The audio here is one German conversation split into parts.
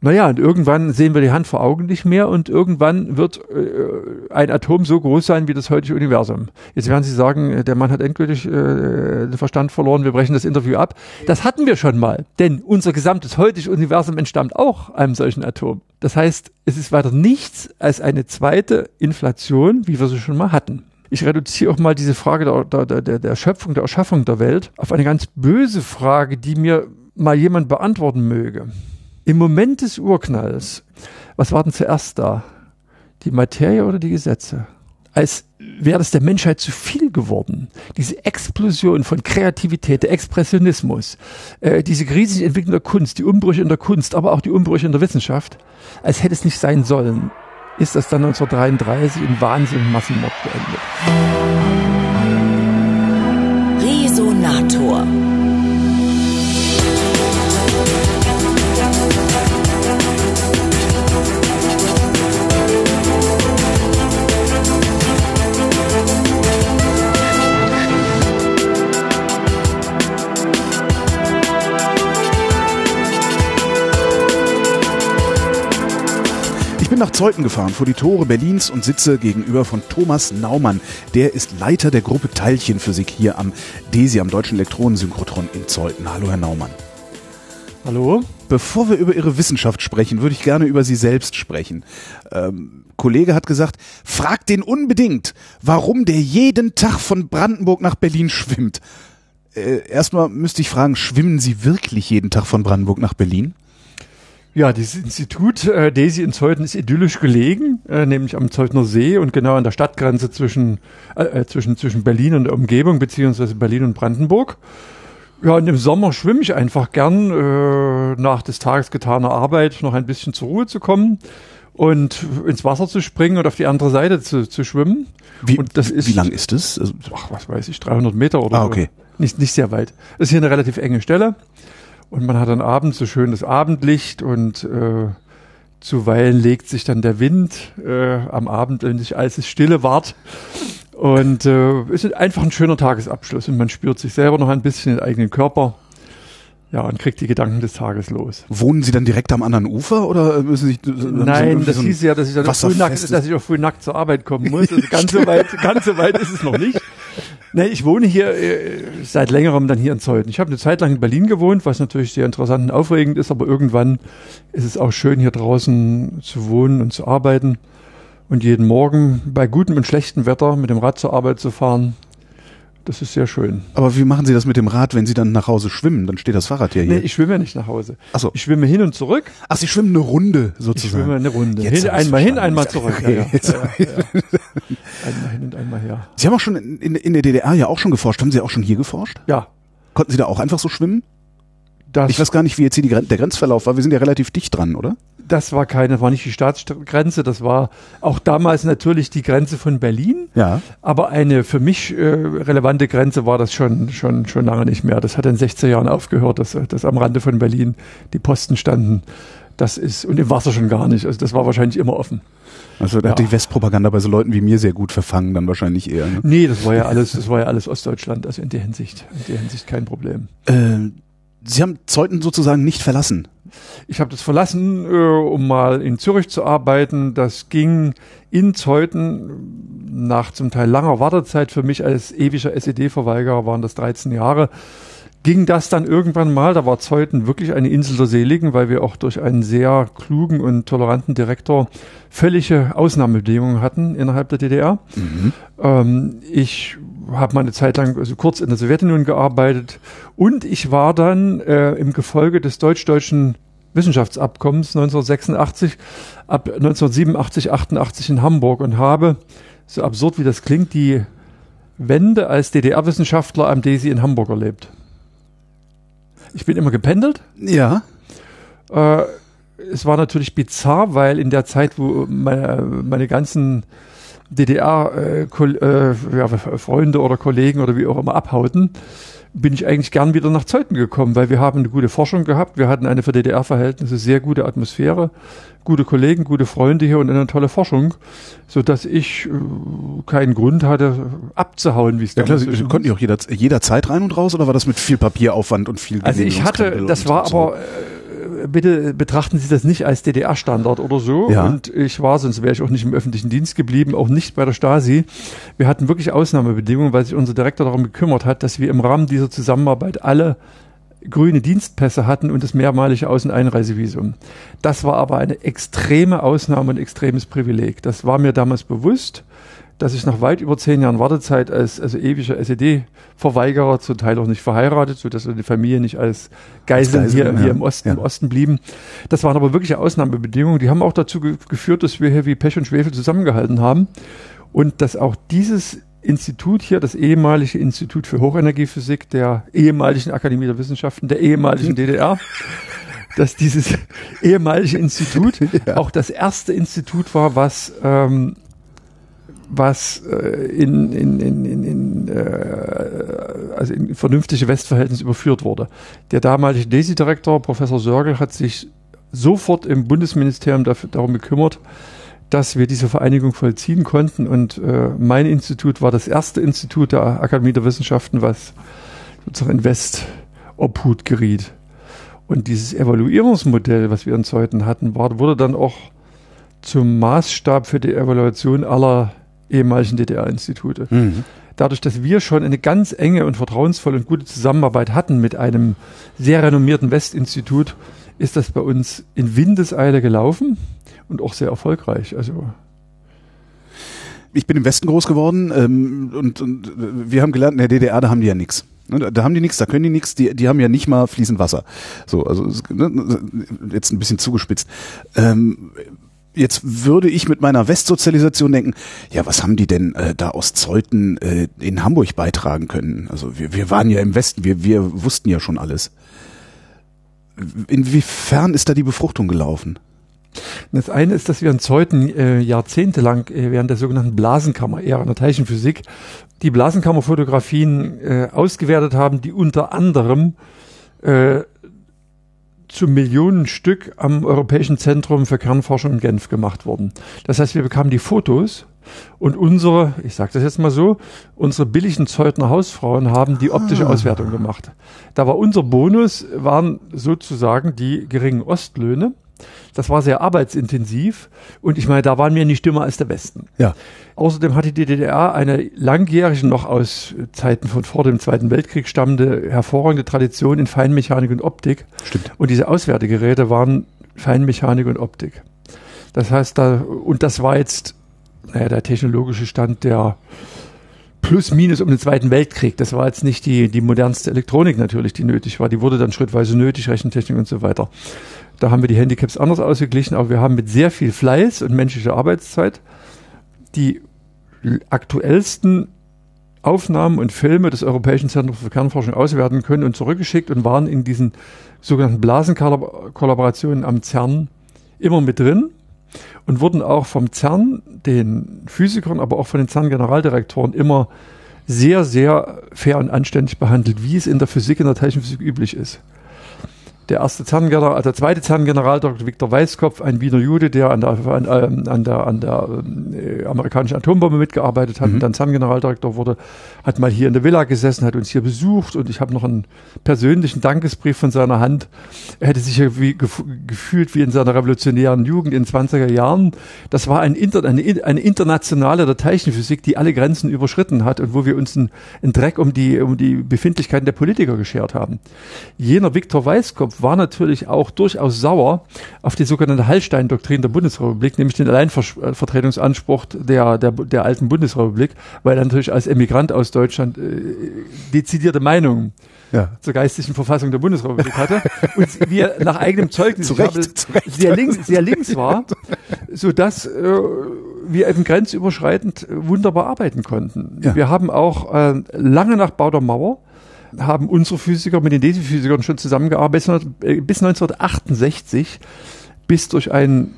Naja, und irgendwann sehen wir die Hand vor Augen nicht mehr und irgendwann wird äh, ein Atom so groß sein wie das heutige Universum. Jetzt werden Sie sagen, der Mann hat endgültig äh, den Verstand verloren, wir brechen das Interview ab. Das hatten wir schon mal, denn unser gesamtes heutiges Universum entstammt auch einem solchen Atom. Das heißt, es ist weiter nichts als eine zweite Inflation, wie wir sie schon mal hatten. Ich reduziere auch mal diese Frage der, der, der, der Schöpfung, der Erschaffung der Welt auf eine ganz böse Frage, die mir mal jemand beantworten möge. Im Moment des Urknalls, was war denn zuerst da? Die Materie oder die Gesetze? Als wäre es der Menschheit zu viel geworden. Diese Explosion von Kreativität, der Expressionismus, äh, diese riesige Entwicklung der Kunst, die Umbrüche in der Kunst, aber auch die Umbrüche in der Wissenschaft, als hätte es nicht sein sollen, ist das dann 1933 in Wahnsinn Massenmord beendet. Resonator. Bin nach Zeuthen gefahren, vor die Tore Berlins und sitze gegenüber von Thomas Naumann. Der ist Leiter der Gruppe Teilchenphysik hier am DESI, am Deutschen Elektronensynchrotron in Zeuthen. Hallo, Herr Naumann. Hallo. Bevor wir über Ihre Wissenschaft sprechen, würde ich gerne über Sie selbst sprechen. Ähm, Kollege hat gesagt, frag den unbedingt, warum der jeden Tag von Brandenburg nach Berlin schwimmt. Äh, erstmal müsste ich fragen, schwimmen Sie wirklich jeden Tag von Brandenburg nach Berlin? Ja, dieses Institut äh, DESI in Zeuthen ist idyllisch gelegen, äh, nämlich am Zeutner See und genau an der Stadtgrenze zwischen, äh, äh, zwischen, zwischen Berlin und der Umgebung, beziehungsweise Berlin und Brandenburg. Ja, und im Sommer schwimme ich einfach gern, äh, nach des Tages getaner Arbeit noch ein bisschen zur Ruhe zu kommen und ins Wasser zu springen und auf die andere Seite zu, zu schwimmen. Wie, und das ist, wie lang ist das? Also, ach, was weiß ich, 300 Meter oder ah, okay. so. Nicht, nicht sehr weit. Ist hier eine relativ enge Stelle. Und man hat dann abends so schönes Abendlicht und äh, zuweilen legt sich dann der Wind äh, am Abend, wenn sich alles stille ward. Und äh, es ist einfach ein schöner Tagesabschluss und man spürt sich selber noch ein bisschen den eigenen Körper. Ja, und kriegt die Gedanken des Tages los. Wohnen Sie dann direkt am anderen Ufer oder müssen Sie Nein, das so hieß ja, dass ich dann auch früh nackt, dass ich auch früh nackt zur Arbeit kommen muss. Also ganz so weit, ganz so weit ist es noch nicht. Nee, ich wohne hier äh, seit längerem dann hier in Zeuthen. Ich habe eine Zeit lang in Berlin gewohnt, was natürlich sehr interessant und aufregend ist, aber irgendwann ist es auch schön, hier draußen zu wohnen und zu arbeiten und jeden Morgen bei gutem und schlechtem Wetter mit dem Rad zur Arbeit zu fahren. Das ist sehr schön. Aber wie machen Sie das mit dem Rad, wenn Sie dann nach Hause schwimmen? Dann steht das Fahrrad ja hier. Nee, ich schwimme ja nicht nach Hause. Ach so. Ich schwimme hin und zurück. Ach, Sie schwimmen eine Runde sozusagen. Ich schwimme eine Runde. Jetzt hin, einmal hin, einmal zurück. Okay, ja, ja. Ja, einmal hin und einmal her. Sie haben auch schon in, in der DDR ja auch schon geforscht. Haben Sie auch schon hier geforscht? Ja. Konnten Sie da auch einfach so schwimmen? Das ich weiß gar nicht, wie jetzt hier die, der Grenzverlauf war. Wir sind ja relativ dicht dran, oder? Das war keine, war nicht die Staatsgrenze, das war auch damals natürlich die Grenze von Berlin. Ja. Aber eine für mich äh, relevante Grenze war das schon, schon, schon lange nicht mehr. Das hat in 16 Jahren aufgehört, dass, dass am Rande von Berlin die Posten standen. Das ist, und im Wasser schon gar nicht. Also das war wahrscheinlich immer offen. Also da ja. hat die Westpropaganda bei so Leuten wie mir sehr gut verfangen, dann wahrscheinlich eher. Ne? Nee, das war ja alles, das war ja alles Ostdeutschland, also in der Hinsicht, in der Hinsicht kein Problem. Ähm Sie haben Zeuthen sozusagen nicht verlassen. Ich habe das verlassen, äh, um mal in Zürich zu arbeiten. Das ging in Zeuthen nach zum Teil langer Wartezeit für mich als ewiger SED-Verweigerer, waren das 13 Jahre, ging das dann irgendwann mal, da war Zeuthen wirklich eine Insel der Seligen, weil wir auch durch einen sehr klugen und toleranten Direktor völlige Ausnahmebedingungen hatten innerhalb der DDR. Mhm. Ähm, ich habe mal eine Zeit lang, also kurz in der Sowjetunion gearbeitet und ich war dann äh, im Gefolge des deutsch-deutschen Wissenschaftsabkommens 1986 ab 1987, 88 in Hamburg und habe, so absurd wie das klingt, die Wende als DDR-Wissenschaftler am DESI in Hamburg erlebt. Ich bin immer gependelt. Ja. Äh, es war natürlich bizarr, weil in der Zeit, wo meine, meine ganzen DDR-Freunde äh, äh, oder Kollegen oder wie auch immer abhauten, bin ich eigentlich gern wieder nach Zeuthen gekommen, weil wir haben eine gute Forschung gehabt, wir hatten eine für DDR-Verhältnisse sehr gute Atmosphäre, gute Kollegen, gute Freunde hier und eine tolle Forschung, so dass ich äh, keinen Grund hatte abzuhauen, wie es ja, klar, Sie konnten ja auch jeder, jederzeit rein und raus oder war das mit viel Papieraufwand und viel Also ich hatte, das war aber äh, bitte betrachten Sie das nicht als DDR-Standard oder so. Ja. Und ich war, sonst wäre ich auch nicht im öffentlichen Dienst geblieben, auch nicht bei der Stasi. Wir hatten wirklich Ausnahmebedingungen, weil sich unser Direktor darum gekümmert hat, dass wir im Rahmen dieser Zusammenarbeit alle grüne Dienstpässe hatten und das mehrmalige Aus- und Einreisevisum. Das war aber eine extreme Ausnahme und extremes Privileg. Das war mir damals bewusst, dass ich nach weit über zehn Jahren Wartezeit als also ewiger SED-Verweigerer, zum Teil auch nicht verheiratet, so dass die Familie nicht als Geisel, Als hier, ja. hier im Osten, Ja. im Osten blieben. Das waren aber wirkliche Ausnahmebedingungen. Die haben auch dazu ge geführt, dass wir hier wie Pech und Schwefel zusammengehalten haben und dass auch dieses Institut hier, das ehemalige Institut für Hochenergiephysik der ehemaligen Akademie der Wissenschaften der ehemaligen DDR, dass dieses ehemalige Institut Ja. auch das erste Institut war, was ähm, was äh, in, in, in, in, in, äh, also in vernünftige Westverhältnisse überführt wurde. Der damalige DESI-Direktor, Professor Sörgel, hat sich sofort im Bundesministerium dafür, darum gekümmert, dass wir diese Vereinigung vollziehen konnten. Und äh, mein Institut war das erste Institut der Akademie der Wissenschaften, was sozusagen in Westobhut geriet. Und dieses Evaluierungsmodell, was wir in Zeuthen hatten, war, wurde dann auch zum Maßstab für die Evaluation aller ehemaligen DDR-Institute. Mhm. Dadurch, dass wir schon eine ganz enge und vertrauensvolle und gute Zusammenarbeit hatten mit einem sehr renommierten Westinstitut, ist das bei uns in Windeseile gelaufen und auch sehr erfolgreich. Also Ich bin im Westen groß geworden ähm, und, und äh, wir haben gelernt, in der DDR, da haben die ja nichts. Da da haben die nichts, da können die nichts, die, die haben ja nicht mal fließend Wasser. So, also ne, jetzt ein bisschen zugespitzt. Ähm, jetzt würde ich mit meiner Westsozialisation denken, ja, was haben die denn äh, da aus Zeuthen äh, in Hamburg beitragen können? Also wir, wir waren ja im Westen, wir, wir wussten ja schon alles. Inwiefern ist da die Befruchtung gelaufen? Das eine ist, dass wir in Zeuthen äh, jahrzehntelang äh, während der sogenannten Blasenkammer-Ära in der Teilchenphysik die Blasenkammerfotografien äh, ausgewertet haben, die unter anderem äh, zu Millionen Stück am Europäischen Zentrum für Kernforschung in Genf gemacht wurden. Das heißt, wir bekamen die Fotos und unsere, ich sage das jetzt mal so, unsere billigen Zeutner Hausfrauen haben die optische Ah. Auswertung gemacht. Da war unser Bonus, waren sozusagen die geringen Ostlöhne. Das war sehr arbeitsintensiv und ich meine, da waren wir nicht dümmer als der Westen. Ja. Außerdem hat die DDR eine langjährige, noch aus Zeiten von vor dem Zweiten Weltkrieg stammende, hervorragende Tradition in Feinmechanik und Optik. Stimmt. Und diese Auswertegeräte waren Feinmechanik und Optik. Das heißt, da, und das war jetzt naja, der technologische Stand der plus minus um den Zweiten Weltkrieg. Das war jetzt nicht die, die modernste Elektronik natürlich, die nötig war. Die wurde dann schrittweise nötig, Rechentechnik und so weiter. Da haben wir die Handicaps anders ausgeglichen, aber wir haben mit sehr viel Fleiß und menschlicher Arbeitszeit die aktuellsten Aufnahmen und Filme des Europäischen Zentrums für Kernforschung auswerten können und zurückgeschickt und waren in diesen sogenannten Blasenkollaborationen am CERN immer mit drin und wurden auch vom CERN, den Physikern, aber auch von den CERN-Generaldirektoren immer sehr, sehr fair und anständig behandelt, wie es in der Physik, in der Teilchenphysik üblich ist. Der erste CERN-General, also der zweite CERN-Generaldirektor Viktor Weißkopf, ein Wiener Jude, der an der, an, ähm, an der, an der äh, amerikanischen Atombombe mitgearbeitet hat Mhm. und dann CERN-Generaldirektor wurde, hat mal hier in der Villa gesessen, hat uns hier besucht und ich habe noch einen persönlichen Dankesbrief von seiner Hand. Er hätte sich ja wie, gef gefühlt wie in seiner revolutionären Jugend in den 20er Jahren. Das war ein Inter eine, eine internationale der Teilchenphysik, die alle Grenzen überschritten hat und wo wir uns einen, einen Dreck um die, um die Befindlichkeiten der Politiker geschert haben. Jener Viktor Weißkopf war natürlich auch durchaus sauer auf die sogenannte Hallstein-Doktrin der Bundesrepublik, nämlich den Alleinvertretungsanspruch der, der, der alten Bundesrepublik, weil er natürlich als Emigrant aus Deutschland äh, dezidierte Meinungen Ja. zur geistlichen Verfassung der Bundesrepublik hatte und wie er nach eigenem Zeugnis Zu ich Recht, habe, zu Recht. sehr links, sehr links war, so dass äh, wir eben grenzüberschreitend wunderbar arbeiten konnten. Ja. Wir haben auch äh, lange nach Bau der Mauer haben unsere Physiker mit den DESI-Physikern schon zusammengearbeitet bis, äh, bis 1968, bis durch einen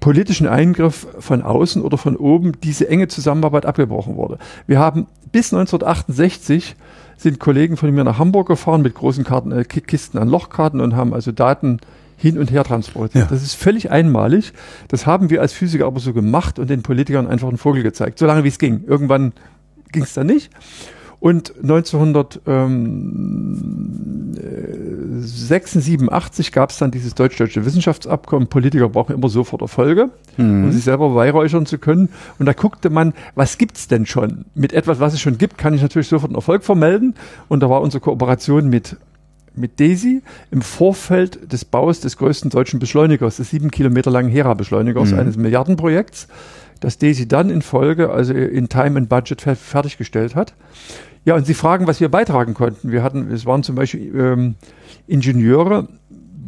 politischen Eingriff von außen oder von oben diese enge Zusammenarbeit abgebrochen wurde. Wir haben bis 1968 sind Kollegen von mir nach Hamburg gefahren mit großen Karten, äh, Ki- Kisten an Lochkarten und haben also Daten hin und her transportiert. Ja. Das ist völlig einmalig. Das haben wir als Physiker aber so gemacht und den Politikern einfach einen Vogel gezeigt, solange wie es ging. Irgendwann ging es dann nicht. Und 1986 gab es dann dieses deutsch-deutsche Wissenschaftsabkommen. Politiker brauchen immer sofort Erfolge, Mhm. um sich selber weihräuchern zu können. Und da guckte man, was gibt's denn schon? Mit etwas, was es schon gibt, kann ich natürlich sofort einen Erfolg vermelden. Und da war unsere Kooperation mit mit DESI im Vorfeld des Baus des größten deutschen Beschleunigers, des sieben Kilometer langen Hera-Beschleunigers, Mhm. eines Milliardenprojekts, das DESI dann in Folge, also in Time and Budget fer fertiggestellt hat. Ja, und Sie fragen, was wir beitragen konnten. Wir hatten, es waren zum Beispiel ähm, Ingenieure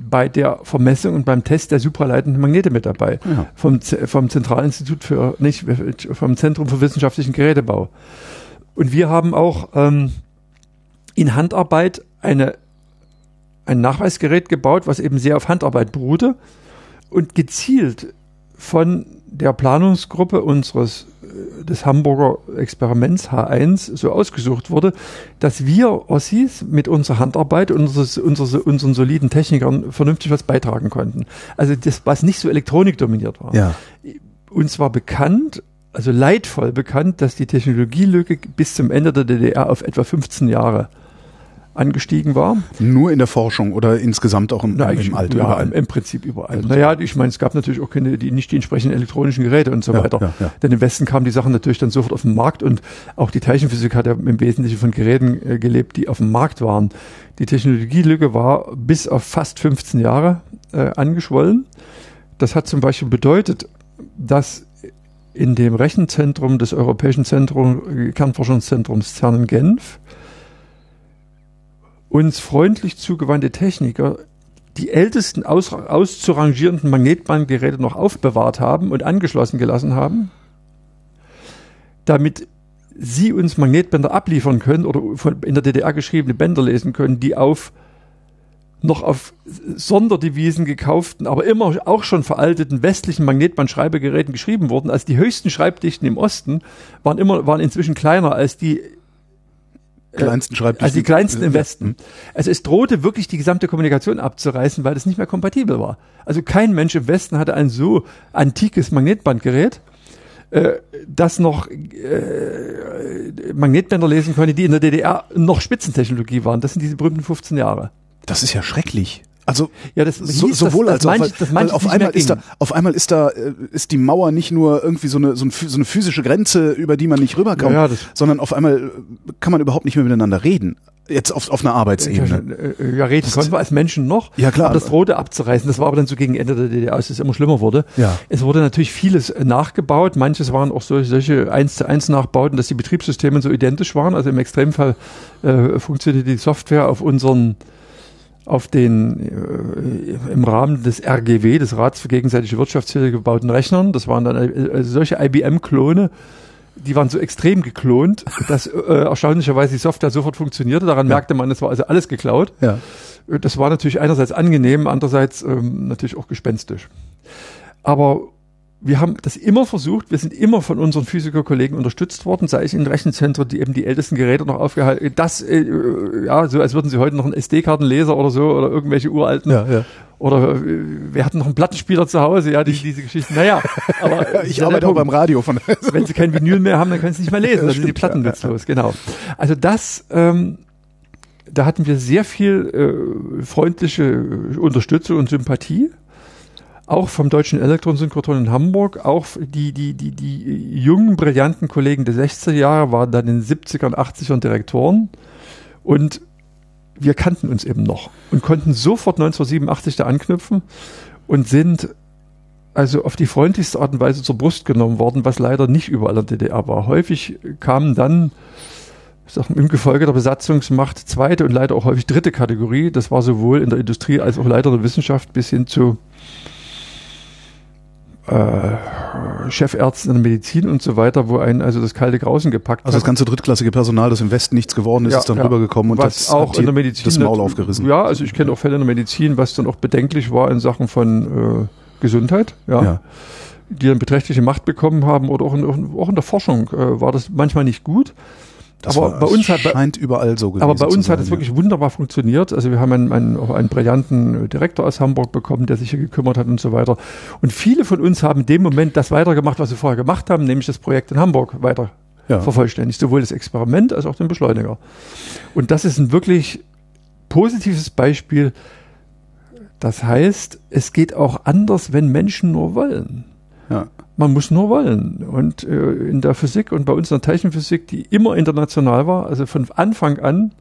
bei der Vermessung und beim Test der supraleitenden Magnete mit dabei. Ja. Vom, vom Zentralinstitut für, nicht, vom Zentrum für wissenschaftlichen Gerätebau. Und wir haben auch ähm, in Handarbeit eine, ein Nachweisgerät gebaut, was eben sehr auf Handarbeit beruhte und gezielt von der Planungsgruppe unseres des Hamburger Experiments H1 so ausgesucht wurde, dass wir Ossis mit unserer Handarbeit und unseres, unseres, unseren soliden Technikern vernünftig was beitragen konnten. Also das, was nicht so elektronikdominiert war. Ja. Uns war bekannt, also leidvoll bekannt, dass die Technologielücke bis zum Ende der DDR auf etwa 15 Jahre angestiegen war. Nur in der Forschung oder insgesamt auch im, Na, im Alter ja, überall. Im, Prinzip überall. Also- naja, ich meine, es gab natürlich auch keine, die, nicht die entsprechenden elektronischen Geräte und so Ja, weiter. ja, ja. Denn im Westen kamen die Sachen natürlich dann sofort auf den Markt und auch die Teilchenphysik hat ja im Wesentlichen von Geräten äh, gelebt, die auf dem Markt waren. Die Technologielücke war bis auf fast 15 Jahre äh, angeschwollen. Das hat zum Beispiel bedeutet, dass in dem Rechenzentrum des Europäischen Zentrum, äh, Kernforschungszentrums CERN in Genf uns freundlich zugewandte Techniker die ältesten aus, auszurangierenden Magnetbandgeräte noch aufbewahrt haben und angeschlossen gelassen haben, damit sie uns Magnetbänder abliefern können oder von, in der DDR geschriebene Bänder lesen können, die auf noch auf Sonderdevisen gekauften, aber immer auch schon veralteten westlichen Magnetbandschreibegeräten geschrieben wurden. Also die höchsten Schreibdichten im Osten waren immer, waren inzwischen kleiner als die kleinsten Schreibtisch. also die kleinsten im. Westen. Also es drohte wirklich die gesamte Kommunikation abzureißen, weil das nicht mehr kompatibel war. Also kein Mensch im Westen hatte ein so antikes Magnetbandgerät, äh, das noch äh, Magnetbänder lesen konnte, die in der DDR noch Spitzentechnologie waren. Das sind diese berühmten 15 Jahre. Das ist ja schrecklich. Also Ja, das so, sowohl dass, als dass auch, weil, weil auf einmal ist da, auf einmal ist da, äh, ist die Mauer nicht nur irgendwie so eine, so, ein, so eine physische Grenze, über die man nicht rüberkommt, Ja, ja, das- sondern auf einmal äh, kann man überhaupt nicht mehr miteinander reden. Jetzt auf, auf einer Arbeitsebene. Ja, ja, reden konnten wir als Menschen noch. Ja, klar. Aber das drohte abzureißen. Das war aber dann so gegen Ende der DDR, als es immer schlimmer wurde. Ja. Es wurde natürlich vieles äh, nachgebaut. Manches waren auch solche, solche 1 zu 1 Nachbauten, dass die Betriebssysteme so identisch waren. Also im Extremfall äh, funktionierte die Software auf unseren auf den äh, im Rahmen des RGW, des Rats für gegenseitige Wirtschaftshilfe gebauten Rechnern. Das waren dann äh, also solche IBM-Klone, die waren so extrem geklont, dass äh, erstaunlicherweise die Software sofort funktionierte. Daran merkte man, es war also alles geklaut. Ja. Äh, Das war natürlich einerseits angenehm, andererseits ähm, natürlich auch gespenstisch. Aber wir haben das immer versucht, wir sind immer von unseren Physikerkollegen unterstützt worden, sei es in Rechenzentren, die eben die ältesten Geräte noch aufgehalten, das, äh, ja, so als würden sie heute noch einen SD-Kartenleser oder so oder irgendwelche uralten Ja, ja. oder äh, wir hatten noch einen Plattenspieler zu Hause, ja, die, diese Geschichten. Naja, aber Ich der arbeite auch beim Radio von Wenn sie kein Vinyl mehr haben, dann können sie nicht mehr lesen. Dann sind die Platten nutzlos, genau. Also das, ähm, da hatten wir sehr viel äh, freundliche äh, Unterstützung und Sympathie. Auch vom Deutschen Elektronensynchrotron in Hamburg. Auch die, die, die, die jungen, brillanten Kollegen der 60er Jahre waren dann in den 70ern, 80ern Direktoren. Und wir kannten uns eben noch und konnten sofort 1987 da anknüpfen und sind also auf die freundlichste Art und Weise zur Brust genommen worden, was leider nicht überall in der DDR war. Häufig kamen dann sag, im Gefolge der Besatzungsmacht zweite und leider auch häufig dritte Kategorie. Das war sowohl in der Industrie als auch leider in der Wissenschaft bis hin zu äh, Chefärzten in der Medizin und so weiter, wo einen also das kalte Grausen gepackt Also das hat. ganze drittklassige Personal, das im Westen nichts geworden ist, Ja, ist dann ja. rübergekommen und was das auch hat in der Medizin das Maul aufgerissen. Ja, also ich kenne auch Fälle in der Medizin, was dann auch bedenklich war in Sachen von äh, Gesundheit, ja, Ja. die dann beträchtliche Macht bekommen haben oder auch in, auch in der Forschung äh, war das manchmal nicht gut. Das aber war, bei uns hat scheint überall so gewesen aber bei uns zu hat sein, es wirklich wunderbar funktioniert. Also wir haben einen, einen, auch einen brillanten Direktor aus Hamburg bekommen, der sich hier gekümmert hat und so weiter. Und viele von uns haben in dem Moment das weitergemacht, was wir vorher gemacht haben, nämlich das Projekt in Hamburg weiter Ja. vervollständigt, sowohl das Experiment als auch den Beschleuniger. Und das ist ein wirklich positives Beispiel. Das heißt, es geht auch anders, wenn Menschen nur wollen. Ja. Man muss nur wollen. Und äh, in der Physik und bei uns in der Teilchenphysik, die immer international war, also von Anfang an,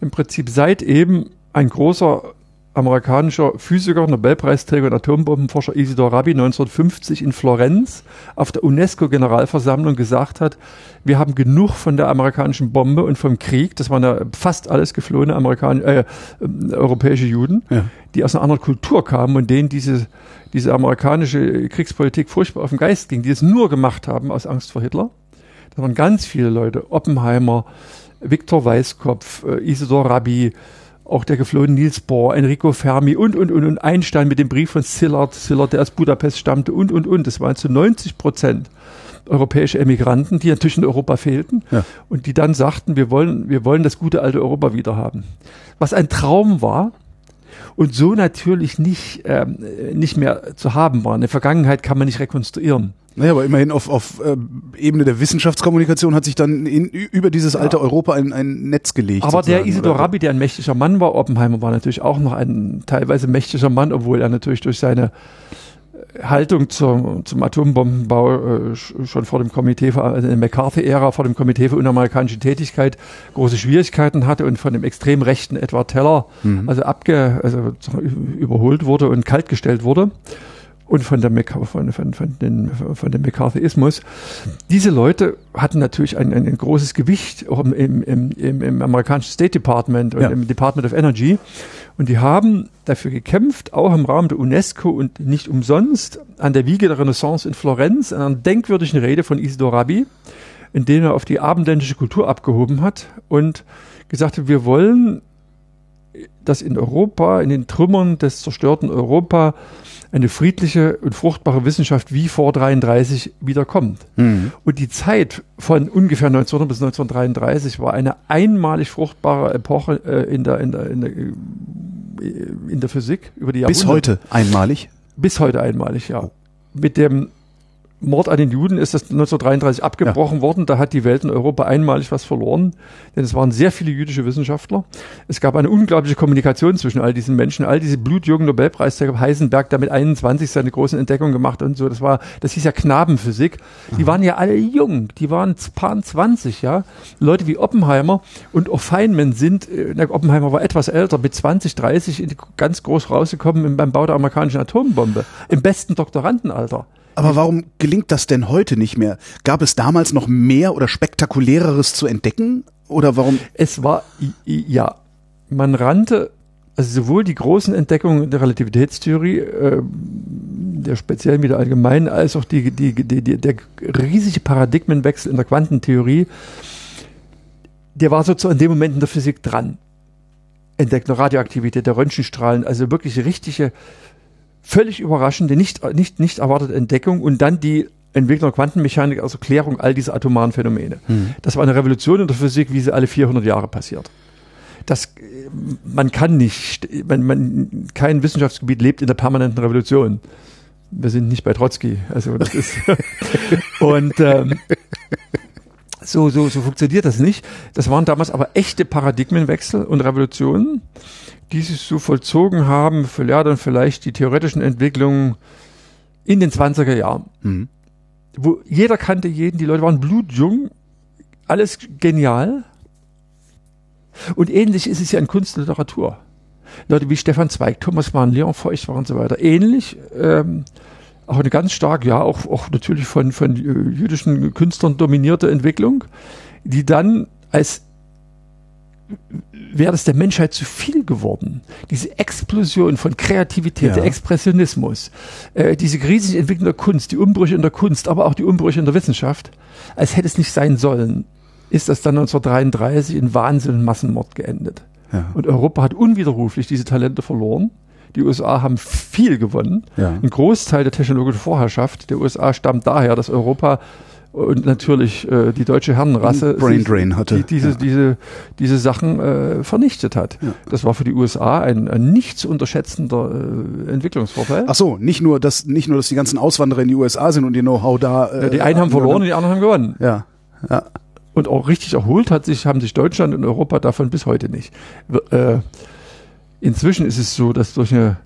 im Prinzip seit eben ein großer amerikanischer Physiker, Nobelpreisträger und Atombombenforscher Isidor Rabi 1950 in Florenz auf der UNESCO-Generalversammlung gesagt hat, wir haben genug von der amerikanischen Bombe und vom Krieg, das waren ja fast alles geflohene Amerikan äh, äh, europäische Juden, Ja. die aus einer anderen Kultur kamen und denen diese, diese amerikanische Kriegspolitik furchtbar auf den Geist ging, die es nur gemacht haben aus Angst vor Hitler. Da waren ganz viele Leute, Oppenheimer, Viktor Weißkopf, äh, Isidor Rabi, auch der geflohene Niels Bohr, Enrico Fermi und, und, und, und Einstein mit dem Brief von Szilard, Szilard, der aus Budapest stammte und, und, und. Das waren zu 90 Prozent europäische Emigranten, die natürlich in Europa fehlten Ja. und die dann sagten, wir wollen, wir wollen das gute alte Europa wieder haben. Was ein Traum war, und so natürlich nicht, ähm, nicht mehr zu haben war. Eine Vergangenheit kann man nicht rekonstruieren. Naja, aber immerhin auf, auf äh, Ebene der Wissenschaftskommunikation hat sich dann in, über dieses alte Europa ein, ein Netz gelegt. Aber der Isidor oder? Rabi, der ein mächtiger Mann war, Oppenheimer war natürlich auch noch ein teilweise mächtiger Mann, obwohl er natürlich durch seine Haltung zum, zum Atombombenbau äh, sch- schon vor dem Komitee, für, also in der McCarthy-Ära, vor dem Komitee für unamerikanische Tätigkeit große Schwierigkeiten hatte und von dem extrem rechten Edward Teller also abge, also überholt wurde und kaltgestellt wurde und von, der Mc, von, von, von, den, von dem McCarthyismus. Diese Leute hatten natürlich ein, ein, ein großes Gewicht auch im, im, im, im, amerikanischen State Department und Ja. im Department of Energy. Und die haben dafür gekämpft, auch im Rahmen der UNESCO und nicht umsonst, an der Wiege der Renaissance in Florenz, an einer denkwürdigen Rede von Isidor Rabi, in dem er auf die abendländische Kultur abgehoben hat und gesagt hat, wir wollen, dass in Europa, in den Trümmern des zerstörten Europa, eine friedliche und fruchtbare Wissenschaft wie vor 33 wiederkommt. Mhm. Und die Zeit von ungefähr 1900 bis 1933 war eine einmalig fruchtbare Epoche äh, in, der, in, der, in, der, äh, in der Physik über die Bis Jahrhunderte. heute einmalig. Bis heute einmalig, ja. Mit dem Mord an den Juden ist das 1933 abgebrochen worden. Da hat die Welt in Europa einmalig was verloren, denn es waren sehr viele jüdische Wissenschaftler. Es gab eine unglaubliche Kommunikation zwischen all diesen Menschen, all diese blutjungen Nobelpreisträger, Heisenberg, der mit 21 seine großen Entdeckungen gemacht und so. Das war, das hieß ja Knabenphysik. Die waren ja alle jung, die waren paar 20, ja. Leute wie Oppenheimer und auch Feynman sind, äh, na, Oppenheimer war etwas älter, mit 20, 30 in die- ganz groß rausgekommen im- beim Bau der amerikanischen Atombombe. Im besten Doktorandenalter. Aber warum gelingt das denn heute nicht mehr? Gab es damals noch mehr oder spektakuläreres zu entdecken? Oder warum? Es war, ja, man rannte, also sowohl die großen Entdeckungen der Relativitätstheorie, äh, der speziellen wie der allgemeinen, als auch die, die, die, die, der riesige Paradigmenwechsel in der Quantentheorie, der war sozusagen in dem Moment in der Physik dran. Entdeckte Radioaktivität der Röntgenstrahlen, also wirklich richtige, völlig überraschende, nicht, nicht, nicht erwartete Entdeckung und dann die Entwicklung der Quantenmechanik als Erklärung all dieser atomaren Phänomene. Das war eine Revolution in der Physik, wie sie alle 400 Jahre passiert. Das, man kann nicht, man, man, kein Wissenschaftsgebiet lebt in der permanenten Revolution. Wir sind nicht bei Trotzki, also das ist und ähm, so, so, so funktioniert das nicht. Das waren damals aber echte Paradigmenwechsel und Revolutionen, die sich so vollzogen haben, ja, dann vielleicht die theoretischen Entwicklungen in den 20er Jahren. Mhm. Wo jeder kannte jeden, die Leute waren blutjung, alles genial. Und ähnlich ist es ja in Kunst und Literatur. Leute wie Stefan Zweig, Thomas Mann, Leon Feuchtwanger und so weiter. Ähnlich, ähm, auch eine ganz stark, ja, auch, auch natürlich von, von jüdischen Künstlern dominierte Entwicklung, die dann als wäre das der Menschheit zu viel geworden. Diese Explosion von Kreativität, Ja. der Expressionismus, äh, diese riesige Entwicklung der Kunst, die Umbrüche in der Kunst, aber auch die Umbrüche in der Wissenschaft, als hätte es nicht sein sollen, ist das dann 1933 in Wahnsinn und Massenmord geendet. Ja. Und Europa hat unwiderruflich diese Talente verloren. Die USA haben viel gewonnen. Ja. Ein Großteil der technologischen Vorherrschaft der USA stammt daher, dass Europa und natürlich äh, die deutsche Herrenrasse Brain Drain hatte. Die, diese, Ja. diese, diese Sachen äh, vernichtet hat. Ja. Das war für die USA ein, ein nicht zu unterschätzender äh, Entwicklungsvorteil. Ach so, nicht nur, dass nicht nur, dass die ganzen Auswanderer in die USA sind und ihr Know-how da. Äh, Ja, die einen haben verloren und die anderen haben gewonnen. Ja, Ja. Und auch richtig erholt hat sich, haben sich Deutschland und Europa davon bis heute nicht. Äh, inzwischen ist es so, dass durch eine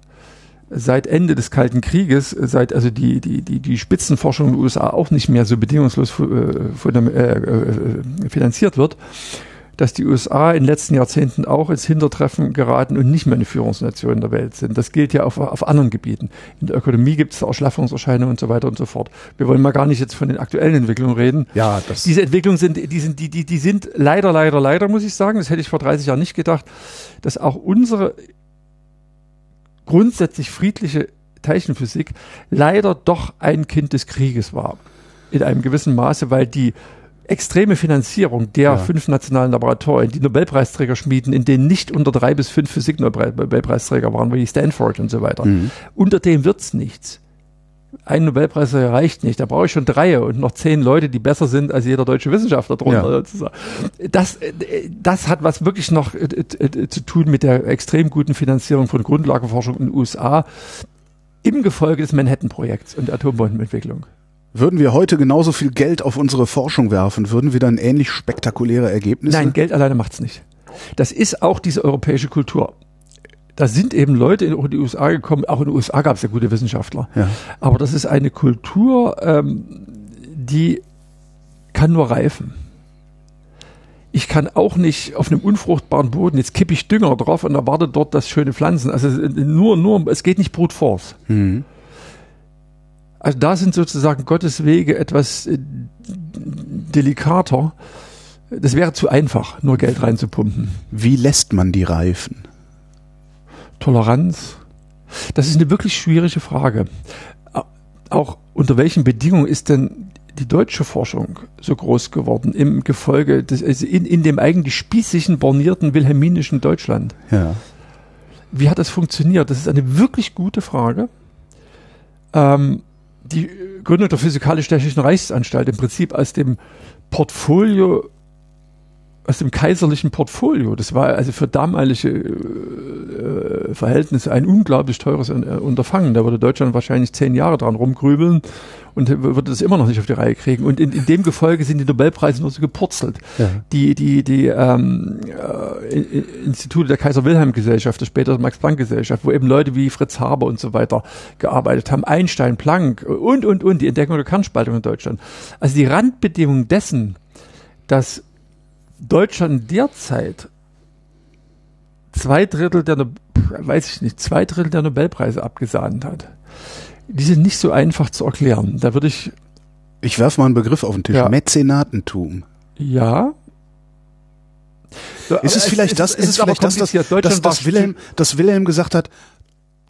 seit Ende des Kalten Krieges, seit also die, die, die, die Spitzenforschung in den USA auch nicht mehr so bedingungslos äh, äh, finanziert wird, dass die USA in den letzten Jahrzehnten auch ins Hintertreffen geraten und nicht mehr eine Führungsnation der Welt sind. Das gilt ja auf, auf anderen Gebieten. In der Ökonomie gibt es Erschlaffungserscheinungen und so weiter und so fort. Wir wollen mal gar nicht jetzt von den aktuellen Entwicklungen reden. Ja, das Diese Entwicklungen sind, die sind, die, die, die sind leider, leider, leider, muss ich sagen, das hätte ich vor 30 Jahren nicht gedacht, dass auch unsere grundsätzlich friedliche Teilchenphysik leider doch ein Kind des Krieges war. In einem gewissen Maße, weil die extreme Finanzierung der Ja. fünf nationalen Laboratorien, die Nobelpreisträger schmieden, in denen nicht unter drei bis fünf Physik-Nobelpreisträger waren, wie Stanford und so weiter. Mhm. Unter dem wird's nichts. Ein Nobelpreis reicht nicht. Da brauche ich schon drei und noch zehn Leute, die besser sind als jeder deutsche Wissenschaftler drunter. Ja. sozusagen. Das, äh, das hat was wirklich noch äh, äh, zu tun mit der extrem guten Finanzierung von Grundlagenforschung in den USA im Gefolge des Manhattan-Projekts und der Atombombenentwicklung. Würden wir heute genauso viel Geld auf unsere Forschung werfen, würden wir dann ähnlich spektakuläre Ergebnisse? Nein, Geld alleine macht's nicht. Das ist auch diese europäische Kultur. Da sind eben Leute in die USA gekommen, auch in den USA gab es ja gute Wissenschaftler. Ja. Aber das ist eine Kultur, ähm, die kann nur reifen. Ich kann auch nicht auf einem unfruchtbaren Boden, jetzt kippe ich Dünger drauf und erwarte dort das schöne Pflanzen. Also nur, nur, es geht nicht brute force. Mhm. Also da sind sozusagen Gottes Wege etwas äh, delikater. Das wäre zu einfach, nur Geld reinzupumpen. Wie lässt man die reifen? Toleranz? Das ist eine wirklich schwierige Frage. Au- Auch unter welchen Bedingungen ist denn die deutsche Forschung so groß geworden im Gefolge des, also in, in dem eigentlich spießigen, bornierten wilhelminischen Deutschland? Ja. Wie hat das funktioniert? Das ist eine wirklich gute Frage. Ähm, die Gründung der Physikalisch-Technischen Reichsanstalt im Prinzip aus dem Portfolio, aus dem kaiserlichen Portfolio, das war also für damalige äh, Verhältnisse ein unglaublich teures äh, Unterfangen. Da würde Deutschland wahrscheinlich zehn Jahre dran rumgrübeln und würde das immer noch nicht auf die Reihe kriegen. Und in, in dem Gefolge sind die Nobelpreise nur so gepurzelt. Ja. Die, die, die ähm, äh, Institute der Kaiser-Wilhelm-Gesellschaft, der später Max-Planck-Gesellschaft, wo eben Leute wie Fritz Haber und so weiter gearbeitet haben, Einstein, Planck und, und, und, die Entdeckung der Kernspaltung in Deutschland. Also die Randbedingung dessen, dass Deutschland derzeit zwei Drittel der, weiß ich nicht, zwei Drittel der Nobelpreise abgesahnt hat. Die sind nicht so einfach zu erklären. Da würde ich, Ich werf mal einen Begriff auf den Tisch. Ja. Mäzenatentum. ja. Ist es vielleicht das, ist es aber vielleicht das, dass, dass, dass, Wilhelm, dass Wilhelm gesagt hat,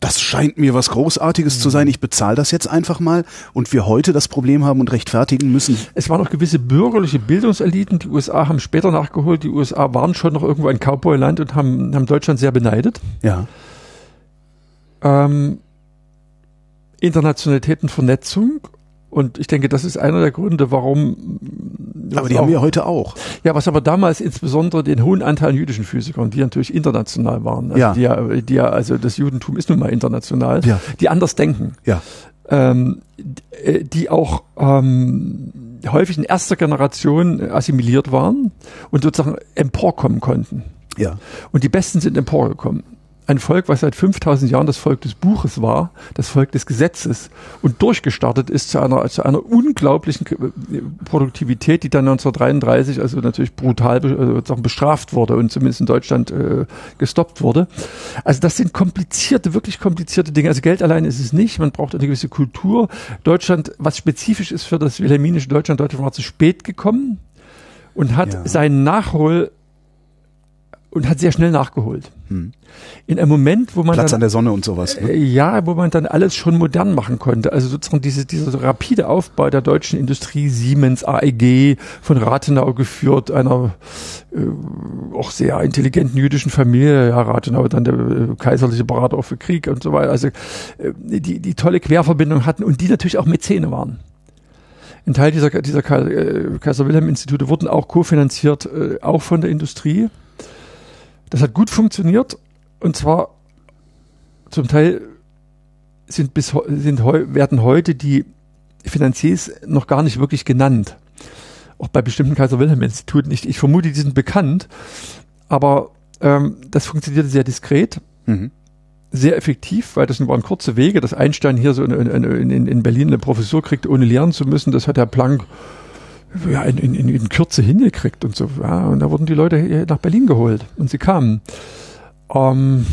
das scheint mir was Großartiges Mhm. zu sein, ich bezahle das jetzt einfach mal und wir heute das Problem haben und rechtfertigen müssen. Es waren noch gewisse bürgerliche Bildungseliten. Die USA haben später nachgeholt. Die USA waren schon noch irgendwo ein Cowboy-Land und haben, haben Deutschland sehr beneidet. Ja. Ähm, Internationalität und Vernetzung. Und ich denke, das ist einer der Gründe, warum. Aber die auch, haben wir heute auch. Ja, was aber damals insbesondere den hohen Anteil an jüdischen Physikern, die natürlich international waren. Also Ja. Die ja, die ja, also das Judentum ist nun mal international, Ja. die anders denken. Ja. ähm, äh, die auch ähm, häufig in erster Generation assimiliert waren und sozusagen emporkommen konnten. Ja. Und die Besten sind emporgekommen. Ein Volk, was seit 5000 Jahren das Volk des Buches war, das Volk des Gesetzes und durchgestartet ist zu einer, zu einer unglaublichen äh, Produktivität, die dann 1933 also natürlich brutal äh, sozusagen bestraft wurde und zumindest in Deutschland äh, gestoppt wurde. Also das sind komplizierte, wirklich komplizierte Dinge. Also Geld allein ist es nicht. Man braucht eine gewisse Kultur. Deutschland, was spezifisch ist für das wilhelminische Deutschland, Deutschland war zu spät gekommen und hat Ja. seinen Nachhol und hat sehr schnell nachgeholt. Hm. In einem Moment, wo man Platz dann, an der Sonne und sowas. Ne? äh, ja, wo man dann alles schon modern machen konnte. Also sozusagen diese, dieser rapide Aufbau der deutschen Industrie, Siemens, AEG, von Rathenau geführt, einer äh, auch sehr intelligenten jüdischen Familie, ja, Rathenau dann der äh, kaiserliche Berater auch für Krieg und so weiter. Also äh, die, die tolle Querverbindung hatten und die natürlich auch Mäzene waren. Ein Teil dieser, dieser äh, Kaiser-Wilhelm-Institute wurden auch kofinanziert, äh, auch von der Industrie. Das hat gut funktioniert und zwar zum Teil sind bis sind werden heute die Finanziers noch gar nicht wirklich genannt. auch bei bestimmten Kaiser-Wilhelm-Instituten. Ich, ich vermute, die sind bekannt, aber ähm, das funktionierte sehr diskret. Mhm. Sehr effektiv, weil das waren kurze Wege. Dass Einstein hier so in, in, in, in Berlin eine Professur kriegt, ohne lernen zu müssen, das hat der Planck ja, in, in, in Kürze hingekriegt und so. Ja, und da wurden die Leute nach Berlin geholt und sie kamen. Ähm,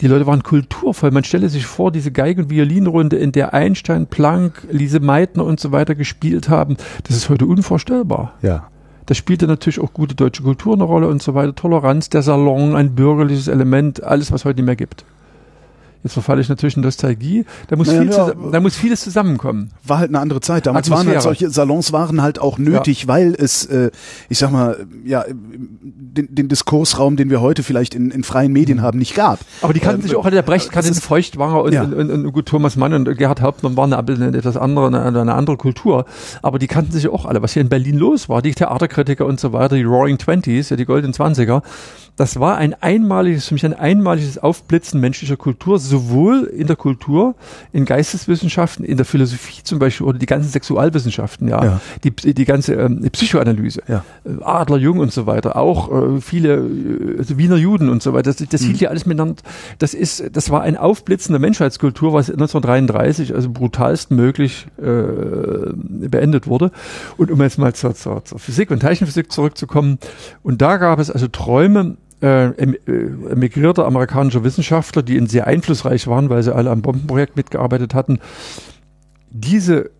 die Leute waren kulturvoll. Man stelle sich vor, diese Geige- und Violinrunde, in der Einstein, Planck, Lise Meitner und so weiter gespielt haben, das ist heute unvorstellbar. Ja. Da spielte natürlich auch gute deutsche Kultur eine Rolle und so weiter. Toleranz, der Salon, ein bürgerliches Element, alles, was heute nicht mehr gibt. Jetzt verfalle ich natürlich in Nostalgie. Da muss, Naja, viel ja, da muss vieles zusammenkommen. War halt eine andere Zeit. Damals waren halt Atmosphäre. solche Salons waren halt auch nötig, weil es, äh, ich sag mal, ja, den, den Diskursraum, den wir heute vielleicht in, in freien Medien haben, nicht gab. Aber die kannten Ähm, sich auch, der Brecht kannte das den Feuchtwanger und, Ja. und, und, und gut, Thomas Mann und Gerhard Hauptmann waren eine, eine etwas andere, eine, eine andere Kultur. Aber die kannten sich auch alle. Was hier in Berlin los war, die Theaterkritiker und so weiter, die Roaring Twenties, ja, die Goldenen Zwanziger, das war ein einmaliges, für mich ein einmaliges Aufblitzen menschlicher Kultur, sowohl in der Kultur, in Geisteswissenschaften, in der Philosophie zum Beispiel oder die ganzen Sexualwissenschaften, ja, Ja. Die, die ganze ähm, Psychoanalyse, Ja. äh, Adler, Jung und so weiter, auch äh, viele äh, also Wiener Juden und so weiter. Das, das hielt ja alles miteinander. Das ist, das war ein Aufblitzen der Menschheitskultur, was 1933 also brutalst möglich äh, beendet wurde. Und um jetzt mal zur, zur, zur Physik und Teilchenphysik zurückzukommen, und da gab es also Träume äh, äh, emigrierter amerikanischer Wissenschaftler, die in sehr einflussreich waren, weil sie alle am Bombenprojekt mitgearbeitet hatten, diese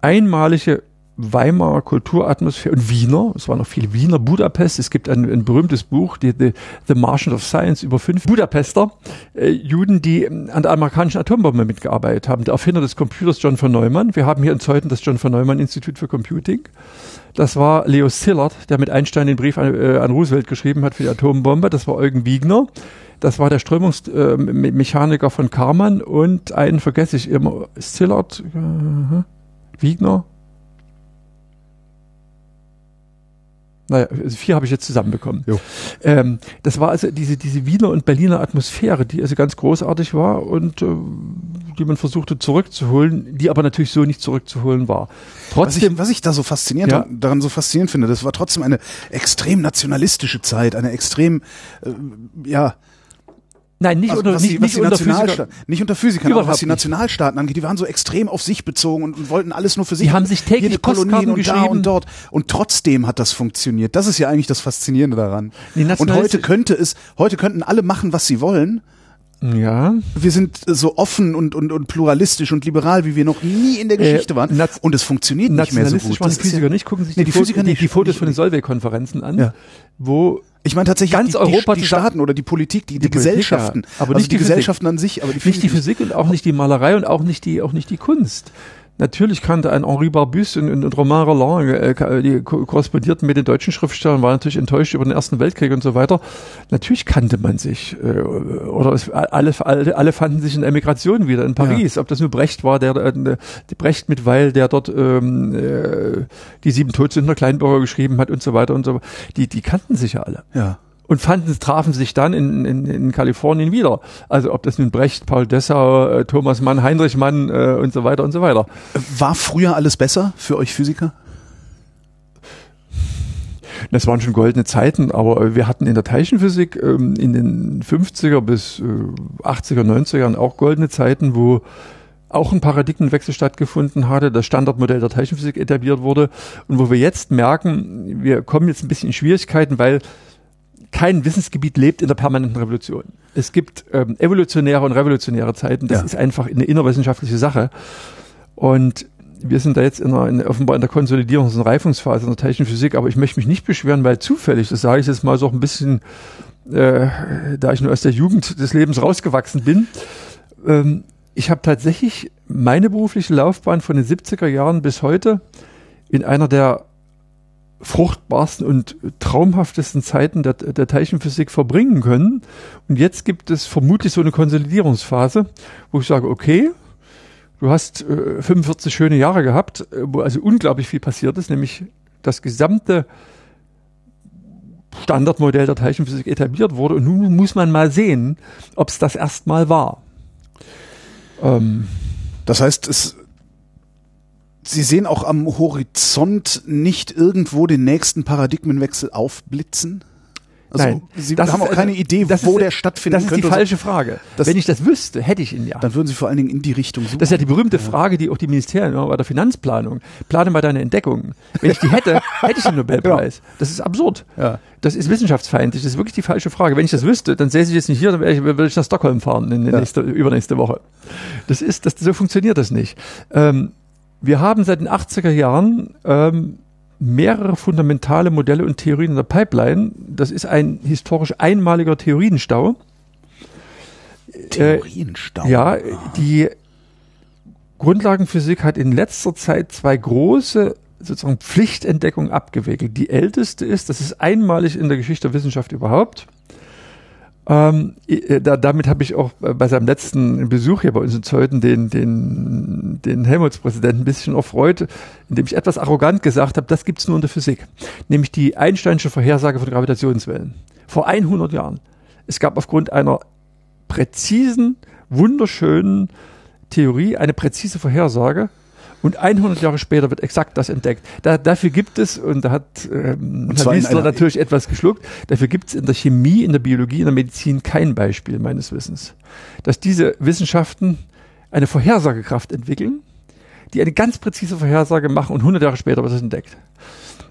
einmalige Weimarer Kulturatmosphäre und Wiener, es waren noch viele Wiener, Budapest, es gibt ein, ein berühmtes Buch, die, the, the Martian of Science, über fünf Budapester äh, Juden, die ähm, an der amerikanischen Atombombe mitgearbeitet haben. Der Erfinder des Computers John von Neumann, wir haben hier in Zeuthen das John von Neumann Institut für Computing. Das war Leo Szilard, der mit Einstein den Brief an, äh, an Roosevelt geschrieben hat für die Atombombe. Das war Eugen Wiegner. Das war der Strömungsmechaniker von Karmann und einen vergesse ich immer. Szilard, äh, Wiegner. Naja, also vier habe ich jetzt zusammenbekommen. Ähm, das war also diese, diese Wiener und Berliner Atmosphäre, die also ganz großartig war und äh, die man versuchte zurückzuholen, die aber natürlich so nicht zurückzuholen war. Was Trotzdem, ich, was ich da so faszinierend Ja. daran so faszinierend finde, das war trotzdem eine extrem nationalistische Zeit, eine extrem, äh, ja, nein, nicht also unter, was nicht, die, was nicht die unter Nationalsta- Physiker. nicht unter Physikern, aber was die. Nationalstaaten angeht, die waren so extrem auf sich bezogen und, und wollten alles nur für sich. Die haben sich täglich Kolonien und da und dort. Und trotzdem hat das funktioniert. Das ist ja eigentlich das Faszinierende daran. Und heute könnte es, heute könnten alle machen, was sie wollen. Ja, Wir sind so offen und, und, und pluralistisch und liberal, wie wir noch nie in der Äh, Geschichte waren. naz- Und es funktioniert nicht mehr so gut. waren die Physiker ja, nicht. Gucken sich Nee, die, die Fotos, Physiker die, nicht. die Fotos Nicht von den Solvay-Konferenzen an, Ja. wo Ich meine tatsächlich Ganz die, Europa die, die Staaten oder die Politik, die, die, Die Politik, Gesellschaften, ja. Aber also nicht die, Physik. Gesellschaften an sich, aber die nicht die Physik und auch nicht die Malerei und auch nicht die, auch nicht die Kunst. Natürlich kannte ein Henri Barbus und, und, und Romain Roland, äh, ka- die ko korrespondierten mit den deutschen Schriftstellern, waren natürlich enttäuscht über den Ersten Weltkrieg und so weiter. Natürlich kannte man sich. Äh, oder es, alle, alle, alle fanden sich in der Emigration wieder in Paris. Ob das nur Brecht war, der äh, die Brecht mit Weil, der dort ähm, äh, die sieben Todsünder Kleinbürger geschrieben hat und so weiter und so. Die, die kannten sich ja alle Ja. Und fanden, trafen sich dann in, in, in Kalifornien wieder. Also ob das nun Brecht, Paul Dessau, äh, Thomas Mann, Heinrich Mann äh, und so weiter und so weiter. War früher alles besser für euch Physiker? Das waren schon goldene Zeiten, aber wir hatten in der Teilchenphysik ähm, in den 50er bis äh, 80er, 90er Jahren auch goldene Zeiten, wo auch ein Paradigmenwechsel stattgefunden hatte, das Standardmodell der Teilchenphysik etabliert wurde und wo wir jetzt merken, wir kommen jetzt ein bisschen in Schwierigkeiten, weil kein Wissensgebiet lebt in der permanenten Revolution. Es gibt ähm, evolutionäre und revolutionäre Zeiten. Das Ja. ist einfach eine innerwissenschaftliche Sache. Und wir sind da jetzt in einer, in, offenbar in der Konsolidierungs- und Reifungsphase in der Teilchenphysik, aber ich möchte mich nicht beschweren, weil zufällig, das sage ich jetzt mal so ein bisschen, äh, da ich nur aus der Jugend des Lebens rausgewachsen bin, ähm, ich habe tatsächlich meine berufliche Laufbahn von den 70er Jahren bis heute in einer der fruchtbarsten und traumhaftesten Zeiten der, der Teilchenphysik verbringen können. Und jetzt gibt es vermutlich so eine Konsolidierungsphase, wo ich sage, okay, du hast äh, 45 schöne Jahre gehabt, äh, wo also unglaublich viel passiert ist, nämlich das gesamte Standardmodell der Teilchenphysik etabliert wurde. Und nun muss man mal sehen, ob es das erstmal war. Ähm, Das heißt, es Sie sehen auch am Horizont nicht irgendwo den nächsten Paradigmenwechsel aufblitzen? Also Nein, Sie haben auch keine also- Idee, das wo ist- der stattfinden Das ist die könnte. falsche Frage. Das- Wenn ich das wüsste, hätte ich ihn ja. Dann würden Sie vor allen Dingen in die Richtung suchen. Das ist ja die berühmte Frage, die auch die Ministerien immer bei der Finanzplanung. Plane mal deine Entdeckungen. Wenn ich die hätte, hätte ich den Nobelpreis. Das ist absurd. Ja. Das ist wissenschaftsfeindlich. Das ist wirklich die falsche Frage. Wenn ich das wüsste, dann säße ich jetzt nicht hier, dann ich, würde ich nach Stockholm fahren in der Ja. nächste, übernächste Woche. Das ist, das, so funktioniert das nicht. Ähm, wir haben seit den 80er Jahren ähm, mehrere fundamentale Modelle und Theorien in der Pipeline. Das ist ein historisch einmaliger Theorienstau. Theorienstau. Ja, die Grundlagenphysik hat in letzter Zeit zwei große sozusagen Pflichtentdeckungen abgewickelt. Die älteste ist, das ist einmalig in der Geschichte der Wissenschaft überhaupt. Ähm, äh, da, damit habe ich auch äh, bei seinem letzten Besuch hier bei uns in Zeuthen den, den, den Helmholtz-Präsidenten ein bisschen erfreut, indem ich etwas arrogant gesagt habe, das gibt's nur in der Physik. Nämlich die Einsteinsche Vorhersage von Gravitationswellen. Vor 100 Jahren. Es gab aufgrund einer präzisen, wunderschönen Theorie, eine präzise Vorhersage. Und 100 Jahre später wird exakt das entdeckt. Da, dafür gibt es, und da hat ähm, Und Herr Wiesler natürlich etwas geschluckt, dafür gibt es in der Chemie, in der Biologie, in der Medizin kein Beispiel meines Wissens. Dass diese Wissenschaften eine Vorhersagekraft entwickeln, die eine ganz präzise Vorhersage machen und 100 Jahre später wird es entdeckt.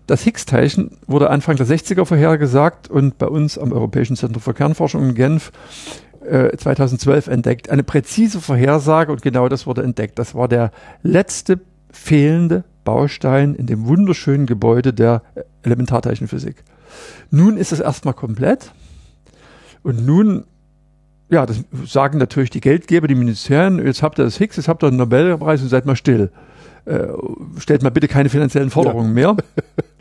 Das Higgs-Teilchen wurde Anfang der 60er vorhergesagt und bei uns am Europäischen Zentrum für Kernforschung in Genf äh, 2012 entdeckt. Eine präzise Vorhersage und genau das wurde entdeckt. Das war der letzte fehlende Baustein in dem wunderschönen Gebäude der Elementarteilchenphysik. Nun ist es erstmal komplett und nun ja, das sagen natürlich die Geldgeber, die Ministerien, jetzt habt ihr das Higgs, jetzt habt ihr einen Nobelpreis und seid mal still. Äh, stellt mal bitte keine finanziellen Forderungen mehr.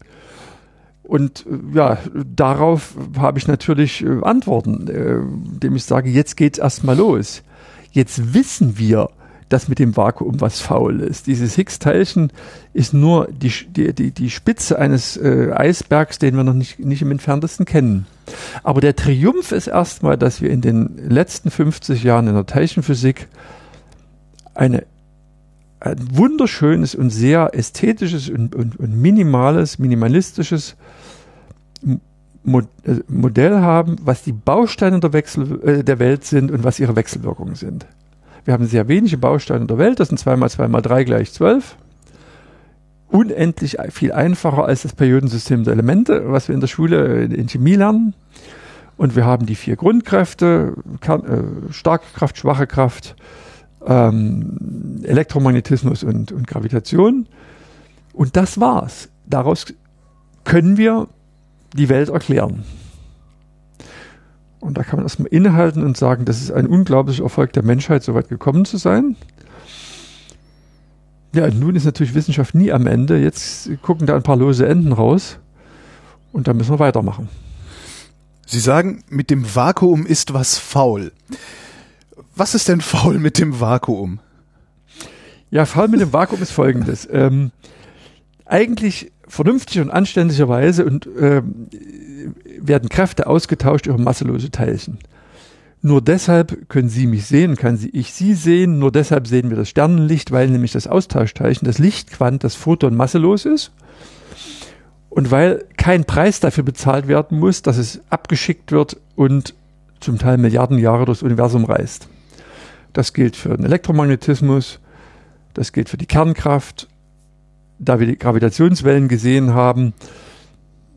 Und äh, ja, darauf habe ich natürlich äh, Antworten, äh, indem ich sage, jetzt geht's erstmal los. Jetzt wissen wir, dass mit dem Vakuum was faul ist. Dieses Higgs-Teilchen ist nur die, die, die, die Spitze eines äh, Eisbergs, den wir noch nicht, nicht im entferntesten kennen. Aber der Triumph ist erstmal, dass wir in den letzten 50 Jahren in der Teilchenphysik eine, ein wunderschönes und sehr ästhetisches und, und, und minimales, minimalistisches Äh, Modell haben, was die Bausteine der, Wechsel, äh, der Welt sind und was ihre Wechselwirkungen sind. Wir haben sehr wenige Bausteine der Welt, das sind 2 mal 2 mal 3 gleich 12. Unendlich viel einfacher als das Periodensystem der Elemente, was wir in der Schule äh, in Chemie lernen. Und wir haben die vier Grundkräfte, Kern, äh, starke Kraft, schwache Kraft, ähm, Elektromagnetismus und, und Gravitation. Und das war's. Daraus können wir die Welt erklären. Und da kann man erstmal innehalten und sagen, das ist ein unglaublicher Erfolg der Menschheit, so weit gekommen zu sein. Ja, und nun ist natürlich Wissenschaft nie am Ende. Jetzt gucken da ein paar lose Enden raus. Und da müssen wir weitermachen. Sie sagen, mit dem Vakuum ist was faul. Was ist denn faul mit dem Vakuum? Ja, Fall mit dem Vakuum ist folgendes. Ähm, eigentlich vernünftig und anständigerweise und ähm, werden Kräfte ausgetauscht über masselose Teilchen. Nur deshalb können Sie mich sehen, kann Sie, ich Sie sehen, nur deshalb sehen wir das Sternenlicht, weil nämlich das Austauschteilchen, das Lichtquant, das Photon masselos ist. Und weil kein Preis dafür bezahlt werden muss, dass es abgeschickt wird und zum Teil Milliarden Jahre durchs Universum reist. Das gilt für den Elektromagnetismus, das gilt für die Kernkraft. Da wir die Gravitationswellen gesehen haben,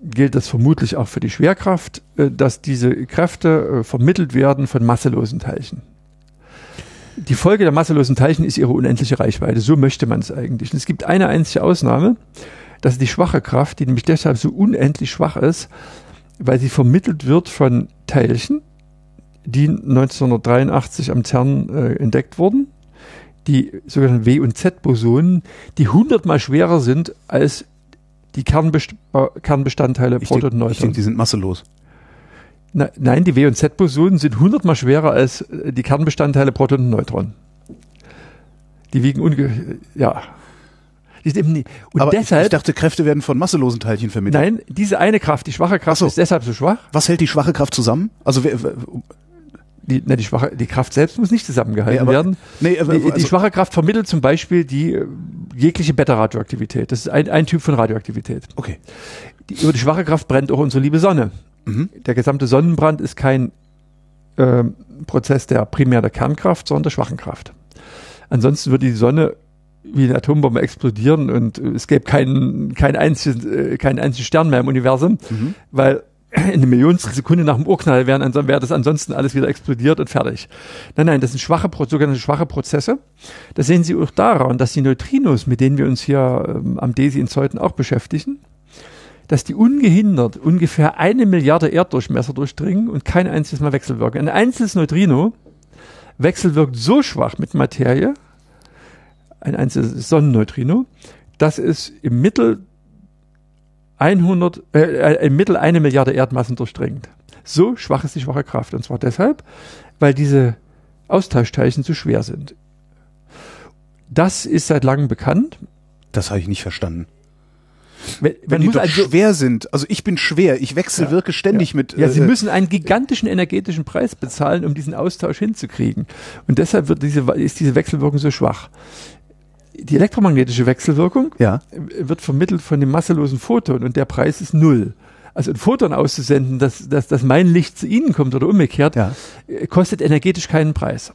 gilt das vermutlich auch für die Schwerkraft, äh, dass diese Kräfte äh, vermittelt werden von masselosen Teilchen. Die Folge der masselosen Teilchen ist ihre unendliche Reichweite. So möchte man es eigentlich. Und es gibt eine einzige Ausnahme. Das ist die schwache Kraft, die nämlich deshalb so unendlich schwach ist, weil sie vermittelt wird von Teilchen, die 1983 am CERN äh, entdeckt wurden. Die sogenannten W- und Z-Bosonen, die hundertmal schwerer sind als die Kernbest Kernbestandteile Ich Proton und denke, Neutron. denk, die sind masselos. Na, nein, die W- und Z-Bosonen sind hundertmal schwerer als äh, die Kernbestandteile Proton und Neutron. Die wiegen unge... Ja. Und Aber ich, deshalb... ich dachte, Kräfte werden von masselosen Teilchen vermittelt. nein, diese eine Kraft, die schwache Kraft, so. ist deshalb so schwach. Was hält die schwache Kraft zusammen? Also Die, na, die, schwache, die Kraft selbst muss nicht zusammengehalten Nee, aber- werden. nee, aber- die, die also- schwache Kraft vermittelt zum Beispiel die äh, jegliche Beta-Radioaktivität. Das ist ein, ein Typ von Radioaktivität. Okay. Die, über die schwache Kraft brennt auch unsere liebe Sonne. Mhm. Der gesamte Sonnenbrand ist kein ähm, Prozess der primär der Kernkraft, sondern der schwachen Kraft. Ansonsten würde die Sonne wie eine Atombombe explodieren und es gäbe keinen, keinen, einzigen, äh, keinen einzigen Stern mehr im Universum, Mhm. weil eine Millionstel Sekunde nach dem Urknall wären, ansonsten wäre das ansonsten alles wieder explodiert und fertig. Nein, nein, das sind schwache, sogenannte schwache Prozesse. Das sehen Sie auch daran, dass die Neutrinos, mit denen wir uns hier ähm, am DESI in Zeuthen auch beschäftigen, dass die ungehindert ungefähr eine Milliarde Erddurchmesser durchdringen und kein einziges Mal wechselwirken. Ein einzelnes Neutrino wechselwirkt so schwach mit Materie, ein einzelnes Sonnenneutrino, dass es im Mittel 100, äh, äh, im Mittel eine Milliarde Erdmassen durchdringt. So schwach ist die schwache Kraft. Und zwar deshalb, weil diese Austauschteilchen zu schwer sind. Das ist seit langem bekannt. Das habe ich nicht verstanden. Wenn, Wenn die doch also, schwer sind, also ich bin schwer, ich wechselwirke ständig mit. ja, sie äh, müssen einen gigantischen energetischen Preis bezahlen, um diesen Austausch hinzukriegen. Und deshalb wird diese, ist diese Wechselwirkung so schwach. Die elektromagnetische Wechselwirkung Ja. wird vermittelt von dem masselosen Photon und der Preis ist null. Also ein Photon auszusenden, dass, dass, dass mein Licht zu Ihnen kommt oder umgekehrt, Ja. äh, kostet energetisch keinen Preis.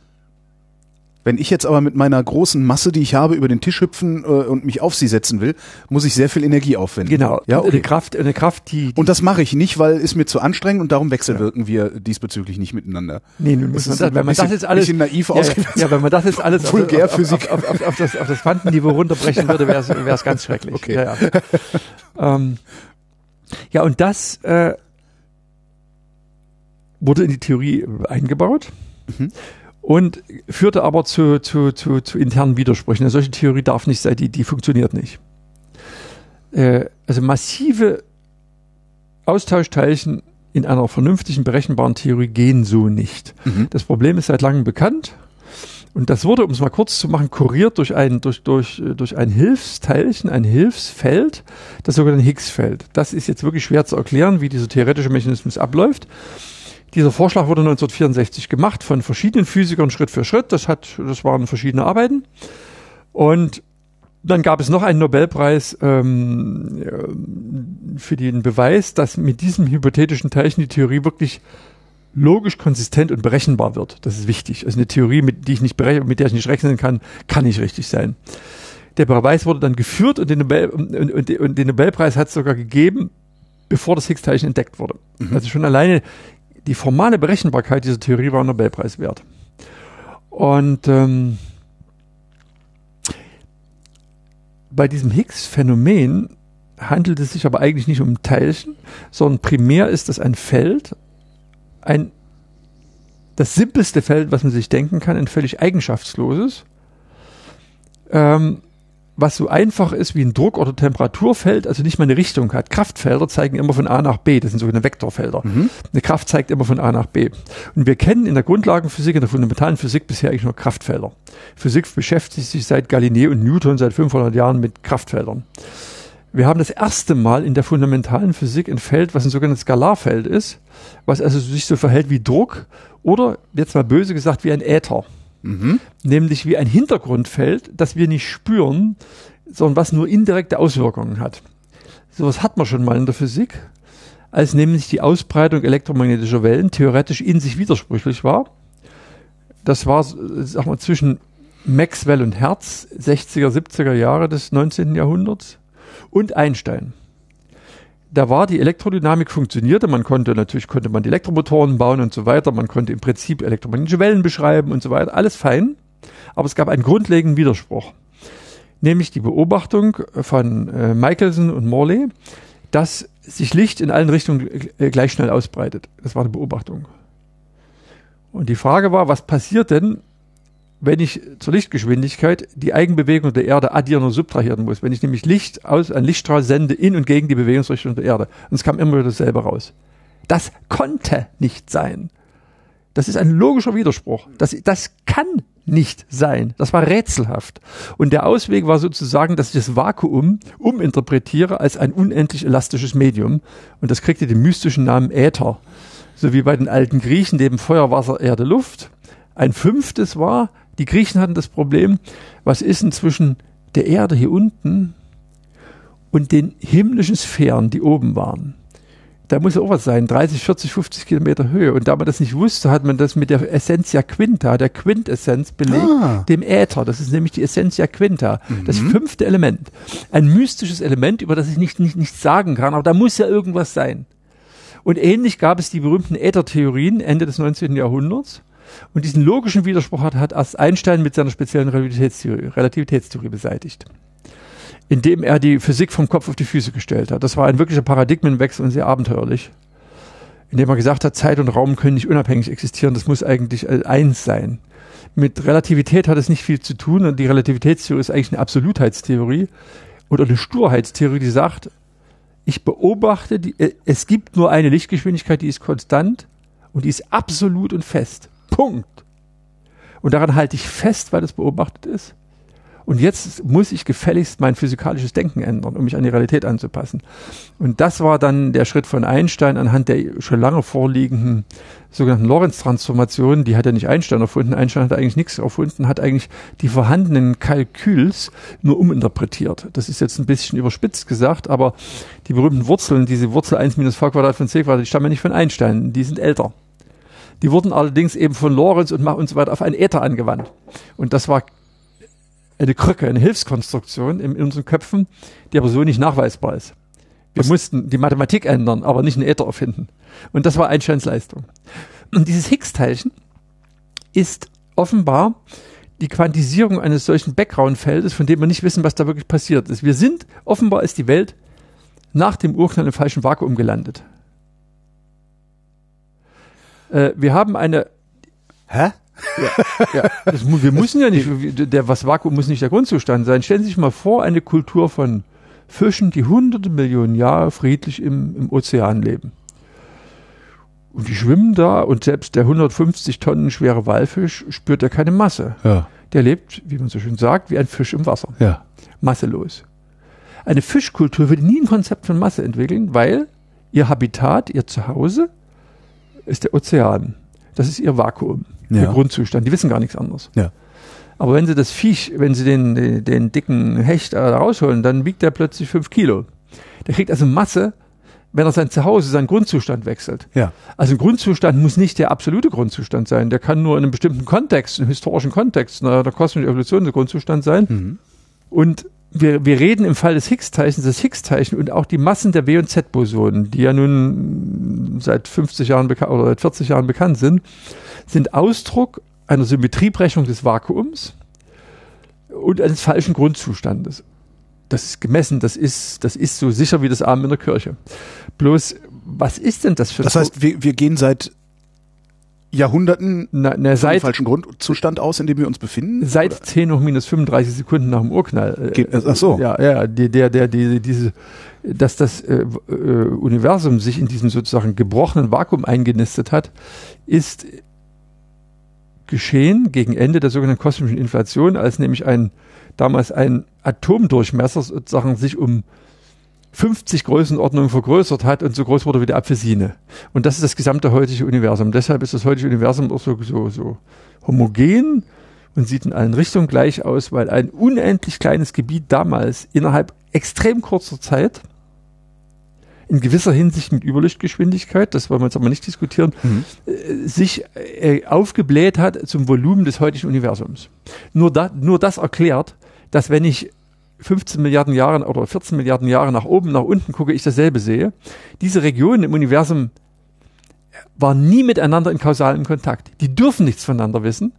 Wenn ich jetzt aber mit meiner großen Masse, die ich habe, über den Tisch hüpfen äh, und mich auf sie setzen will, muss ich sehr viel Energie aufwenden. Genau. Ja, Und eine okay. Kraft, eine Kraft, die, die Und das mache ich nicht, weil es mir zu anstrengend und darum wechselwirken wir diesbezüglich nicht miteinander. Nee, nun muss man das, wenn man ein das jetzt alles, bisschen naiv ja, ja, wenn man das jetzt alles auf, Vulgärphysik. auf, auf, auf, auf, das, auf das Quantenniveau runterbrechen würde, wäre es ganz schrecklich. Okay. Ja, ja. ähm, ja und das äh, wurde in die Theorie eingebaut Mhm. Und führte aber zu, zu, zu, zu internen Widersprüchen. Eine solche Theorie darf nicht sein, die, die funktioniert nicht. Äh, also massive Austauschteilchen in einer vernünftigen, berechenbaren Theorie gehen so nicht. Mhm. Das Problem ist seit langem bekannt. Und das wurde, um es mal kurz zu machen, kuriert durch ein, durch, durch, durch ein Hilfsteilchen, ein Hilfsfeld, das sogenannte Higgs-Feld. Das ist jetzt wirklich schwer zu erklären, wie dieser theoretische Mechanismus abläuft. Dieser Vorschlag wurde 1964 gemacht von verschiedenen Physikern Schritt für Schritt. Das hat, das waren verschiedene Arbeiten. Und dann gab es noch einen Nobelpreis ähm, äh, für den Beweis, dass mit diesem hypothetischen Teilchen die Theorie wirklich logisch, konsistent und berechenbar wird. Das ist wichtig. Also eine Theorie, mit, die ich nicht mit der ich nicht rechnen kann, kann nicht richtig sein. Der Beweis wurde dann geführt und den, Nobel, und, und, und den Nobelpreis hat es sogar gegeben, bevor das Higgs-Teilchen entdeckt wurde. Also schon alleine die formale Berechenbarkeit dieser Theorie war ein Nobelpreis wert. Und ähm, bei diesem Higgs-Phänomen handelt es sich aber eigentlich nicht um Teilchen, sondern primär ist es ein Feld, ein das simpelste Feld, was man sich denken kann, ein völlig eigenschaftsloses, ähm, was so einfach ist wie ein Druck- oder Temperaturfeld, also nicht mal eine Richtung hat. Kraftfelder zeigen immer von A nach B, das sind sogenannte Vektorfelder. Eine Kraft zeigt immer von A nach B. Und wir kennen in der Grundlagenphysik, in der fundamentalen Physik bisher eigentlich nur Kraftfelder. Physik beschäftigt sich seit Galilei und Newton seit 500 Jahren mit Kraftfeldern. Wir haben das erste Mal in der fundamentalen Physik ein Feld, was ein sogenanntes Skalarfeld ist, was also sich so verhält wie Druck oder, jetzt mal böse gesagt, wie ein Äther. Nämlich wie ein Hintergrundfeld, das wir nicht spüren, sondern was nur indirekte Auswirkungen hat. Sowas hat man schon mal in der Physik, als nämlich die Ausbreitung elektromagnetischer Wellen theoretisch in sich widersprüchlich war. Das war, sag mal, zwischen Maxwell und Hertz, 60er, 70er Jahre des 19. Jahrhunderts und Einstein. Da war die Elektrodynamik funktionierte, man konnte natürlich konnte man die Elektromotoren bauen und so weiter, man konnte im Prinzip elektromagnetische Wellen beschreiben und so weiter, alles fein, aber es gab einen grundlegenden Widerspruch, nämlich die Beobachtung von äh, Michelson und Morley, dass sich Licht in allen Richtungen äh, gleich schnell ausbreitet. Das war eine Beobachtung. Und die Frage war, was passiert denn, wenn ich zur Lichtgeschwindigkeit die Eigenbewegung der Erde addieren und subtrahieren muss. Wenn ich nämlich Licht aus, ein Lichtstrahl sende in und gegen die Bewegungsrichtung der Erde. Und es kam immer wieder dasselbe raus. Das konnte nicht sein. Das ist ein logischer Widerspruch. Das, das kann nicht sein. Das war rätselhaft. Und der Ausweg war sozusagen, dass ich das Vakuum uminterpretiere als ein unendlich elastisches Medium. Und das kriegte den mystischen Namen Äther. So wie bei den alten Griechen neben Feuer, Wasser, Erde, Luft. Ein fünftes war, die Griechen hatten das Problem, was ist denn zwischen der Erde hier unten und den himmlischen Sphären, die oben waren. Da muss ja auch was sein, 30, 40, 50 Kilometer Höhe. Und da man das nicht wusste, hat man das mit der Essentia Quinta, der Quintessenz belegt, Ah. dem Äther. Das ist nämlich die Essentia Quinta, das fünfte Element. Ein mystisches Element, über das ich nicht, nicht, nichts sagen kann, aber da muss ja irgendwas sein. Und ähnlich gab es die berühmten Äthertheorien Ende des 19. Jahrhunderts. Und diesen logischen Widerspruch hat, hat Einstein mit seiner speziellen Relativitätstheorie, Relativitätstheorie beseitigt. Indem er die Physik vom Kopf auf die Füße gestellt hat. Das war ein wirklicher Paradigmenwechsel und sehr abenteuerlich. Indem er gesagt hat, Zeit und Raum können nicht unabhängig existieren, das muss eigentlich eins sein. Mit Relativität hat es nicht viel zu tun und die Relativitätstheorie ist eigentlich eine Absolutheitstheorie oder eine Sturheitstheorie, die sagt, ich beobachte, die, äh, es gibt nur eine Lichtgeschwindigkeit, die ist konstant und die ist absolut und fest. Punkt. Und daran halte ich fest, weil das beobachtet ist. Und jetzt muss ich gefälligst mein physikalisches Denken ändern, um mich an die Realität anzupassen. Und das war dann der Schritt von Einstein anhand der schon lange vorliegenden sogenannten Lorentz-Transformationen. Die hat ja nicht Einstein erfunden. Einstein hat eigentlich nichts erfunden, hat eigentlich die vorhandenen Kalküls nur uminterpretiert. Das ist jetzt ein bisschen überspitzt gesagt, aber die berühmten Wurzeln, diese Wurzel 1 minus v Quadrat von c Quadrat, die stammen ja nicht von Einstein, die sind älter. Die wurden allerdings eben von Lorenz und Mach und so weiter auf einen Äther angewandt. Und das war eine Krücke, eine Hilfskonstruktion in, unseren Köpfen, die aber so nicht nachweisbar ist. Wir mussten die Mathematik ändern, aber nicht einen Äther erfinden. Und das war Einsteins Leistung. Und dieses Higgs-Teilchen ist offenbar die Quantisierung eines solchen Background-Feldes, von dem wir nicht wissen, was da wirklich passiert ist. Wir sind, offenbar ist die Welt nach dem Urknall im falschen Vakuum gelandet. Äh, wir haben eine Hä? ja, das, mu- wir müssen ja nicht, der, was Vakuum muss nicht der Grundzustand sein. Stellen Sie sich mal vor, eine Kultur von Fischen, die hunderte Millionen Jahre friedlich im, im Ozean leben. Und die schwimmen da und selbst der 150 Tonnen schwere Walfisch spürt ja keine Masse. Ja. Der lebt, wie man so schön sagt, wie ein Fisch im Wasser. Ja. Masselos. Eine Fischkultur würde nie ein Konzept von Masse entwickeln, weil ihr Habitat, ihr Zuhause ist der Ozean. Das ist ihr Vakuum, ihr Ja. Grundzustand. Die wissen gar nichts anderes. Ja. Aber wenn sie das Viech, wenn sie den, den, den dicken Hecht äh, rausholen, dann wiegt der plötzlich fünf Kilo. Der kriegt also Masse, wenn er sein Zuhause, seinen Grundzustand wechselt. Ja. Also ein Grundzustand muss nicht der absolute Grundzustand sein. Der kann nur in einem bestimmten Kontext, einem historischen Kontext, einer, der kosmischen Evolution der Grundzustand sein. Mhm. Und wir, wir reden im Fall des Higgs-Teilchens, das Higgs-Teilchen und auch die Massen der W- und Z-Bosonen, die ja nun seit 50 Jahren oder seit 40 Jahren bekannt sind, sind Ausdruck einer Symmetriebrechung des Vakuums und eines falschen Grundzustandes. Das ist gemessen, das ist, das ist so sicher wie das Abend in der Kirche. Bloß, was ist denn das für Das heißt, wir, wir gehen seit Jahrhunderten na, na, seit, falschen Grundzustand aus, in dem wir uns befinden? seit Oder? 10 hoch minus 35 Sekunden nach dem Urknall. äh, Geht- ach so. Ja, ja, die, der, der, die, diese, dass das äh, äh, Universum sich in diesem sozusagen gebrochenen Vakuum eingenistet hat, ist geschehen gegen Ende der sogenannten kosmischen Inflation, als nämlich ein damals ein Atomdurchmesser sozusagen sich um 50 Größenordnungen vergrößert hat und so groß wurde wie die Apfelsine. Und das ist das gesamte heutige Universum. Deshalb ist das heutige Universum auch so, so, so homogen und sieht in allen Richtungen gleich aus, weil ein unendlich kleines Gebiet damals innerhalb extrem kurzer Zeit in gewisser Hinsicht mit Überlichtgeschwindigkeit, das wollen wir jetzt aber nicht diskutieren, Mhm. äh, sich äh, aufgebläht hat zum Volumen des heutigen Universums. Nur, da, nur das erklärt, dass wenn ich 15 Milliarden Jahre oder 14 Milliarden Jahre nach oben, nach unten gucke, ich dasselbe sehe. Diese Regionen im Universum waren nie miteinander in kausalem Kontakt. Die dürfen nichts voneinander wissen.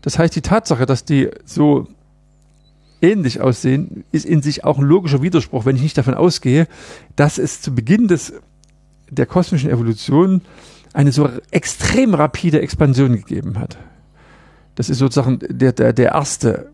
Das heißt, die Tatsache, dass die so ähnlich aussehen, ist in sich auch ein logischer Widerspruch, wenn ich nicht davon ausgehe, dass es zu Beginn des, der kosmischen Evolution eine so extrem rapide Expansion gegeben hat. Das ist sozusagen der, der, der erste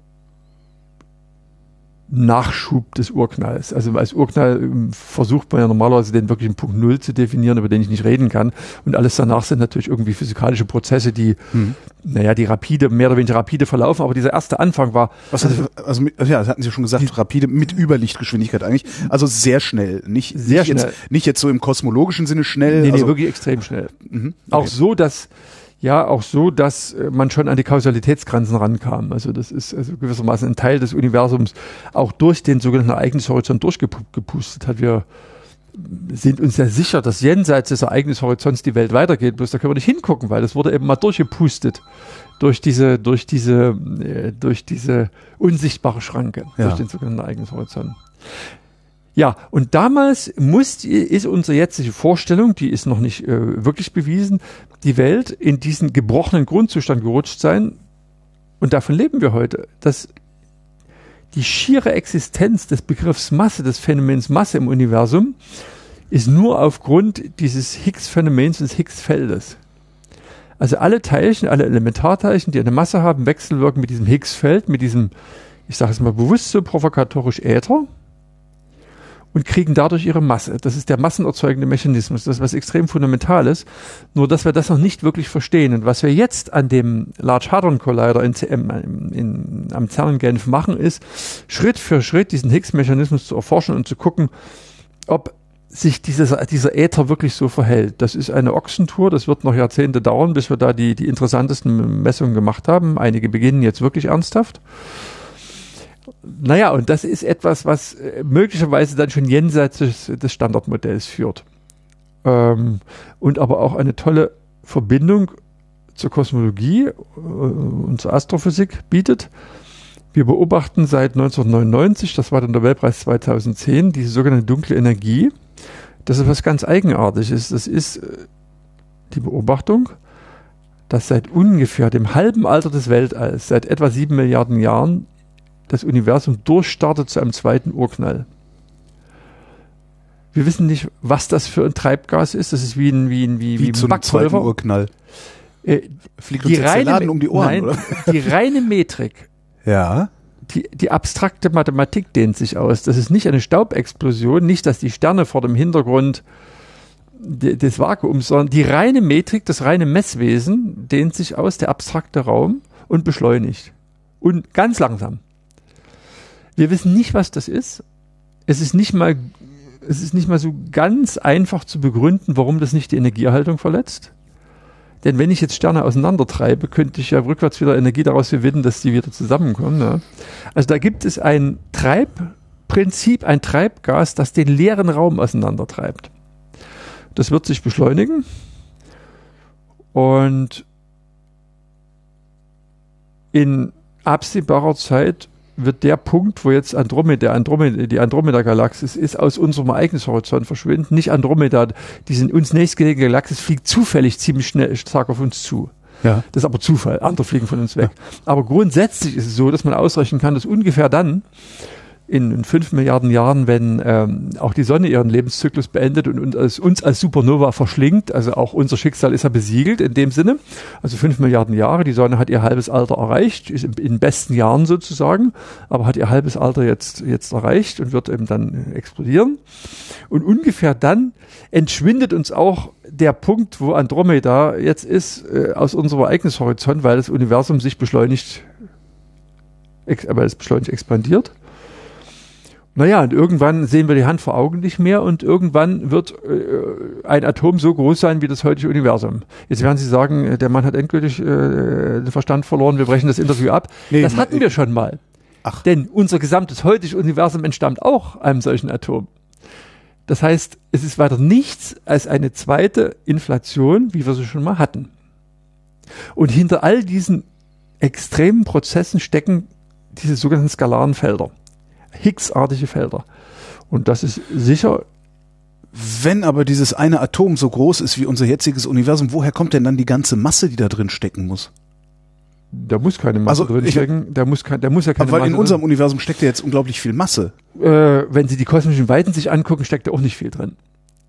Nachschub des Urknalls. Also als Urknall ähm, versucht man ja normalerweise den wirklichen Punkt Null zu definieren, über den ich nicht reden kann. Und alles danach sind natürlich irgendwie physikalische Prozesse, die, Mhm. naja, die rapide, mehr oder weniger rapide verlaufen. Aber dieser erste Anfang war, Was also mit, ja, das hatten Sie schon gesagt, rapide mit Überlichtgeschwindigkeit eigentlich. Also sehr schnell, nicht Sehr nicht schnell. Jetzt, nicht jetzt so im kosmologischen Sinne schnell. nee, nee, also, wirklich extrem schnell. mhm, Auch okay. so, dass ja auch so, dass äh, man schon an die Kausalitätsgrenzen rankam. Also das ist also gewissermaßen ein Teil des Universums auch durch den sogenannten Ereignishorizont durchgepustet hat. Wir sind uns sehr sicher, dass jenseits des Ereignishorizonts die Welt weitergeht. Bloß da können wir nicht hingucken, weil das wurde eben mal durchgepustet durch diese, durch diese, äh, durch diese unsichtbare Schranke, Ja. durch den sogenannten Ereignishorizont. Ja, und damals muss, ist unsere jetzige Vorstellung, die ist noch nicht äh, wirklich bewiesen, die Welt in diesen gebrochenen Grundzustand gerutscht sein. Und davon leben wir heute, dass die schiere Existenz des Begriffs Masse, des Phänomens Masse im Universum, ist nur aufgrund dieses Higgs-Phänomens des Higgs-Feldes. Also alle Teilchen, alle Elementarteilchen, die eine Masse haben, wechselwirken mit diesem Higgs-Feld, mit diesem, ich sage es mal bewusst so provokatorisch Äther und kriegen dadurch ihre Masse. Das ist der massenerzeugende Mechanismus. Das ist was extrem Fundamentales. Nur, dass wir das noch nicht wirklich verstehen. Und was wir jetzt an dem Large Hadron Collider in, in, in, am CERN Genf machen, ist, Schritt für Schritt diesen Higgs-Mechanismus zu erforschen und zu gucken, ob sich dieses, dieser Äther wirklich so verhält. Das ist eine Ochsentour, das wird noch Jahrzehnte dauern, bis wir da die, die interessantesten Messungen gemacht haben. Einige beginnen jetzt wirklich ernsthaft. Naja, und das ist etwas, was äh, möglicherweise dann schon jenseits des, des Standardmodells führt. Ähm, und aber auch eine tolle Verbindung zur Kosmologie äh, und zur Astrophysik bietet. Wir beobachten seit 1999, das war der Nobelpreis 2010, diese sogenannte dunkle Energie. Das ist was ganz Eigenartiges. Das ist äh, die Beobachtung, dass seit ungefähr dem halben Alter des Weltalls, seit etwa sieben Milliarden Jahren, das Universum durchstartet zu einem zweiten Urknall. Wir wissen nicht, was das für ein Treibgas ist. Das ist wie ein, wie ein, wie, Wie, wie zu ein einem zweiten. Urknall. Äh, Fliegt uns die der reine, Laden um die Ohren, nein, oder? die reine Metrik Ja. die, die abstrakte Mathematik dehnt sich aus. Das ist nicht eine Staubexplosion, nicht, dass die Sterne vor dem Hintergrund de, des Vakuums, sondern die reine Metrik, das reine Messwesen dehnt sich aus, der abstrakte Raum und beschleunigt. Und ganz langsam. Wir wissen nicht, was das ist. Es ist nicht mal, es ist nicht mal so ganz einfach zu begründen, warum das nicht die Energieerhaltung verletzt. Denn wenn ich jetzt Sterne auseinandertreibe, könnte ich ja rückwärts wieder Energie daraus gewinnen, dass die wieder zusammenkommen. Ne? Also da gibt es ein Treibprinzip, ein Treibgas, das den leeren Raum auseinandertreibt. Das wird sich beschleunigen und in absehbarer Zeit wird der Punkt, wo jetzt Andromeda, Andromeda die Andromeda-Galaxis ist, aus unserem Ereignishorizont verschwinden. Nicht Andromeda, diese uns nächstgelegene Galaxis fliegt zufällig ziemlich schnell stark auf uns zu. Ja. Das ist aber Zufall. Andere fliegen von uns weg. Aber grundsätzlich ist es so, dass man ausrechnen kann, dass ungefähr dann in, fünf Milliarden Jahren, wenn ähm, auch die Sonne ihren Lebenszyklus beendet und, und uns als Supernova verschlingt, also auch unser Schicksal ist ja besiegelt in dem Sinne, also fünf Milliarden Jahre, die Sonne hat ihr halbes Alter erreicht, ist in, in besten Jahren sozusagen, aber hat ihr halbes Alter jetzt, jetzt erreicht und wird eben dann explodieren. Und ungefähr dann entschwindet uns auch der Punkt, wo Andromeda jetzt ist, äh, aus unserem Ereignishorizont, weil das Universum sich beschleunigt, weil es beschleunigt expandiert. Naja, und irgendwann sehen wir die Hand vor Augen nicht mehr und irgendwann wird äh, ein Atom so groß sein wie das heutige Universum. Jetzt werden Sie sagen, äh, der Mann hat endgültig äh, den Verstand verloren, wir brechen das Interview ab. Nee, das hatten wir schon mal. Ach. Denn unser gesamtes heutiges Universum entstammt auch einem solchen Atom. Das heißt, es ist weiter nichts als eine zweite Inflation, wie wir sie schon mal hatten. Und hinter all diesen extremen Prozessen stecken diese sogenannten skalaren Felder. Higgs-artige Felder. Und das ist sicher, Wenn aber dieses eine Atom so groß ist wie unser jetziges Universum, woher kommt denn dann die ganze Masse, die da drin stecken muss? da muss keine Masse Also, drin stecken, da muss, kein, da muss ja keine Aber Masse in unserem Universum steckt ja jetzt unglaublich viel Masse. drin. Äh, wenn Sie die kosmischen Weiten sich angucken, steckt da auch nicht viel drin.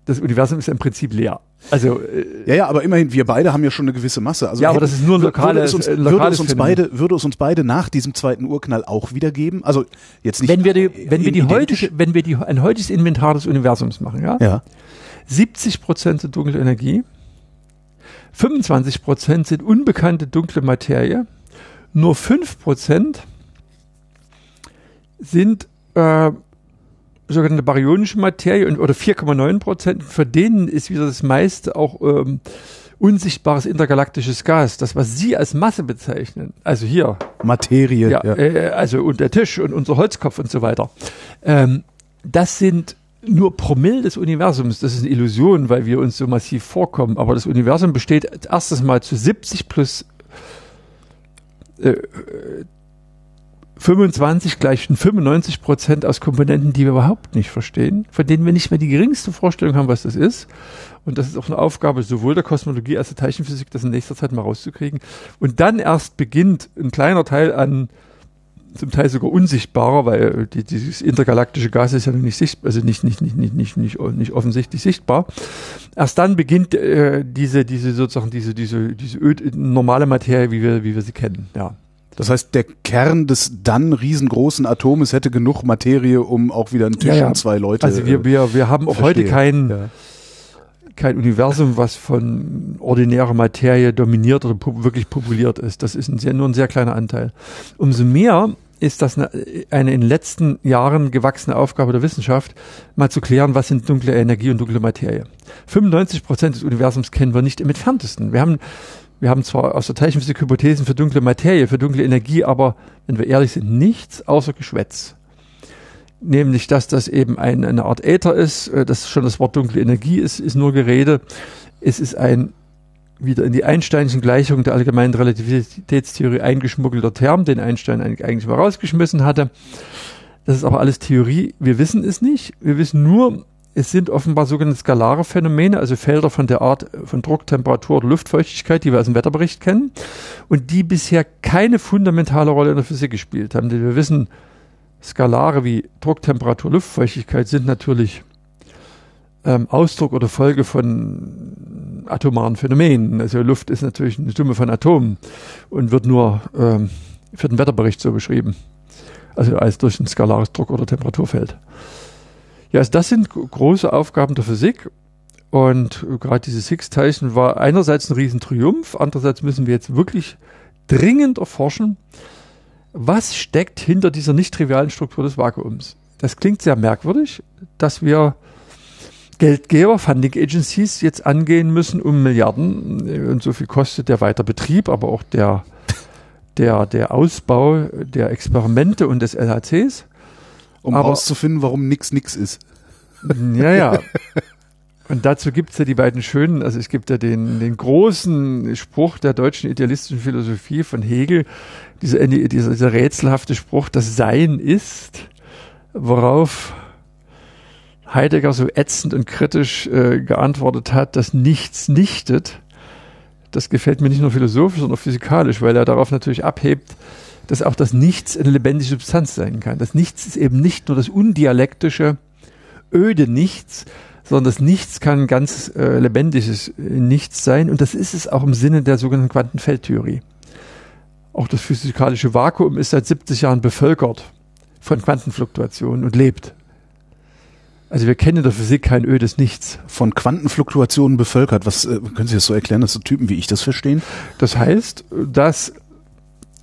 Das Universum ist im Prinzip leer. Also, äh, Ja, ja, aber immerhin, wir beide haben ja schon eine gewisse Masse. Also Ja, aber das ist nur ein lokales- würde es uns, äh, würde es uns beide, würde es uns beide nach diesem zweiten Urknall auch wieder geben? Also jetzt nicht. wenn wir die, wenn wir die heutige, wenn wir die, ein heutiges Inventar des Universums machen, ja? Ja. 70 Prozent sind dunkle Energie, 25 Prozent sind unbekannte dunkle Materie, nur 5 Prozent sind äh, sogenannte baryonische Materie und, oder 4,9 Prozent. Für denen ist wieder das meiste auch ähm, unsichtbares intergalaktisches Gas, das, was Sie als Masse bezeichnen, also hier, Materie. ja, Ja, Äh, also und der Tisch und unser Holzkopf und so weiter, ähm, das sind nur Promille des Universums. Das ist eine Illusion, weil wir uns so massiv vorkommen. Aber das Universum besteht erstes mal zu 70 plus äh, 25 gleich 95 Prozent aus Komponenten, die wir überhaupt nicht verstehen, von denen wir nicht mehr die geringste Vorstellung haben, was das ist. Und das ist auch eine Aufgabe sowohl der Kosmologie als der Teilchenphysik, das in nächster Zeit mal rauszukriegen. Und dann erst beginnt ein kleiner Teil an, zum Teil sogar unsichtbarer, weil die, dieses intergalaktische Gas ist ja noch nicht sichtbar, also nicht, nicht, nicht, nicht, nicht, nicht, nicht offensichtlich sichtbar. Erst dann beginnt äh, diese, diese sozusagen diese, diese, diese normale Materie, wie wir, wie wir sie kennen. Ja. Das heißt, der Kern des dann riesengroßen Atomes hätte genug Materie, um auch wieder einen Tisch Ja, und zwei Leute. Also wir, äh, wir, wir haben auch heute verstehe. kein, ja. kein Universum, was von ordinärer Materie dominiert oder wirklich populiert ist. Das ist ein sehr, nur ein sehr kleiner Anteil. Umso mehr ist das eine, eine in den letzten Jahren gewachsene Aufgabe der Wissenschaft, mal zu klären, was sind dunkle Energie und dunkle Materie. 95 Prozent des Universums kennen wir nicht im entferntesten. Wir haben, wir haben zwar aus der Teilchenphysik Hypothesen für dunkle Materie, für dunkle Energie, aber wenn wir ehrlich sind, nichts außer Geschwätz nämlich dass das eben ein, eine Art Äther ist, äh, das schon das Wort dunkle Energie ist, ist nur Gerede. Es ist ein wieder in die Einsteinischen Gleichungen der allgemeinen Relativitätstheorie eingeschmuggelter Term, den Einstein eigentlich mal rausgeschmissen hatte. Das ist aber alles Theorie. Wir wissen es nicht. Wir wissen nur, es sind offenbar sogenannte skalare Phänomene, also Felder von der Art von Druck, Temperatur Luftfeuchtigkeit, die wir aus dem Wetterbericht kennen und die bisher keine fundamentale Rolle in der Physik gespielt haben. Denn wir wissen, Skalare wie Druck, Temperatur, Luftfeuchtigkeit sind natürlich ähm, Ausdruck oder Folge von atomaren Phänomenen. Also Luft ist natürlich eine Summe von Atomen und wird nur ähm, für den Wetterbericht so beschrieben. Also als durch ein skalares Druck- oder Temperaturfeld. Ja, also das sind gro- große Aufgaben der Physik. Und äh, gerade dieses Higgs-Teilchen war einerseits ein Riesentriumph, andererseits müssen wir jetzt wirklich dringend erforschen, was steckt hinter dieser nicht trivialen Struktur des Vakuums. Das klingt sehr merkwürdig, dass wir Geldgeber, Funding Agencies jetzt angehen müssen um Milliarden äh, und so viel kostet der Weiterbetrieb, aber auch der, der, der Ausbau der Experimente und des LHCs. Um aber- rauszufinden, warum nix nix ist. Ja, ja. Und dazu gibt's ja die beiden schönen, also es gibt ja den, den großen Spruch der deutschen idealistischen Philosophie von Hegel, dieser, dieser, dieser rätselhafte Spruch, das Sein ist, worauf Heidegger so ätzend und kritisch äh, geantwortet hat, dass nichts nichtet. Das gefällt mir nicht nur philosophisch, sondern auch physikalisch, weil er darauf natürlich abhebt, dass auch das Nichts eine lebendige Substanz sein kann. Das Nichts ist eben nicht nur das undialektische, öde Nichts, sondern das Nichts kann ganz äh, lebendiges äh, Nichts sein und das ist es auch im Sinne der sogenannten Quantenfeldtheorie. Auch das physikalische Vakuum ist seit 70 Jahren bevölkert von Quantenfluktuationen und lebt. Also wir kennen in der Physik kein ödes Nichts. Von Quantenfluktuationen bevölkert. Was äh, können Sie das so erklären, dass so Typen wie ich das verstehen? Das heißt, dass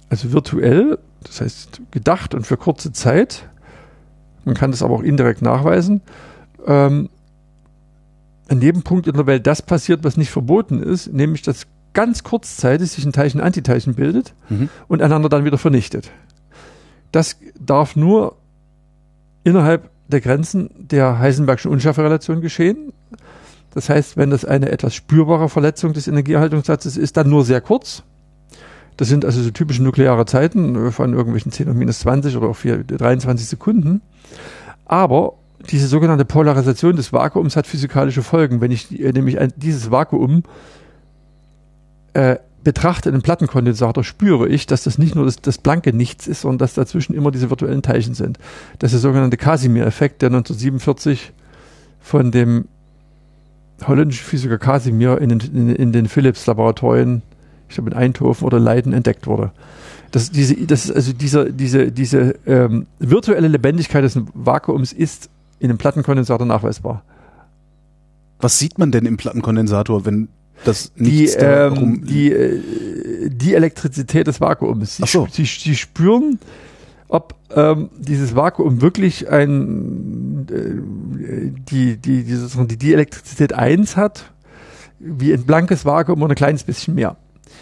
also virtuell, das heißt gedacht und für kurze Zeit, man kann das aber auch indirekt nachweisen, ähm, an jedem Punkt in der Welt das passiert, was nicht verboten ist, nämlich dass ganz kurzzeitig sich ein Teilchen Antiteilchen bildet Mhm. und einander dann wieder vernichtet. Das darf nur innerhalb der Grenzen der Heisenbergschen Unschärferelation geschehen. Das heißt, wenn das eine etwas spürbare Verletzung des Energieerhaltungssatzes ist, dann nur sehr kurz. Das sind also so typische nukleare Zeiten äh, von irgendwelchen 10 hoch minus 20 oder auch 4, 23 Sekunden. Aber diese sogenannte Polarisation des Vakuums hat physikalische Folgen. Wenn ich äh, nämlich ein, dieses Vakuum äh, betrachte in einem Plattenkondensator, spüre ich, dass das nicht nur das, das blanke Nichts ist, sondern dass dazwischen immer diese virtuellen Teilchen sind. Das ist der sogenannte Casimir-Effekt, der 1947 von dem holländischen Physiker Casimir in den, in, in den Philips-Laboratorien, ich glaube in Eindhoven oder Leiden, entdeckt wurde. Das, diese, das ist also dieser, diese, diese ähm, virtuelle Lebendigkeit des Vakuums ist in einem Plattenkondensator nachweisbar. Was sieht man denn im Plattenkondensator, wenn das Die, ähm, die, äh, die Elektrizität des Vakuums. Sie, Ach so. sie, sie spüren, ob ähm, dieses Vakuum wirklich ein, äh, die, die, die, sozusagen die, die Elektrizität 1 hat, wie ein blankes Vakuum oder ein kleines bisschen mehr.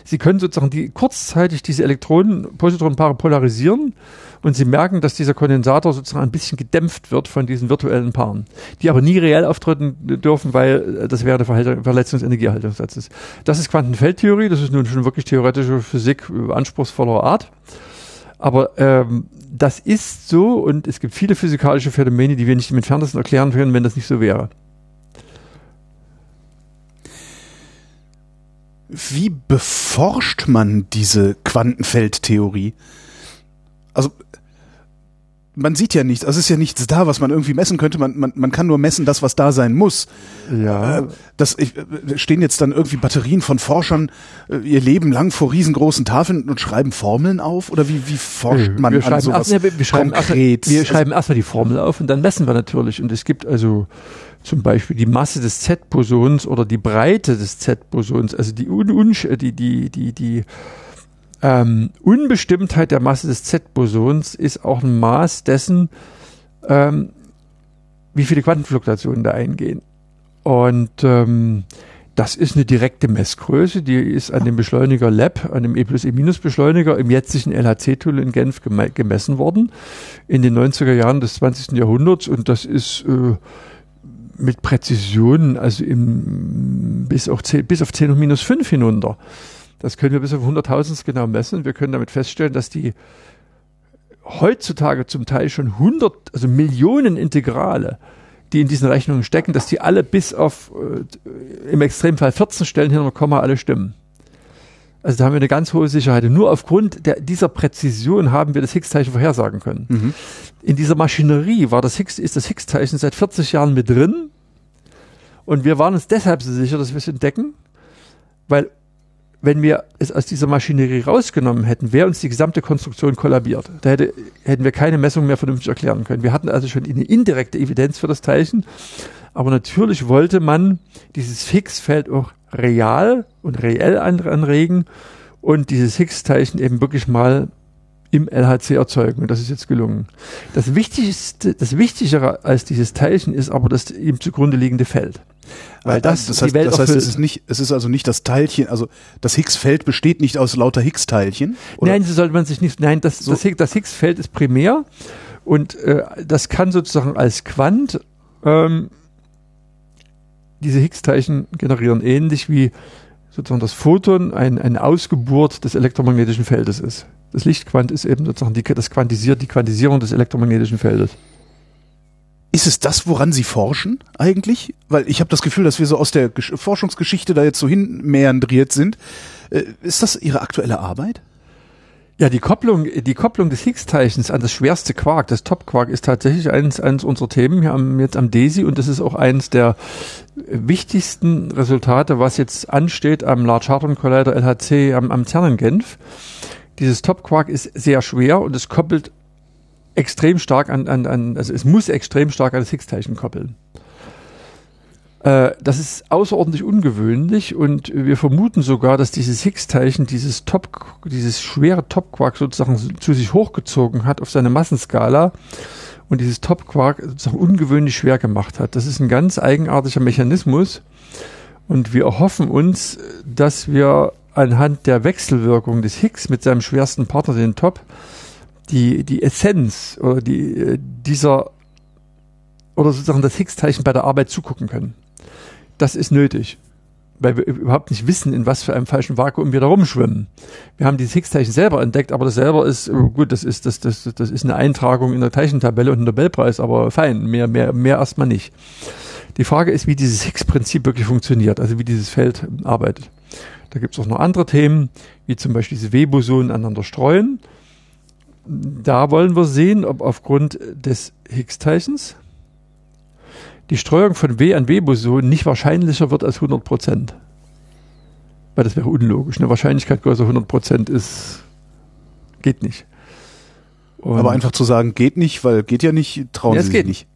Sie können sozusagen die, kurzzeitig diese Elektronen, Positronenpaare polarisieren und Sie merken, dass dieser Kondensator sozusagen ein bisschen gedämpft wird von diesen virtuellen Paaren, die aber nie reell auftreten dürfen, weil äh, das wäre eine Verletzung des Energieerhaltungssatzes. Das ist Quantenfeldtheorie, das ist nun schon wirklich theoretische Physik anspruchsvoller Art. Aber ähm, das ist so und es gibt viele physikalische Phänomene, die wir nicht im entferntesten erklären können, wenn das nicht so wäre. Wie beforscht man diese Quantenfeldtheorie? Also man sieht ja nichts, also es ist ja nichts da, was man irgendwie messen könnte. Man, man, man kann nur messen das, was da sein muss. Ja. Äh, das ich, äh, stehen jetzt dann irgendwie Batterien von Forschern äh, ihr Leben lang vor riesengroßen Tafeln und schreiben Formeln auf? Oder wie, wie forscht man wir an erst, sowas ja, wir, wir schreiben konkret? Erst, wir schreiben erstmal die Formel auf und dann messen wir natürlich. Und es gibt also zum Beispiel die Masse des Z-Bosons oder die Breite des Z-Bosons, also die, un, die, die, die, die ähm, Unbestimmtheit der Masse des Z-Bosons ist auch ein Maß dessen, ähm, wie viele Quantenfluktuationen da eingehen. Und ähm, das ist eine direkte Messgröße, die ist an dem Beschleuniger Lab, an dem E plus E minus Beschleuniger im jetzigen LHC-Tool in Genf geme gemessen worden in den 90er Jahren des 20. Jahrhunderts und das ist äh, mit Präzision, also im, bis, auf 10, bis auf 10 hoch minus 5 hinunter. Das können wir bis auf 100.000 genau messen. Wir können damit feststellen, dass die heutzutage zum Teil schon 100, also Millionen Integrale, die in diesen Rechnungen stecken, dass die alle bis auf äh, im Extremfall 14 Stellen hinter Komma alle stimmen. Also da haben wir eine ganz hohe Sicherheit. Und nur aufgrund der, dieser Präzision haben wir das Higgs-Teilchen vorhersagen können. Mhm. In dieser Maschinerie war das Higgs, ist das Higgs-Teilchen seit 40 Jahren mit drin. Und wir waren uns deshalb so sicher, dass wir es entdecken, weil wenn wir es aus dieser Maschinerie rausgenommen hätten, wäre uns die gesamte Konstruktion kollabiert. Da hätte, hätten wir keine Messung mehr vernünftig erklären können. Wir hatten also schon eine indirekte Evidenz für das Teilchen, aber natürlich wollte man dieses Higgs-Feld auch real und reell anregen und dieses Higgs-Teilchen eben wirklich mal im LHC erzeugen. Und das ist jetzt gelungen. Das Wichtigste, das Wichtigere als dieses Teilchen ist aber das ihm zugrunde liegende Feld. Weil das, das die heißt, Welt das heißt es ist nicht, es ist also nicht das Teilchen, also das Higgs-Feld besteht nicht aus lauter Higgs-Teilchen. Nein, so sollte man sich nicht. Nein, das, So. das Higgs-Feld ist primär und äh, das kann sozusagen als Quant ähm, diese Higgs-Teilchen generieren, ähnlich wie sozusagen das Photon ein, eine Ausgeburt des elektromagnetischen Feldes ist. Das Lichtquant ist eben sozusagen die, das quantisiert die Quantisierung des elektromagnetischen Feldes. Ist es das, woran Sie forschen eigentlich? Weil ich habe das Gefühl, dass wir so aus der Gesch Forschungsgeschichte da jetzt so hin meandriert sind. Äh, ist das Ihre aktuelle Arbeit? Ja, die Kopplung, die Kopplung des Higgs-Teilchens an das schwerste Quark, das Top-Quark, ist tatsächlich eines, eines unserer Themen hier am, jetzt am DESI und das ist auch eines der wichtigsten Resultate, was jetzt ansteht am Large Hadron Collider LHC am, am CERN in Genf. Dieses Top-Quark ist sehr schwer und es koppelt extrem stark an, an, an also es muss extrem stark an das Higgs-Teilchen koppeln. Äh, Das ist außerordentlich ungewöhnlich und wir vermuten sogar, dass dieses Higgs-Teilchen dieses Top, dieses schwere Top-Quark sozusagen zu sich hochgezogen hat auf seine Massenskala und dieses Top-Quark sozusagen ungewöhnlich schwer gemacht hat. Das ist ein ganz eigenartiger Mechanismus und wir erhoffen uns, dass wir anhand der Wechselwirkung des Higgs mit seinem schwersten Partner, den Top, die, die Essenz oder die, äh, dieser oder sozusagen das Higgs-Teilchen bei der Arbeit zugucken können. Das ist nötig, weil wir überhaupt nicht wissen, in was für einem falschen Vakuum wir da rumschwimmen. Wir haben dieses Higgs-Teilchen selber entdeckt, aber das selber ist, äh, gut, das ist, das, das, das ist eine Eintragung in der Teilchentabelle und ein Nobelpreis, aber fein, mehr, mehr, mehr erstmal nicht. Die Frage ist, wie dieses Higgs-Prinzip wirklich funktioniert, also wie dieses Feld arbeitet. Da gibt es auch noch andere Themen, wie zum Beispiel diese W-Bosonen aneinander streuen. Da wollen wir sehen, ob aufgrund des Higgs-Teilchens die Streuung von W an W-Bosonen nicht wahrscheinlicher wird als 100 Prozent. Weil das wäre unlogisch. Eine Wahrscheinlichkeit größer 100 Prozent ist, geht nicht. Und Aber einfach zu sagen, geht nicht, weil geht ja nicht, trauen Ja, Sie es sich geht. nicht.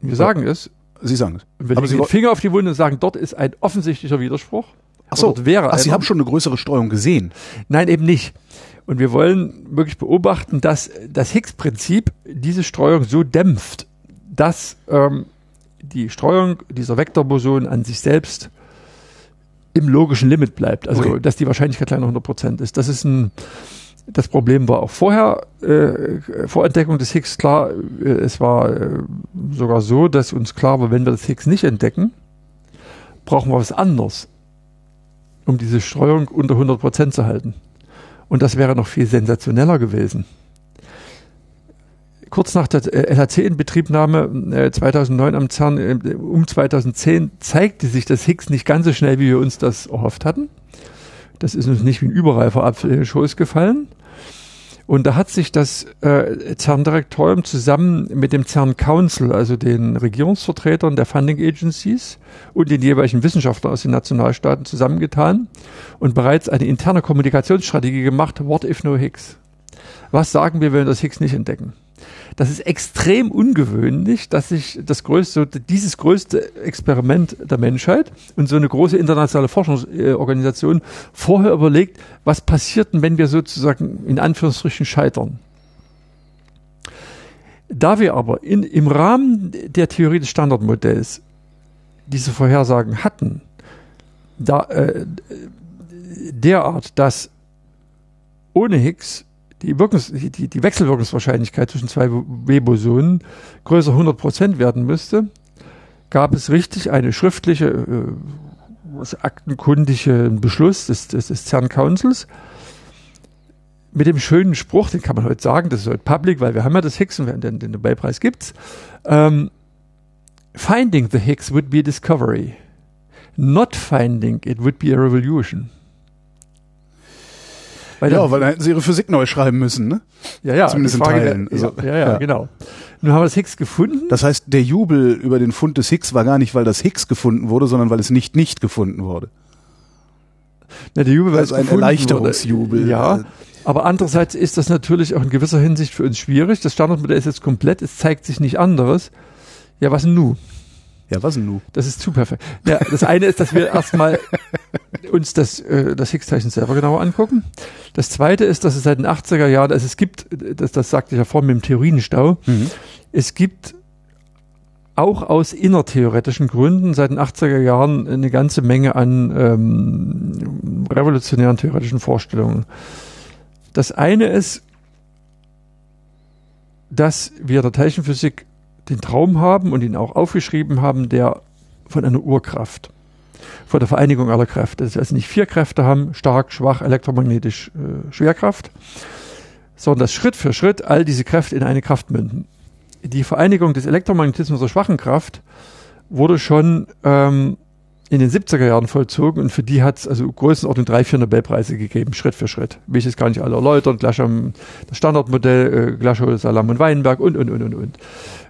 wir sagen es, Sie sagen es. wir Aber legen Sie den Finger auf die Wunde und sagen, dort ist ein offensichtlicher Widerspruch. Ach so, wäre Ach, Sie haben schon eine größere Streuung gesehen. Nein, eben nicht. Und wir wollen wirklich beobachten, dass das Higgs-Prinzip diese Streuung so dämpft, dass ähm, die Streuung dieser Vektorbosonen an sich selbst im logischen Limit bleibt. Also, Okay. dass die Wahrscheinlichkeit kleiner 100 Prozent ist. Das ist ein, das Problem war auch vorher, äh, vor Entdeckung des Higgs klar, äh, es war äh, sogar so, dass uns klar war, wenn wir das Higgs nicht entdecken, brauchen wir was anderes, um diese Streuung unter 100 Prozent zu halten. Und das wäre noch viel sensationeller gewesen. Kurz nach der äh, LHC-Inbetriebnahme äh, 2009 am CERN, äh, um 2010, zeigte sich das Higgs nicht ganz so schnell, wie wir uns das erhofft hatten. Das ist uns nicht wie ein überreifer Apfel in den Schoß gefallen. Und da hat sich das äh, CERN-Direktorium zusammen mit dem CERN Council, also den Regierungsvertretern der Funding Agencies und den jeweiligen Wissenschaftlern aus den Nationalstaaten zusammengetan und bereits eine interne Kommunikationsstrategie gemacht, What if no Higgs? Was sagen wir, wenn wir das Higgs nicht entdecken? Das ist extrem ungewöhnlich, dass sich das größte, dieses größte Experiment der Menschheit und so eine große internationale Forschungsorganisation vorher überlegt, was passiert wenn wir sozusagen in Anführungsstrichen scheitern. Da wir aber in, im Rahmen der Theorie des Standardmodells diese Vorhersagen hatten, da, äh, derart, dass ohne Higgs die, Wirkungs-, die, die, Wechselwirkungswahrscheinlichkeit zwischen zwei W-Bosonen größer 100 Prozent werden müsste, gab es richtig eine schriftliche, äh, aktenkundige Beschluss des, des, des CERN Councils mit dem schönen Spruch, den kann man heute sagen, das ist heute public, weil wir haben ja das Higgs und den, den Nobelpreis gibt's. Ähm, finding the Higgs would be a discovery. Not finding it would be a revolution. Weil Ja, dann- weil dann hätten sie ihre Physik neu schreiben müssen, ne? ja, ja, zumindest in Teilen. Der, Also, ja, ja, ja, ja. genau. Nun haben wir das Higgs gefunden. Das heißt, der Jubel über den Fund des Higgs war gar nicht, weil das Higgs gefunden wurde, sondern weil es nicht nicht gefunden wurde. Na, der Jubel, weil Also ein Erleichterungsjubel. Wurde. Ja, aber andererseits ist das natürlich auch in gewisser Hinsicht für uns schwierig. Das Standardmodell ist jetzt komplett, es zeigt sich nicht anderes. Ja, was denn nu? Ja, was denn nu? Das ist zu perfekt. Ja, das eine ist, dass wir erstmal uns das, äh, das Higgs-Teilchen selber genauer angucken. Das zweite ist, dass es seit den 80er Jahren, also es gibt, das, das sagte ich ja vorhin mit dem Theorienstau, es gibt auch aus innertheoretischen Gründen seit den 80er Jahren eine ganze Menge an ähm, revolutionären theoretischen Vorstellungen. Das eine ist, dass wir der Teilchenphysik den Traum haben und ihn auch aufgeschrieben haben, der von einer Urkraft, von der Vereinigung aller Kräfte. Dass wir also nicht vier Kräfte haben, stark, schwach, elektromagnetisch, äh, Schwerkraft, sondern dass Schritt für Schritt all diese Kräfte in eine Kraft münden. Die Vereinigung des Elektromagnetismus der schwachen Kraft wurde schon ähm, in den 70er Jahren vollzogen und für die hat es also Größenordnung drei, vier Nobelpreise gegeben, Schritt für Schritt. Will ich jetzt gar nicht alle erläutern. Glashow, das Standardmodell, äh, Glashow, Salam und Weinberg und, und, und, und, und.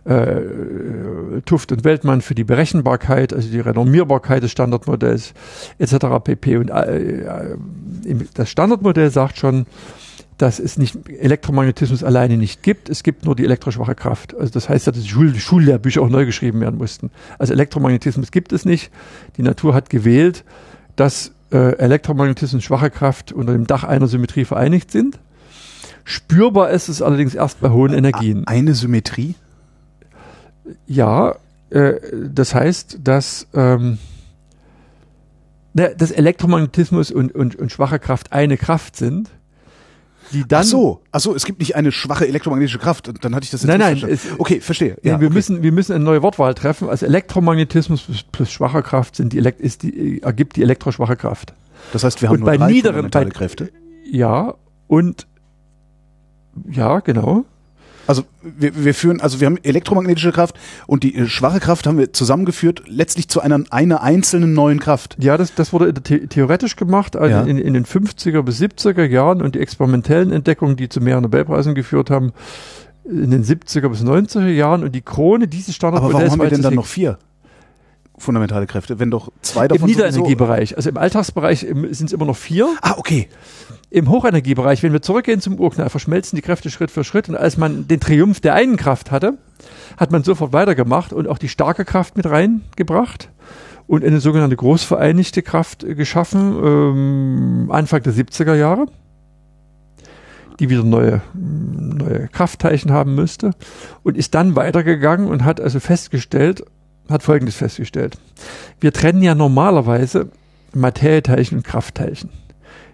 Äh, Tuft und Weltmann für die Berechenbarkeit, also die Renommierbarkeit des Standardmodells etc. pp. Und äh, äh, das Standardmodell sagt schon, dass es nicht Elektromagnetismus alleine nicht gibt. Es gibt nur die elektroschwache Kraft. Also das heißt ja, dass die Schul Schullehrbücher auch neu geschrieben werden mussten. Also Elektromagnetismus gibt es nicht. Die Natur hat gewählt, dass äh, Elektromagnetismus und schwache Kraft unter dem Dach einer Symmetrie vereinigt sind. Spürbar ist es allerdings erst bei hohen Energien. Eine Symmetrie? Ja, äh, das heißt, dass, ähm, na, dass Elektromagnetismus und, und, und schwache Kraft eine Kraft sind, die dann Ach so, ach so, es gibt nicht eine schwache elektromagnetische Kraft. Und Dann hatte ich das jetzt Nein, nicht nein, verstanden. Okay, verstehe. Ja, Ja, wir okay. müssen, wir müssen eine neue Wortwahl treffen. Also Elektromagnetismus plus, schwache Kraft sind die, Elekt ist die, ergibt die elektroschwache Kraft. Das heißt, wir haben und nur bei drei niederen- bei- Kräfte. Ja, und ja, genau. Also wir, wir führen, also wir haben elektromagnetische Kraft und die äh, schwache Kraft haben wir zusammengeführt, letztlich zu einer, einer einzelnen neuen Kraft. Ja, das, das wurde the theoretisch gemacht also Ja. in, in den 50er bis 70er Jahren und die experimentellen Entdeckungen, die zu mehreren Nobelpreisen geführt haben, in den 70er bis 90er Jahren und die Krone dieses Aber warum Standardmodells haben wir denn dann noch vier fundamentale Kräfte, wenn doch zwei Im davon sowieso- Niederenergiebereich, also im Alltagsbereich sind es immer noch vier. Ah, okay. Im Hochenergiebereich, wenn wir zurückgehen zum Urknall, verschmelzen die Kräfte Schritt für Schritt. Und als man den Triumph der einen Kraft hatte, hat man sofort weitergemacht und auch die starke Kraft mit reingebracht und eine sogenannte großvereinigte Kraft äh, geschaffen, ähm, Anfang der 70er Jahre, die wieder neue, neue Kraftteilchen haben müsste und ist dann weitergegangen und hat also festgestellt, hat Folgendes festgestellt. Wir trennen ja normalerweise Materieteilchen und Kraftteilchen.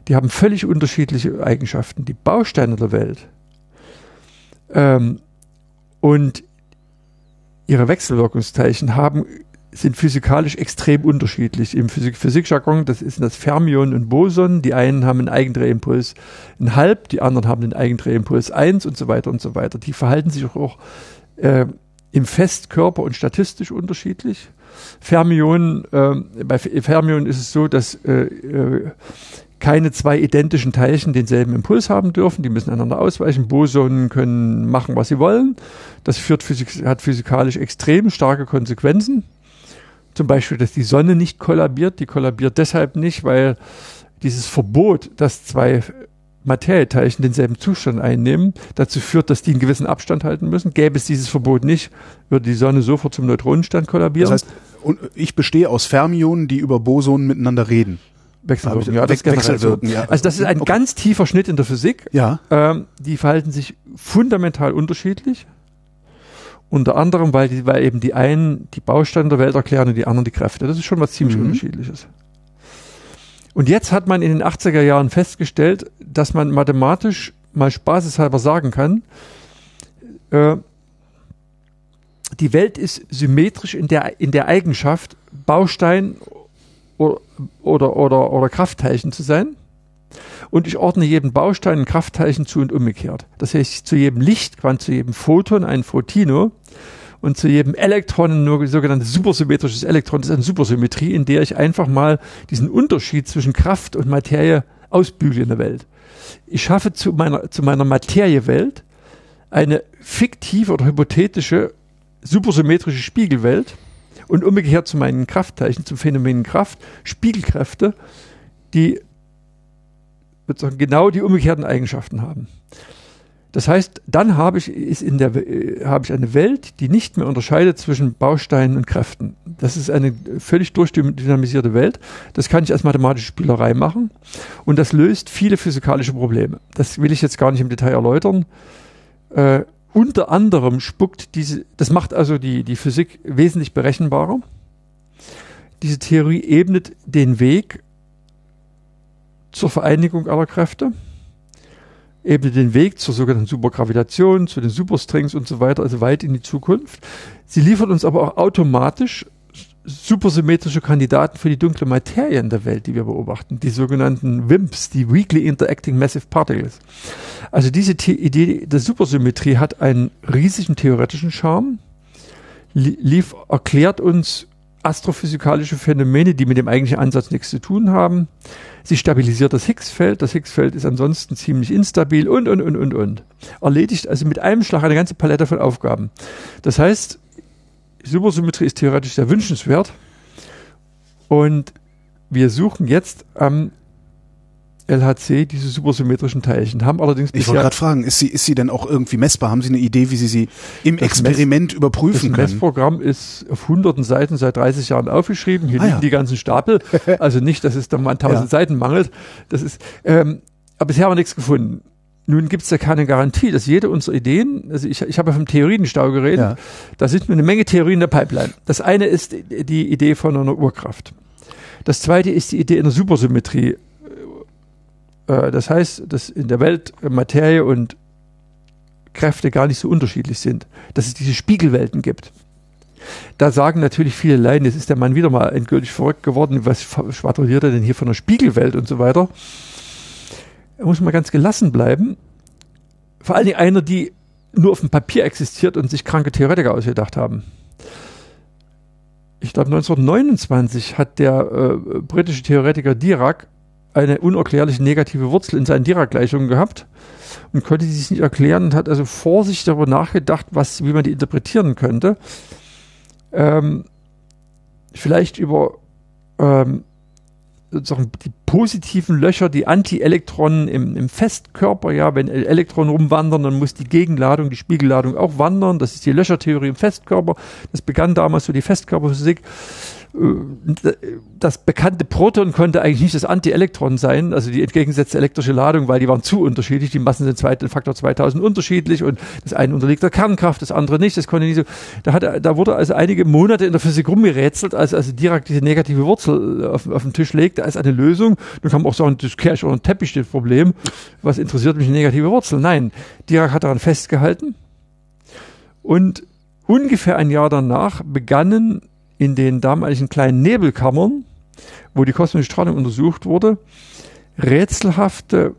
Die haben völlig unterschiedliche Eigenschaften. Die Bausteine der Welt ähm, und ihre Wechselwirkungsteilchen haben sind physikalisch extrem unterschiedlich. Im Physik Physikjargon, das ist das Fermion und Boson. Die einen haben einen Eigendrehimpuls ein halb, die anderen haben einen Eigendrehimpuls eins und so weiter und so weiter. Die verhalten sich auch äh, im Festkörper und statistisch unterschiedlich. Fermion, äh, bei Fermion ist es so, dass äh, äh, keine zwei identischen Teilchen denselben Impuls haben dürfen. Die müssen einander ausweichen. Bosonen können machen, was sie wollen. Das führt Physik, hat physikalisch extrem starke Konsequenzen. Zum Beispiel, dass die Sonne nicht kollabiert. Die kollabiert deshalb nicht, weil dieses Verbot, dass zwei Materieteilchen denselben Zustand einnehmen, dazu führt, dass die einen gewissen Abstand halten müssen. Gäbe es dieses Verbot nicht, würde die Sonne sofort zum Neutronenstand kollabieren. Das heißt, ich bestehe aus Fermionen, die über Bosonen miteinander reden. Wechselwirken, ja, das Wechselwirken, ja. Also das ist ein okay. ganz tiefer Schnitt in der Physik. Ja. Ähm, die verhalten sich fundamental unterschiedlich. Unter anderem, weil, die, weil eben die einen die Bausteine der Welt erklären und die anderen die Kräfte. Das ist schon was ziemlich mhm. unterschiedliches. Und jetzt hat man in den 80er Jahren festgestellt, dass man mathematisch mal spaßeshalber sagen kann, äh, die Welt ist symmetrisch in der, in der Eigenschaft, Baustein oder, oder, oder, oder Kraftteilchen zu sein. Und ich ordne jedem Baustein ein Kraftteilchen zu und umgekehrt. Das heißt, zu jedem Lichtquant, zu jedem Photon ein Photino und zu jedem Elektron nur sogenanntes supersymmetrisches Elektron. Das ist eine Supersymmetrie, in der ich einfach mal diesen Unterschied zwischen Kraft und Materie ausbügle in der Welt. Ich schaffe zu meiner, zu meiner Materiewelt eine fiktive oder hypothetische supersymmetrische Spiegelwelt und umgekehrt zu meinen Kraftteilchen, zum Phänomen Kraft, Spiegelkräfte, die genau die umgekehrten Eigenschaften haben. Das heißt, dann habe ich, ist in der, äh, habe ich eine Welt, die nicht mehr unterscheidet zwischen Bausteinen und Kräften. Das ist eine völlig durchdynamisierte Welt. Das kann ich als mathematische Spielerei machen. Und das löst viele physikalische Probleme. Das will ich jetzt gar nicht im Detail erläutern. Äh, unter anderem spuckt diese, das macht also die, die Physik wesentlich berechenbarer. Diese Theorie ebnet den Weg zur Vereinigung aller Kräfte ebnet den Weg zur sogenannten Supergravitation, zu den Superstrings und so weiter, also weit in die Zukunft. Sie liefert uns aber auch automatisch supersymmetrische Kandidaten für die dunkle Materie in der Welt, die wir beobachten, die sogenannten WIMPs, die Weakly Interacting Massive Particles. Also diese The Idee der Supersymmetrie hat einen riesigen theoretischen Charme, lief, erklärt uns astrophysikalische Phänomene, die mit dem eigentlichen Ansatz nichts zu tun haben. Sie stabilisiert das Higgsfeld. Das Higgsfeld ist ansonsten ziemlich instabil und, und, und, und, und. Erledigt also mit einem Schlag eine ganze Palette von Aufgaben. Das heißt, Supersymmetrie ist theoretisch sehr wünschenswert. Und wir suchen jetzt am LHC diese supersymmetrischen Teilchen. Haben allerdings Ich wollte gerade fragen, ist sie, ist sie denn auch irgendwie messbar? Haben Sie eine Idee, wie Sie sie im Experiment Mess, überprüfen das können? Das Messprogramm ist auf hunderten Seiten seit 30 Jahren aufgeschrieben. Hier ah, liegen ja. die ganzen Stapel. Also nicht, dass es da mal an tausend ja. Seiten mangelt. Das ist, ähm, aber bisher haben wir nichts gefunden. Nun gibt es ja keine Garantie, dass jede unserer Ideen, also ich, ich habe ja vom Theorienstau geredet, ja. da sind eine Menge Theorien in der Pipeline. Das eine ist die Idee von einer Urkraft. Das zweite ist die Idee einer Supersymmetrie das heißt, dass in der Welt Materie und Kräfte gar nicht so unterschiedlich sind, dass es diese Spiegelwelten gibt. Da sagen natürlich viele Leiden, jetzt ist der Mann wieder mal endgültig verrückt geworden, was schwadroniert er denn hier von der Spiegelwelt und so weiter. Er muss mal ganz gelassen bleiben. Vor allen Dingen einer, die nur auf dem Papier existiert und sich kranke Theoretiker ausgedacht haben. Ich glaube 1929 hat der äh, britische Theoretiker Dirac eine unerklärliche negative Wurzel in seinen Dirac-Gleichungen gehabt und konnte die sich nicht erklären und hat also vorsichtig darüber nachgedacht, was, wie man die interpretieren könnte. Ähm, vielleicht über ähm, sozusagen die positiven Löcher, die Anti-Elektronen im, im Festkörper, ja, wenn Elektronen rumwandern, dann muss die Gegenladung, die Spiegelladung auch wandern. Das ist die Löchertheorie im Festkörper. Das begann damals so die Festkörperphysik. Äh, das bekannte Proton konnte eigentlich nicht das Antielektron sein, also die entgegengesetzte elektrische Ladung, weil die waren zu unterschiedlich. Die Massen sind zwei, Faktor 2000 unterschiedlich und das eine unterliegt der Kernkraft, das andere nicht. Das konnte nicht so. Da, hat, da wurde also einige Monate in der Physik rumgerätselt, als also direkt diese negative Wurzel auf, auf den Tisch legte als eine Lösung. Dann kann man auch sagen, das Kirch oder ein Teppich das Problem. Was interessiert mich eine negative Wurzel? Nein, Dirac hat daran festgehalten und ungefähr ein Jahr danach begannen in den damaligen kleinen Nebelkammern, wo die kosmische Strahlung untersucht wurde, rätselhafte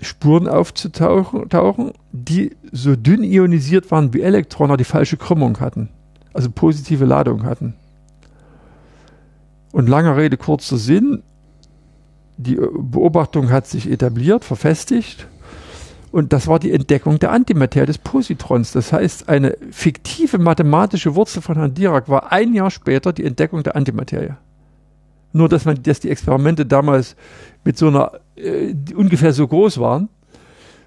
Spuren aufzutauchen, die so dünn ionisiert waren wie Elektronen, die falsche Krümmung hatten, also positive Ladung hatten. Und langer Rede, kurzer Sinn, die Beobachtung hat sich etabliert, verfestigt und das war die Entdeckung der Antimaterie des Positrons. Das heißt, eine fiktive mathematische Wurzel von Herrn Dirac war ein Jahr später die Entdeckung der Antimaterie. Nur, dass man, dass die Experimente damals mit so einer äh, ungefähr so groß waren,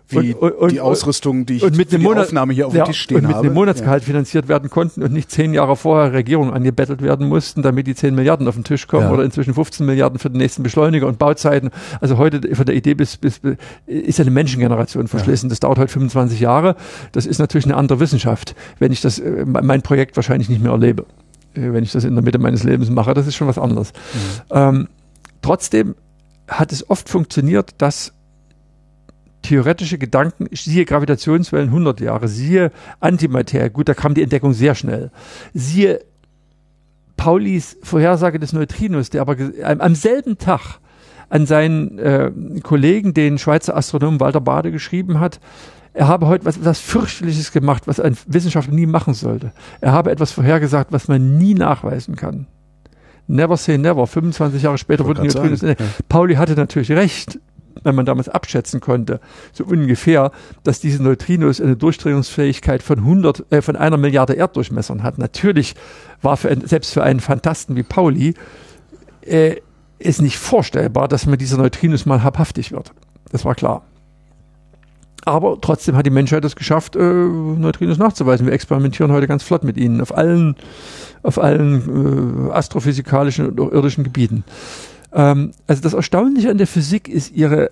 wie und, und, die Ausrüstung, die ich und mit für die Monat, Aufnahme hier auf ja, dem Tisch stehen und mit habe. einem Monatsgehalt ja. finanziert werden konnten und nicht zehn Jahre vorher Regierungen angebettelt werden mussten, damit die zehn Milliarden auf den Tisch kommen ja. oder inzwischen 15 Milliarden für den nächsten Beschleuniger und Bauzeiten. Also heute von der Idee bis, bis, ist eine Menschengeneration verschlissen. Das dauert heute 25 Jahre. Das ist natürlich eine andere Wissenschaft, wenn ich das, äh, mein Projekt wahrscheinlich nicht mehr erlebe. Äh, wenn ich das in der Mitte meines Lebens mache, das ist schon was anderes. Mhm. Ähm, trotzdem hat es oft funktioniert, dass theoretische Gedanken, siehe Gravitationswellen 100 Jahre, siehe Antimaterie, gut, da kam die Entdeckung sehr schnell, siehe Paulis Vorhersage des Neutrinos, der aber am selben Tag an seinen äh, Kollegen, den Schweizer Astronomen Walter Bade, geschrieben hat, er habe heute was, was fürchterliches gemacht, was ein Wissenschaftler nie machen sollte. Er habe etwas vorhergesagt, was man nie nachweisen kann. Never say never. 25 Jahre später wurde Neutrinos. Ja. Pauli hatte natürlich recht wenn man damals abschätzen konnte, so ungefähr, dass diese Neutrinos eine Durchdrehungsfähigkeit von 100, äh, von einer Milliarde Erddurchmessern hat. Natürlich war für selbst für einen Fantasten wie Pauli äh, ist nicht vorstellbar, dass man dieser Neutrinos mal habhaftig wird. Das war klar. Aber trotzdem hat die Menschheit es geschafft, äh, Neutrinos nachzuweisen. Wir experimentieren heute ganz flott mit ihnen auf allen, auf allen äh, astrophysikalischen und irdischen Gebieten. Ähm, also das Erstaunliche an der Physik ist ihre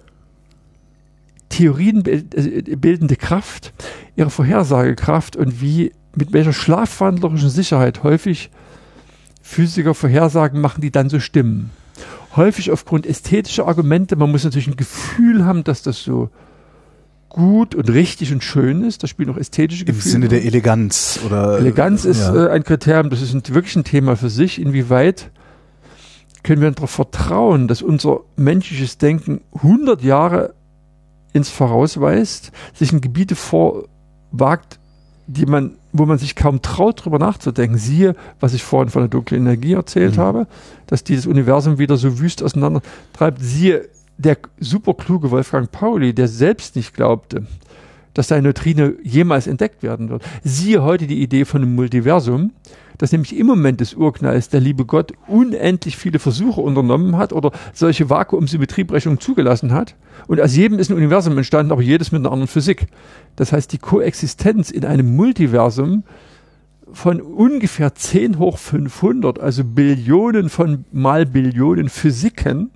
Theorien äh, bildende Kraft, ihre Vorhersagekraft und wie mit welcher schlafwandlerischen Sicherheit häufig Physiker Vorhersagen machen, die dann so stimmen. Häufig aufgrund ästhetischer Argumente. Man muss natürlich ein Gefühl haben, dass das so gut und richtig und schön ist. Da spielt auch ästhetische Gefühle. Im Sinne der Eleganz oder. Eleganz ist ja. äh, ein Kriterium. Das ist ein, wirklich ein Thema für sich. Inwieweit können wir darauf vertrauen, dass unser menschliches Denken 100 Jahre ins Vorausweist, sich in Gebiete vorwagt, die man, wo man sich kaum traut, darüber nachzudenken. Siehe, was ich vorhin von der dunklen Energie erzählt mhm. habe, dass dieses Universum wieder so wüst auseinander treibt. Siehe, der superkluge Wolfgang Pauli, der selbst nicht glaubte, dass seine Neutrino jemals entdeckt werden wird. Siehe heute die Idee von einem Multiversum, dass nämlich im Moment des Urknalls der liebe Gott unendlich viele Versuche unternommen hat oder solche Vakuumsymmetriebrechungen zugelassen hat. Und aus jedem ist ein Universum entstanden, aber jedes mit einer anderen Physik. Das heißt, die Koexistenz in einem Multiversum von ungefähr 10 hoch 500, also Billionen von mal Billionen Physiken,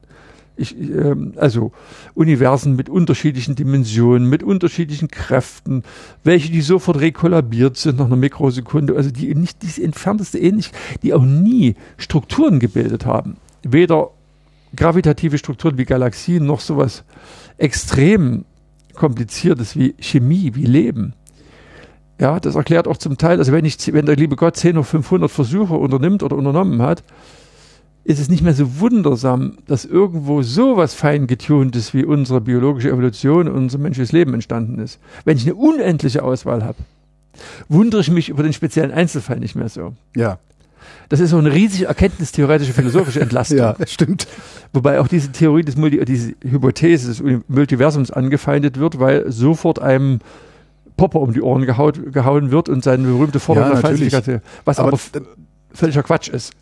ich, ähm, also Universen mit unterschiedlichen Dimensionen, mit unterschiedlichen Kräften, welche die sofort rekollabiert sind nach einer Mikrosekunde, also die nicht diese entfernteste ähnlich, die auch nie Strukturen gebildet haben. Weder gravitative Strukturen wie Galaxien noch sowas extrem kompliziertes wie Chemie, wie Leben. Ja, das erklärt auch zum Teil, also wenn ich, wenn der liebe Gott 10 oder 500 Versuche unternimmt oder unternommen hat, ist es nicht mehr so wundersam, dass irgendwo so was fein getuntes wie unsere biologische Evolution und unser menschliches Leben entstanden ist. Wenn ich eine unendliche Auswahl habe, wundere ich mich über den speziellen Einzelfall nicht mehr so. Ja. Das ist so eine riesige erkenntnistheoretische, philosophische Entlastung. ja, stimmt. Wobei auch diese Theorie des Multi diese Hypothese des Multiversums angefeindet wird, weil sofort einem Popper um die Ohren gehaut, gehauen wird und seine berühmte Forderung ja, was aber, aber völliger Quatsch ist.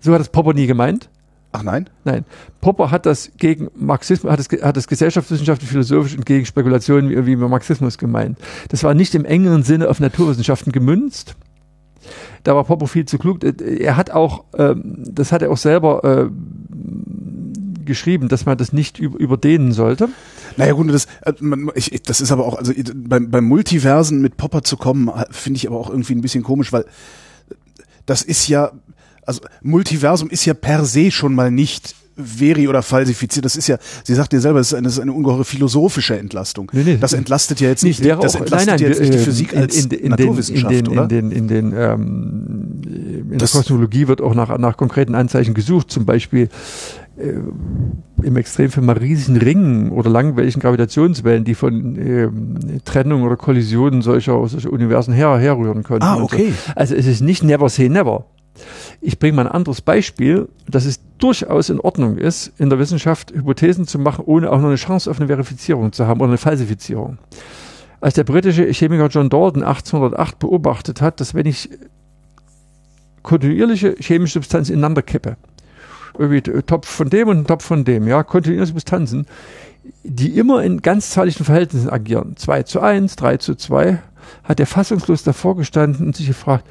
So hat es Popper nie gemeint. Ach nein? Nein. Popper hat das gegen Marxismus, hat es, hat das gesellschaftswissenschaftlich, philosophisch und gegen Spekulationen wie, wie Marxismus gemeint. Das war nicht im engeren Sinne auf Naturwissenschaften gemünzt. Da war Popper viel zu klug. Äh, Er hat auch, ähm, das hat er auch selber äh, geschrieben, dass man das nicht über, überdehnen sollte. Naja gut, das, äh, ich, das ist aber auch, also beim, beim Multiversen mit Popper zu kommen, äh, finde ich aber auch irgendwie ein bisschen komisch, weil das ist ja, also Multiversum ist ja per se schon mal nicht veri oder falsifiziert. Das ist ja, sie sagt dir selber, das ist eine, das ist eine ungeheure philosophische Entlastung. Nee, nee. das entlastet ja jetzt Nicht, wäre das auch, entlastet nein, nein, ja jetzt nicht die äh, Physik in, als in, in Naturwissenschaft, den, in oder? In den, in den, ähm, in der Kosmologie wird auch nach, nach konkreten Anzeichen gesucht, zum Beispiel äh, im Extremfall mal riesigen Ringen oder langwelligen Gravitationswellen, die von ähm, Trennung oder Kollisionen solcher, solcher Universen her, herrühren können. Ah, okay. So. Also es ist nicht never say never. Ich bringe mal ein anderes Beispiel, dass es durchaus in Ordnung ist, in der Wissenschaft Hypothesen zu machen, ohne auch noch eine Chance auf eine Verifizierung zu haben oder eine Falsifizierung. Als der britische Chemiker John Dalton 1808 beobachtet hat, dass wenn ich kontinuierliche chemische Substanzen ineinander kippe, irgendwie ein Topf von dem und Topf von dem, ja, kontinuierliche Substanzen, die immer in ganzzahligen Verhältnissen agieren, 2 zu 1, 3 zu 2, hat er fassungslos davor gestanden und sich gefragt,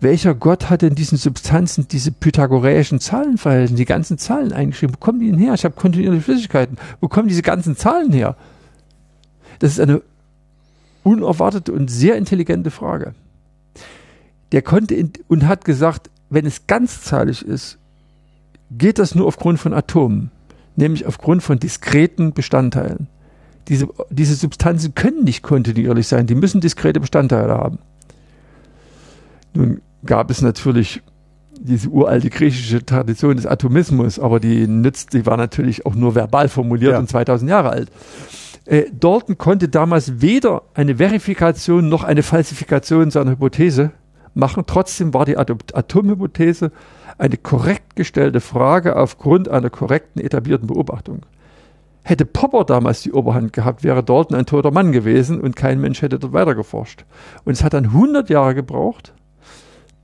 welcher Gott hat denn diesen Substanzen diese pythagoreischen Zahlenverhältnisse, die ganzen Zahlen eingeschrieben? Wo kommen die denn her? Ich habe kontinuierliche Flüssigkeiten. Wo kommen diese ganzen Zahlen her? Das ist eine unerwartete und sehr intelligente Frage. Der konnte in, und hat gesagt, wenn es ganzzahlig ist, geht das nur aufgrund von Atomen, nämlich aufgrund von diskreten Bestandteilen. Diese, diese Substanzen können nicht kontinuierlich sein, die müssen diskrete Bestandteile haben. Nun gab es natürlich diese uralte griechische Tradition des Atomismus, aber die nützt, die war natürlich auch nur verbal formuliert Ja. und 2000 Jahre alt. Äh, Dalton konnte damals weder eine Verifikation noch eine Falsifikation seiner Hypothese machen. Trotzdem war die Atom Atomhypothese eine korrekt gestellte Frage aufgrund einer korrekten etablierten Beobachtung. Hätte Popper damals die Oberhand gehabt, wäre Dalton ein toter Mann gewesen und kein Mensch hätte dort weiter geforscht. Und es hat dann 100 Jahre gebraucht,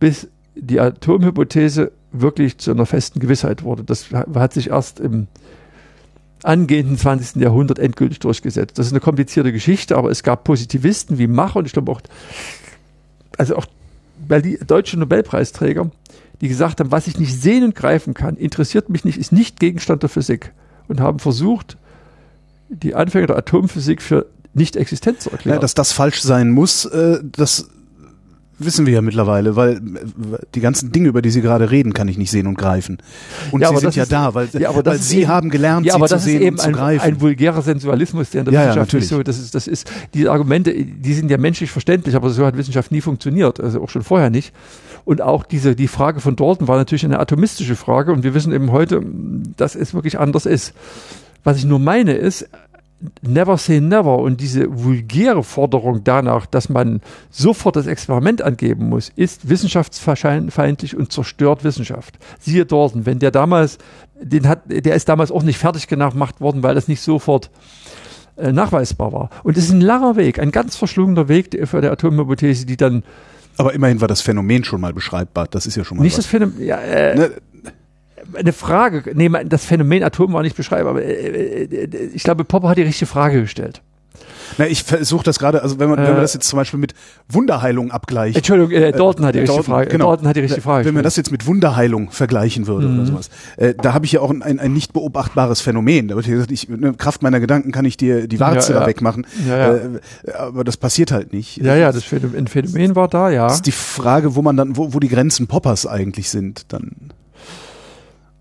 bis die Atomhypothese wirklich zu einer festen Gewissheit wurde. Das hat sich erst im angehenden 20. Jahrhundert endgültig durchgesetzt. Das ist eine komplizierte Geschichte, aber es gab Positivisten wie Mach und ich glaube auch, also auch Berlin, deutsche Nobelpreisträger, die gesagt haben, was ich nicht sehen und greifen kann, interessiert mich nicht, ist nicht Gegenstand der Physik und haben versucht, die Anfänge der Atomphysik für nicht existent zu erklären. Ja, dass das falsch sein muss, äh, das wissen wir ja mittlerweile, weil die ganzen Dinge, über die Sie gerade reden, kann ich nicht sehen und greifen. Und Ja, Sie sind ja ist- da, weil, ja, weil Sie eben- haben gelernt, ja, sie aber zu das ist sehen eben und zu ein, greifen. ein vulgärer Sensualismus, der in der Ja, ja, Wissenschaft nicht natürlich. so, das ist, das ist, diese Argumente, die sind ja menschlich verständlich, aber so hat Wissenschaft nie funktioniert, also auch schon vorher nicht. Und auch diese, die Frage von Dalton war natürlich eine atomistische Frage und wir wissen eben heute, dass es wirklich anders ist. Was ich nur meine ist, never say never und diese vulgäre Forderung danach, dass man sofort das Experiment angeben muss, ist wissenschaftsfeindlich und zerstört Wissenschaft. Siehe Dalton, wenn der damals, den hat, der ist damals auch nicht fertig gemacht worden, weil das nicht sofort äh, nachweisbar war. Und es ist ein langer Weg, ein ganz verschlungener Weg für die Atomhypothese, die dann Aber immerhin war das Phänomen schon mal beschreibbar. Das ist ja schon mal nicht das was. Phänomen, ja, äh, Ne, eine Frage, nee, das Phänomen Atom war nicht beschreibbar, aber äh, äh, ich glaube, Popper hat die richtige Frage gestellt. na, ich versuche das gerade, also wenn man, wenn Äh, man das jetzt zum Beispiel mit Wunderheilung abgleicht. Entschuldigung, äh, Dalton hat die Äh, richtige Dalton, Frage. genau. Dalton hat die richtige Frage. Wenn man das jetzt mit Wunderheilung vergleichen würde Mhm. oder sowas, äh, da habe ich ja auch ein, ein, ein nicht beobachtbares Phänomen. Da wird gesagt, ich, ne, Kraft meiner Gedanken kann ich dir die Warze Ja, ja. da wegmachen. Ja, ja. Äh, aber das passiert halt nicht. ja, ja, das Phänomen, ein Phänomen war da, ja. Das ist die Frage, wo man dann, wo, wo die Grenzen Poppers eigentlich sind, dann.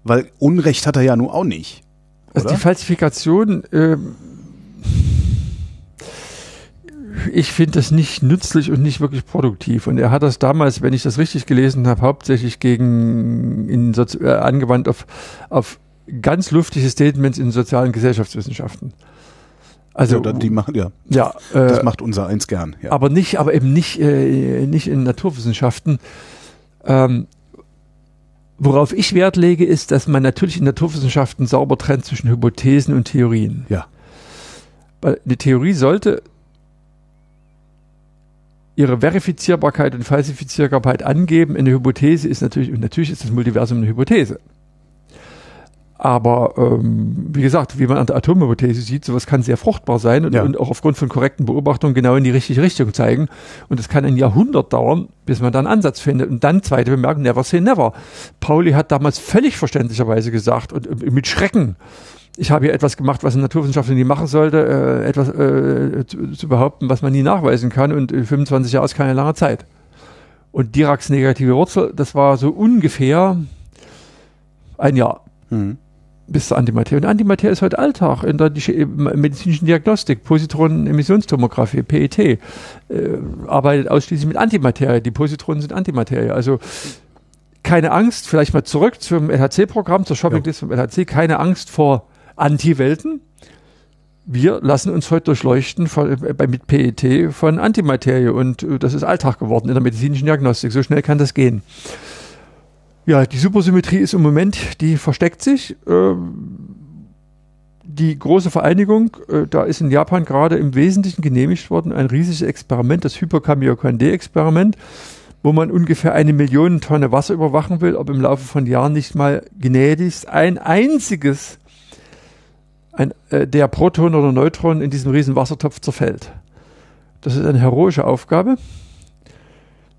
Weil Unrecht hat er ja nun auch nicht. Also oder? die Falsifikation, ähm, ich finde das nicht nützlich und nicht wirklich produktiv. Und er hat das damals, wenn ich das richtig gelesen habe, hauptsächlich gegen in Sozi äh, angewandt auf, auf ganz luftige Statements in sozialen Gesellschaftswissenschaften. Also ja, die machen, ja, ja, äh, das macht unser eins gern. Ja. aber nicht, aber eben nicht, äh, nicht in Naturwissenschaften. Ähm, worauf ich Wert lege, ist, dass man natürlich in Naturwissenschaften sauber trennt zwischen Hypothesen und Theorien. ja. Weil die Theorie sollte ihre Verifizierbarkeit und Falsifizierbarkeit angeben. Eine Hypothese ist natürlich, und natürlich ist das Multiversum eine Hypothese. Aber ähm, wie gesagt, wie man an der Atomhypothese sieht, sowas kann sehr fruchtbar sein und, Ja. und auch aufgrund von korrekten Beobachtungen genau in die richtige Richtung zeigen. Und es kann ein Jahrhundert dauern, bis man da einen Ansatz findet. Und dann zweite Bemerkung, never say never. Pauli hat damals völlig verständlicherweise gesagt und äh, mit Schrecken, ich habe hier etwas gemacht, was ein Naturwissenschaftler nie machen sollte, äh, etwas äh, zu, zu behaupten, was man nie nachweisen kann. Und äh, 25 Jahre ist keine lange Zeit. Und Diraks negative Wurzel, das war so ungefähr ein Jahr Mhm. Bis zur Antimaterie. Und Antimaterie ist heute Alltag in der di- medizinischen Diagnostik, Positronen-Emissionstomographie, PET, äh, arbeitet ausschließlich mit Antimaterie. Die Positronen sind Antimaterie. Also keine Angst, vielleicht mal zurück zum LHC-Programm, zur Shoppinglist vom LHC, keine Angst vor Antiwelten. Wir lassen uns heute durchleuchten von, äh, mit PET von Antimaterie und äh, das ist Alltag geworden in der medizinischen Diagnostik. So schnell kann das gehen. Ja, die Supersymmetrie ist im Moment, die versteckt sich. Ähm, die große Vereinigung, äh, da ist in Japan gerade im Wesentlichen genehmigt worden, ein riesiges Experiment, das Hyperkamiokande-Experiment, wo man ungefähr eine Million Tonne Wasser überwachen will, ob im Laufe von Jahren nicht mal gnädigst ein einziges ein, äh, der Proton oder Neutron in diesem riesen Wassertopf zerfällt. Das ist eine heroische Aufgabe.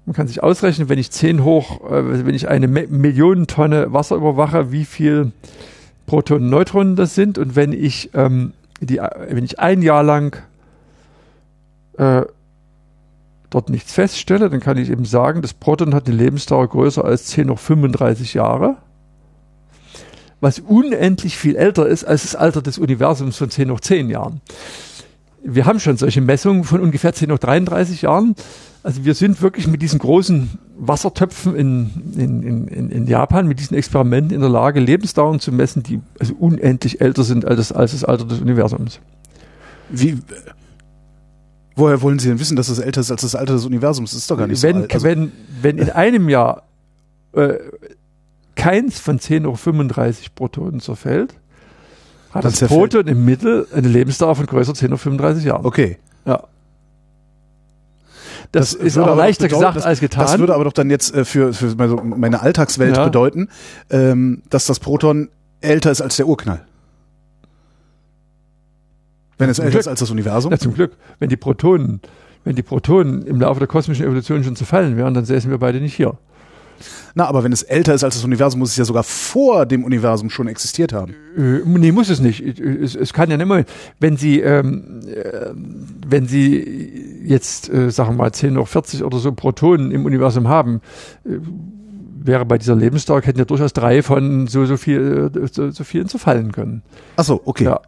Man kann sich ausrechnen, wenn ich 10 hoch, äh, wenn ich eine Me Million Tonne Wasser überwache, wie viel Protonen und Neutronen das sind. Und wenn ich, ähm, die, wenn ich ein Jahr lang äh, dort nichts feststelle, dann kann ich eben sagen, das Proton hat eine Lebensdauer größer als 10 hoch 35 Jahre. Was unendlich viel älter ist als das Alter des Universums von 10 hoch 10 Jahren. Wir haben schon solche Messungen von ungefähr 10 hoch 33 Jahren. Also wir sind wirklich mit diesen großen Wassertöpfen in, in, in, in Japan, mit diesen Experimenten in der Lage, Lebensdauern zu messen, die also unendlich älter sind als das, als das Alter des Universums. Wie, woher wollen Sie denn wissen, dass es älter ist als das Alter des Universums? Das ist doch gar nicht wenn, so alt. Also, wenn, wenn in einem Jahr äh, keins von 10 hoch 35 Protonen zerfällt, hat das Proton im Mittel eine Lebensdauer von größer 10 hoch 35 Jahren. okay. Ja. Das, ist würde aber aber leichter doch bedeuten- gesagt das, als getan. Das würde aber doch dann jetzt äh, für, für meine, meine Alltagswelt Ja. bedeuten, ähm, dass das Proton älter ist als der Urknall. Wenn es Zum älter Glück. ist als das Universum. Ja, zum Glück. Wenn die Protonen, wenn die Protonen im Laufe der kosmischen Evolution schon zerfallen wären, dann säßen wir beide nicht hier. Na, aber wenn es älter ist als das Universum, muss es ja sogar vor dem Universum schon existiert haben. Äh, nee, muss es nicht. Es, es kann ja nicht mal, wenn Sie, ähm, äh, wenn Sie jetzt, äh, sagen wir mal, 10 hoch 40 oder so Protonen im Universum haben, äh, wäre bei dieser Lebensdauer, hätten ja durchaus drei von so, so viel, äh, so, so vielen zerfallen können. Ach so, okay. Ja.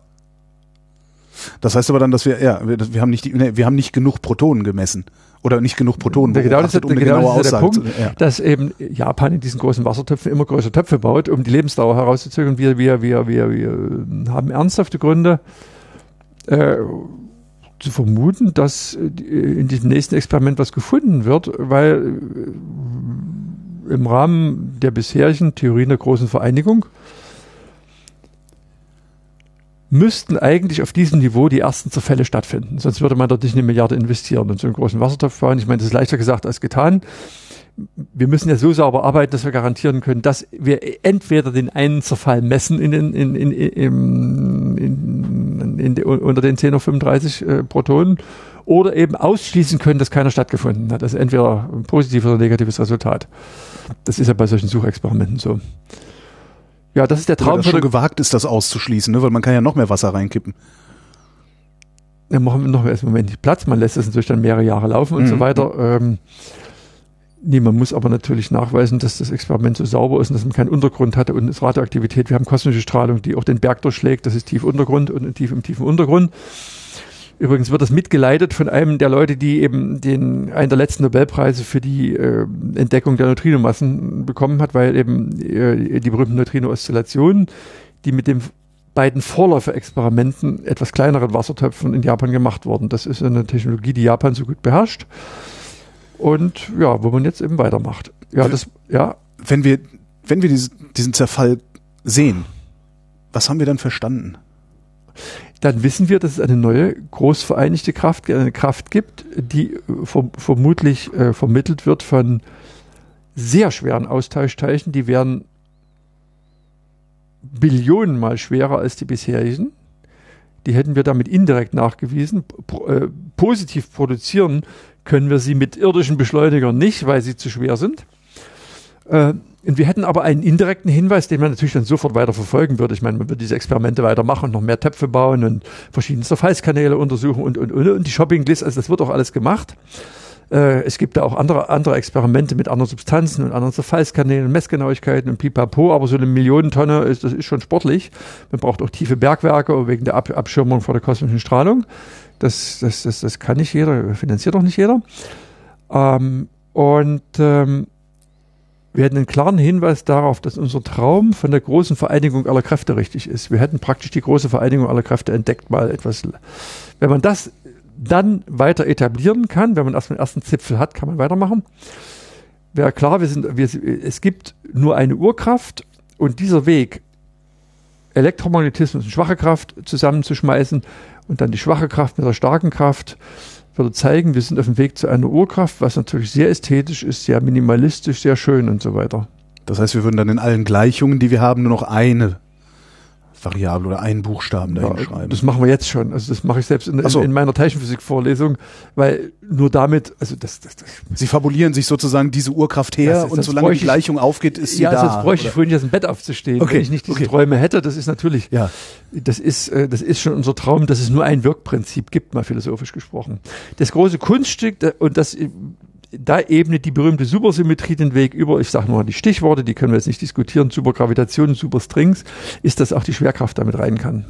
Das heißt aber dann, dass wir, ja, wir, wir haben nicht, die, nee, wir haben nicht genug Protonen gemessen. Oder nicht genug Protonen Der genau ist, um der, genau ist der Punkt, ja. dass eben Japan in diesen großen Wassertöpfen immer größere Töpfe baut, um die Lebensdauer herauszuzögern. Wir, wir, wir, wir, wir haben ernsthafte Gründe äh, zu vermuten, dass äh, in diesem nächsten Experiment was gefunden wird, weil äh, im Rahmen der bisherigen Theorien der großen Vereinigung müssten eigentlich auf diesem Niveau die ersten Zerfälle stattfinden. Sonst würde man dort nicht eine Milliarde investieren und so einen großen Wassertopf bauen. Ich meine, das ist leichter gesagt als getan. Wir müssen ja so sauber arbeiten, dass wir garantieren können, dass wir entweder den einen Zerfall messen in den, in, in, in, in, in, in, unter den 10 auf 35 äh, Protonen oder eben ausschließen können, dass keiner stattgefunden hat. Ist entweder ein positives oder negatives Resultat. Das ist ja bei solchen Suchexperimenten so. Ja, das ist der Traum das für schon gewagt ist, das auszuschließen, ne? weil man kann ja noch mehr Wasser reinkippen. Ja, machen wir noch erst im Moment nicht Platz. Man lässt das natürlich dann mehrere Jahre laufen und Mhm. so weiter. Ähm, nee, man muss aber natürlich nachweisen, dass das Experiment so sauber ist und dass man keinen Untergrund hatte und es Radioaktivität. Wir haben kosmische Strahlung, die auch den Berg durchschlägt. Das ist tief Untergrund und tief im tiefen Untergrund. Übrigens wird das mitgeleitet von einem der Leute, die eben den, einen der letzten Nobelpreise für die äh, Entdeckung der Neutrinomassen bekommen hat, weil eben äh, die berühmten Neutrino-Oszillationen, die mit dem beiden Vorläuferexperimenten etwas kleineren Wassertöpfen in Japan gemacht wurden. Das ist eine Technologie, die Japan so gut beherrscht. Und ja, wo man jetzt eben weitermacht. Ja, das, ja, Wenn wir, wenn wir diese, diesen Zerfall sehen, was haben wir dann verstanden? Dann wissen wir, dass es eine neue großvereinigte Kraft, eine Kraft gibt, die äh, verm vermutlich äh, vermittelt wird von sehr schweren Austauschteilchen, die werden Billionenmal schwerer als die bisherigen. Die hätten wir damit indirekt nachgewiesen. Pro, äh, positiv produzieren können wir sie mit irdischen Beschleunigern nicht, weil sie zu schwer sind. Äh, und wir hätten aber einen indirekten Hinweis, den man natürlich dann sofort weiter verfolgen würde. Ich meine, man würde diese Experimente weitermachen und noch mehr Töpfe bauen und verschiedenste Falskanäle untersuchen und, und, und, und die Shopping-List, also das wird auch alles gemacht. Äh, es gibt da auch andere, andere Experimente mit anderen Substanzen und anderen Zerfallskanälen, Messgenauigkeiten und pipapo, aber so eine Millionentonne ist, das ist schon sportlich. Man braucht auch tiefe Bergwerke wegen der Ab Abschirmung vor der kosmischen Strahlung. Das, das, das, das kann nicht jeder, finanziert doch nicht jeder. Ähm, und ähm, wir hätten einen klaren Hinweis darauf, dass unser Traum von der großen Vereinigung aller Kräfte richtig ist. Wir hätten praktisch die große Vereinigung aller Kräfte entdeckt, mal etwas. Wenn man das dann weiter etablieren kann, wenn man erst den ersten Zipfel hat, kann man weitermachen. Wäre klar, wir sind, wir, es gibt nur eine Urkraft und dieser Weg, Elektromagnetismus und schwache Kraft zusammenzuschmeißen und dann die schwache Kraft mit der starken Kraft, würde zeigen, wir sind auf dem Weg zu einer Urkraft, was natürlich sehr ästhetisch ist, sehr minimalistisch, sehr schön und so weiter. Das heißt, wir würden dann in allen Gleichungen, die wir haben, nur noch eine Variable oder einen Buchstaben dahin ja, schreiben. Das machen wir jetzt schon. Also das mache ich selbst in, so. in, in meiner Teilchenphysik-Vorlesung, weil nur damit, also das, das, das Sie fabulieren sich sozusagen diese Urkraft her ist, und solange die Gleichung aufgeht, ist sie ja, da. Ja, sonst bräuchte ich vorhin aus dem Bett aufzustehen, okay. wenn ich nicht diese okay. Träume hätte. Das ist natürlich, ja. das ist, äh, das ist schon unser Traum, dass es nur ein Wirkprinzip gibt, mal philosophisch gesprochen. Das große Kunststück, und das da ebnet die berühmte Supersymmetrie den Weg über, ich sage nur die Stichworte, die können wir jetzt nicht diskutieren, Supergravitation, Superstrings, ist, dass auch die Schwerkraft damit rein kann.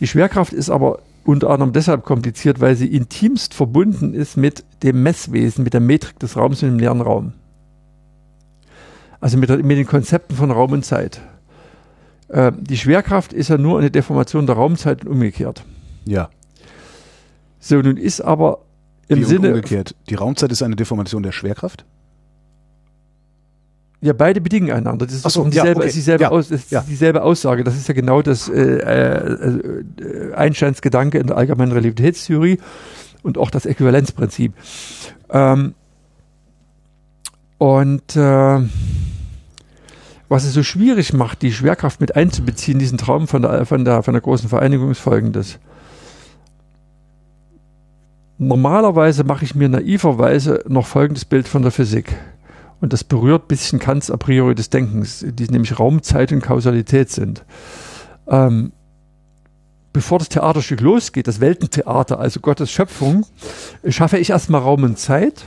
Die Schwerkraft ist aber unter anderem deshalb kompliziert, weil sie intimst verbunden ist mit dem Messwesen, mit der Metrik des Raums in dem leeren Raum. Also mit, mit den Konzepten von Raum und Zeit. Äh, die Schwerkraft ist ja nur eine Deformation der Raumzeit und umgekehrt. Ja. So, nun ist aber im Wie Sinne. Umgekehrt. Die Raumzeit ist eine Deformation der Schwerkraft? Ja, beide bedingen einander. Das ist, so, dieselbe, ja, okay. ist dieselbe, ja, Aus, ist ja. dieselbe Aussage. Das ist ja genau das äh, äh, Einsteins Gedanke in der allgemeinen Relativitätstheorie und auch das Äquivalenzprinzip. Ähm, und äh, was es so schwierig macht, die Schwerkraft mit einzubeziehen, diesen Traum von der, von der, von der großen Vereinigung, ist folgendes. Normalerweise mache ich mir naiverweise noch folgendes Bild von der Physik. Und das berührt ein bisschen Kants a priori des Denkens, die nämlich Raum, Zeit und Kausalität sind. Ähm, bevor das Theaterstück losgeht, das Weltentheater, also Gottes Schöpfung, schaffe ich erstmal Raum und Zeit.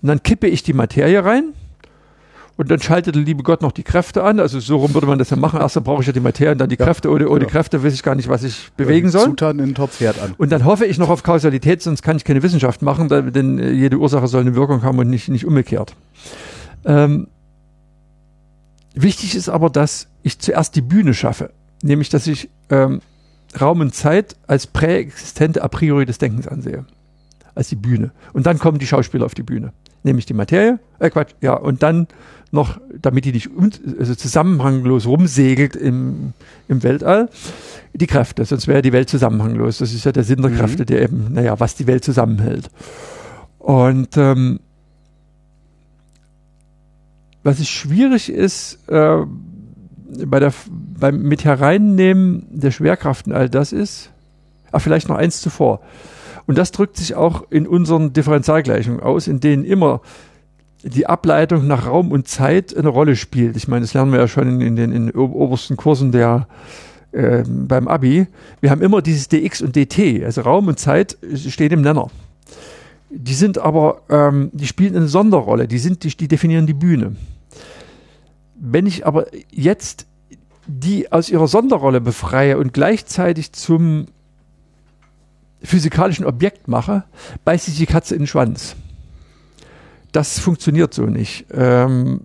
Und dann kippe ich die Materie rein und dann schaltet der liebe Gott noch die Kräfte an. Also so rum würde man das ja machen. Erst dann brauche ich ja die Materie und dann die Ja, Kräfte. Ohne, ohne genau. Kräfte weiß ich gar nicht, was ich bewegen soll. Zutaten in den Topf herd an. Und dann hoffe ich noch auf Kausalität, sonst kann ich keine Wissenschaft machen, denn äh, jede Ursache soll eine Wirkung haben und nicht, nicht umgekehrt. Ähm, wichtig ist aber, dass ich zuerst die Bühne schaffe, nämlich dass ich ähm, Raum und Zeit als präexistente a priori des Denkens ansehe, als die Bühne. Und dann kommen die Schauspieler auf die Bühne, nämlich die Materie, äh Quatsch, ja, und dann noch, damit die nicht also zusammenhanglos rumsegelt im, im Weltall, die Kräfte, sonst wäre die Welt zusammenhanglos. Das ist ja der Sinn der Mhm. Kräfte, der eben, naja, was die Welt zusammenhält. Und ähm, was es schwierig ist, äh, bei der, beim mit Hereinnehmen der Schwerkraft und all das ist, ah, vielleicht noch eins zuvor. Und das drückt sich auch in unseren Differentialgleichungen aus, in denen immer die Ableitung nach Raum und Zeit eine Rolle spielt. Ich meine, das lernen wir ja schon in, den in obersten Kursen der äh, beim Abi. Wir haben immer dieses dx und dt, also Raum und Zeit stehen im Nenner. Die sind aber, ähm, die spielen eine Sonderrolle, die sind, die, die definieren die Bühne. Wenn ich aber jetzt die aus ihrer Sonderrolle befreie und gleichzeitig zum physikalischen Objekt mache, beißt sich die Katze in den Schwanz. Das funktioniert so nicht. Ähm,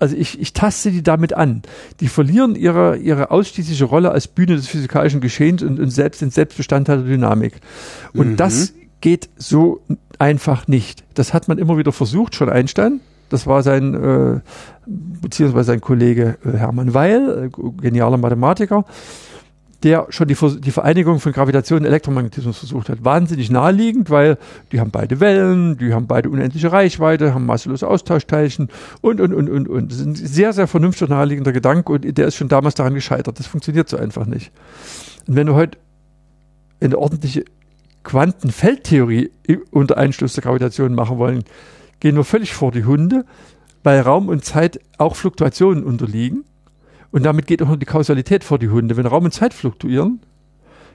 also ich, ich taste die damit an. Die verlieren ihre, ihre ausschließliche Rolle als Bühne des physikalischen Geschehens und, und selbst sind Selbstbestandteil der Dynamik. Und Mhm. das geht so einfach nicht. Das hat man immer wieder versucht, schon Einstein. Das war sein, äh, beziehungsweise sein Kollege äh, Hermann Weil, äh, genialer Mathematiker. Der schon die, die Vereinigung von Gravitation und Elektromagnetismus versucht hat. Wahnsinnig naheliegend, weil die haben beide Wellen, die haben beide unendliche Reichweite, haben masselose Austauschteilchen und, und, und, und, und. Das ist ein sehr, sehr vernünftig und naheliegender Gedanke und der ist schon damals daran gescheitert. Das funktioniert so einfach nicht. Und wenn du heute eine ordentliche Quantenfeldtheorie unter Einschluss der Gravitation machen wollen, gehen wir völlig vor die Hunde, weil Raum und Zeit auch Fluktuationen unterliegen. Und damit geht auch noch die Kausalität vor die Hunde. Wenn Raum und Zeit fluktuieren,